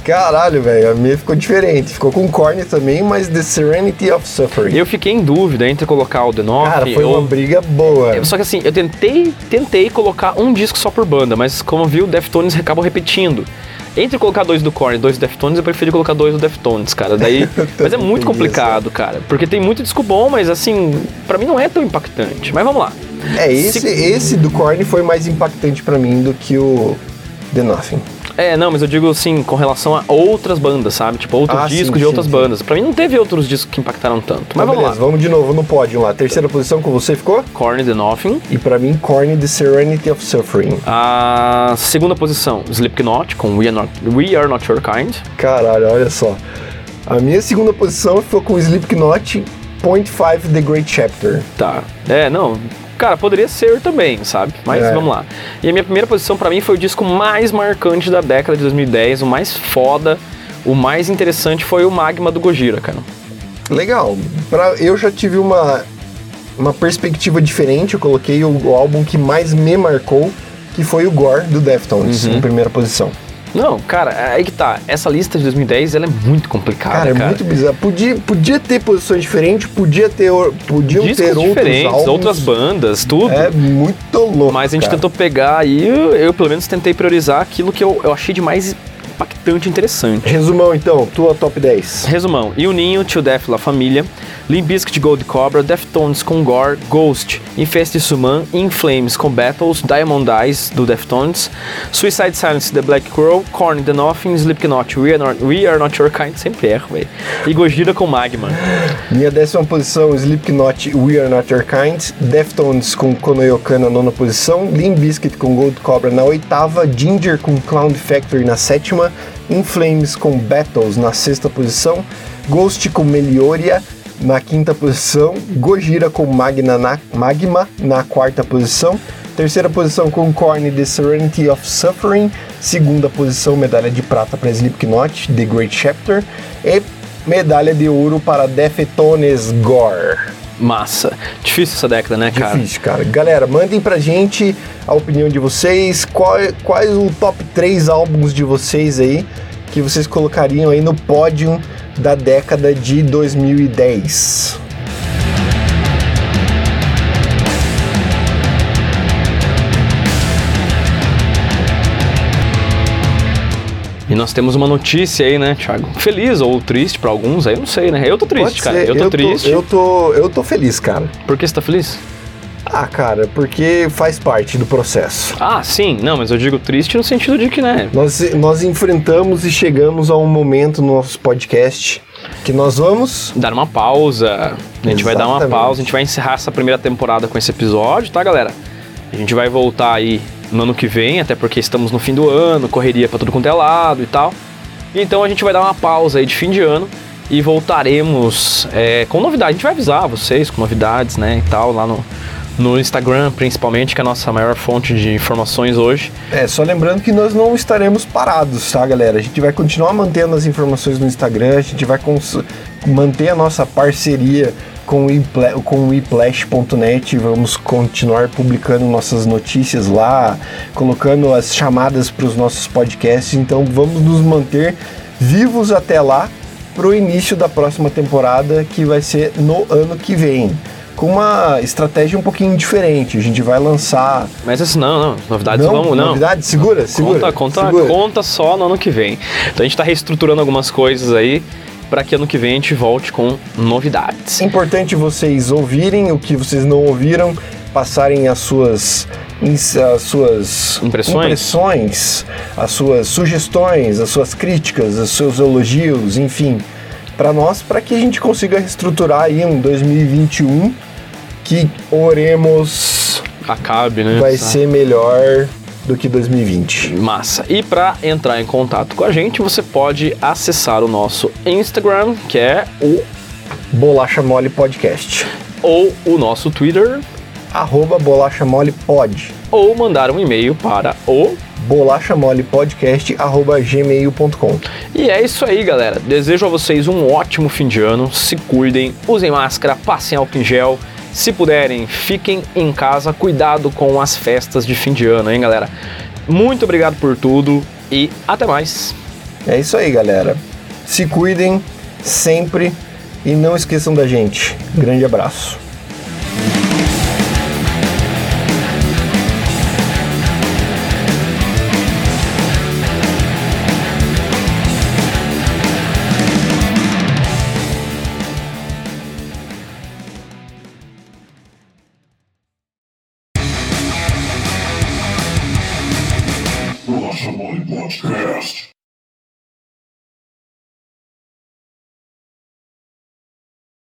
Caralho, velho, a minha ficou diferente. Ficou com Korn também, mas The Serenity of Suffering. Eu fiquei em dúvida entre colocar o The Nothing Cara, foi ou... uma briga boa. Só que assim, eu tentei, tentei colocar um disco só por banda, mas como viu, o Deftones acabam repetindo. Entre colocar dois do Korn e dois do Deftones, eu preferi colocar dois do Deftones, cara. Daí, mas é muito complicado, cara, porque tem muito disco bom, mas assim, pra mim não é tão impactante. Mas vamos lá. É, esse, Se- esse do Korn foi mais impactante pra mim do que o The Nothing. É, não, mas eu digo assim, com relação a outras bandas, sabe? Tipo, outros Ah, sim, discos de sim, outras sim. bandas. Pra mim não teve outros discos que impactaram tanto. Mas Então, vamos beleza, lá. vamos de novo no pódio lá. Terceira posição com você ficou? Korn The Nothing. E pra mim, Korn The Serenity of Suffering. A segunda posição, Slipknot, com We Are Not, We Are Not Your Kind. Caralho, olha só. A minha segunda posição ficou com Slipknot Point 5 The Great Chapter. Tá. É, não. Cara, poderia ser também, sabe? Mas É. vamos lá. E a minha primeira posição pra mim foi o disco mais marcante da década de 2010, o mais foda, o mais interessante foi o Magma do Gojira, cara. Legal. Pra, eu já tive uma, uma perspectiva diferente. Eu coloquei o, o álbum que mais me marcou, que foi o Gore do Deftones, Uhum. em primeira posição. Não, cara, aí que tá. Essa lista de 2010, ela é muito complicada, Cara, cara. é muito bizarro. Podia, podia ter posições diferentes, podia ter, podiam Discos ter outros álbuns. outras bandas, tudo. É muito louco. Mas a gente cara. tentou pegar aí, eu, eu, pelo menos tentei priorizar aquilo que eu, eu achei de mais impactante e interessante. Resumão então, tua top 10. Resumão, Juninho, Till Death La Família, Limp Bizkit Gold Cobra, Deftones com Gore, Ghost, Infest Suman, In Flames com Battles, Diamond Eyes do Deftones, Suicide Silence The Black Crow, Korn The Nothing, Slipknot We Are Not, We Are Not Your Kind, sempre erro, velho. E Gojira com Magma. Minha décima posição, Slipknot We Are Not Your Kind, Deftones com Konoyokan na nona posição, Limp Bizkit com Gold Cobra na oitava, Ginger com Clown Factory na sétima, In Flames com Battles na sexta posição, Ghost com Melioria na quinta posição, Gojira com Magna na, Magma na quarta posição, terceira posição com Korn The Serenity of Suffering, segunda posição, medalha de prata para Slipknot The Great Chapter e medalha de ouro para Deftones Gore. Massa. Difícil essa década, né, cara? Difícil, cara. Galera, mandem pra gente a opinião de vocês, qual, quais o top 3 álbuns de vocês aí que vocês colocariam aí no pódio da década de 2010. E nós temos uma notícia aí, né, Thiago? Feliz ou triste pra alguns, aí eu não sei, né? Eu tô triste, Pode cara. ser, Eu tô triste. eu tô, eu tô feliz, cara. Por que você tá feliz? Ah, cara, porque faz parte do processo. Ah, sim. Não, mas eu digo triste no sentido de que, né? Nós, nós enfrentamos e chegamos a um momento no nosso podcast que nós vamos Dar uma pausa. A gente vai dar uma Exatamente. pausa. A gente vai encerrar essa primeira temporada com esse episódio, tá, galera? A gente vai voltar aí no ano que vem, até porque estamos no fim do ano, correria pra tudo quanto é lado e tal. Então a gente vai dar uma pausa aí de fim de ano e voltaremos é, com novidades. A gente vai avisar vocês com novidades, né, e tal, lá no, no Instagram, principalmente, que é a nossa maior fonte de informações hoje. É, só lembrando que nós não estaremos parados, tá, galera? A gente vai continuar mantendo as informações no Instagram, a gente vai manter a nossa parceria com o iPla- com o iplash.net, vamos continuar publicando nossas notícias lá, colocando as chamadas para os nossos podcasts, então vamos nos manter vivos até lá para o início da próxima temporada, que vai ser no ano que vem. Com uma estratégia um pouquinho diferente. A gente vai lançar Mas assim, não, não, novidades não, vamos, não. novidade? Segura, segura. Conta, conta, segura. conta só no ano que vem. Então a gente tá reestruturando algumas coisas aí para que ano que vem a gente volte com novidades. É importante vocês ouvirem o que vocês não ouviram, passarem as suas, as suas Impressões? impressões, as suas sugestões, as suas críticas, os seus elogios, enfim, para nós, para que a gente consiga reestruturar aí um 2021 que oremos Acabe, né? vai Tá. ser melhor do que 2020. Massa. E para entrar em contato com a gente, você pode acessar o nosso Instagram, que é o Bolacha Mole Podcast. ou o nosso Twitter, Arroba Bolacha Mole Pod. ou mandar um e-mail para o bolachamolepodcast.gmail.com E é isso aí, galera. Desejo a vocês um ótimo fim de ano. Se cuidem, usem máscara, passem álcool em gel. Se puderem, fiquem em casa. Cuidado com as festas de fim de ano, hein, galera? Muito obrigado por tudo e até mais. É isso aí, galera. Se cuidem sempre e não esqueçam da gente. Grande abraço.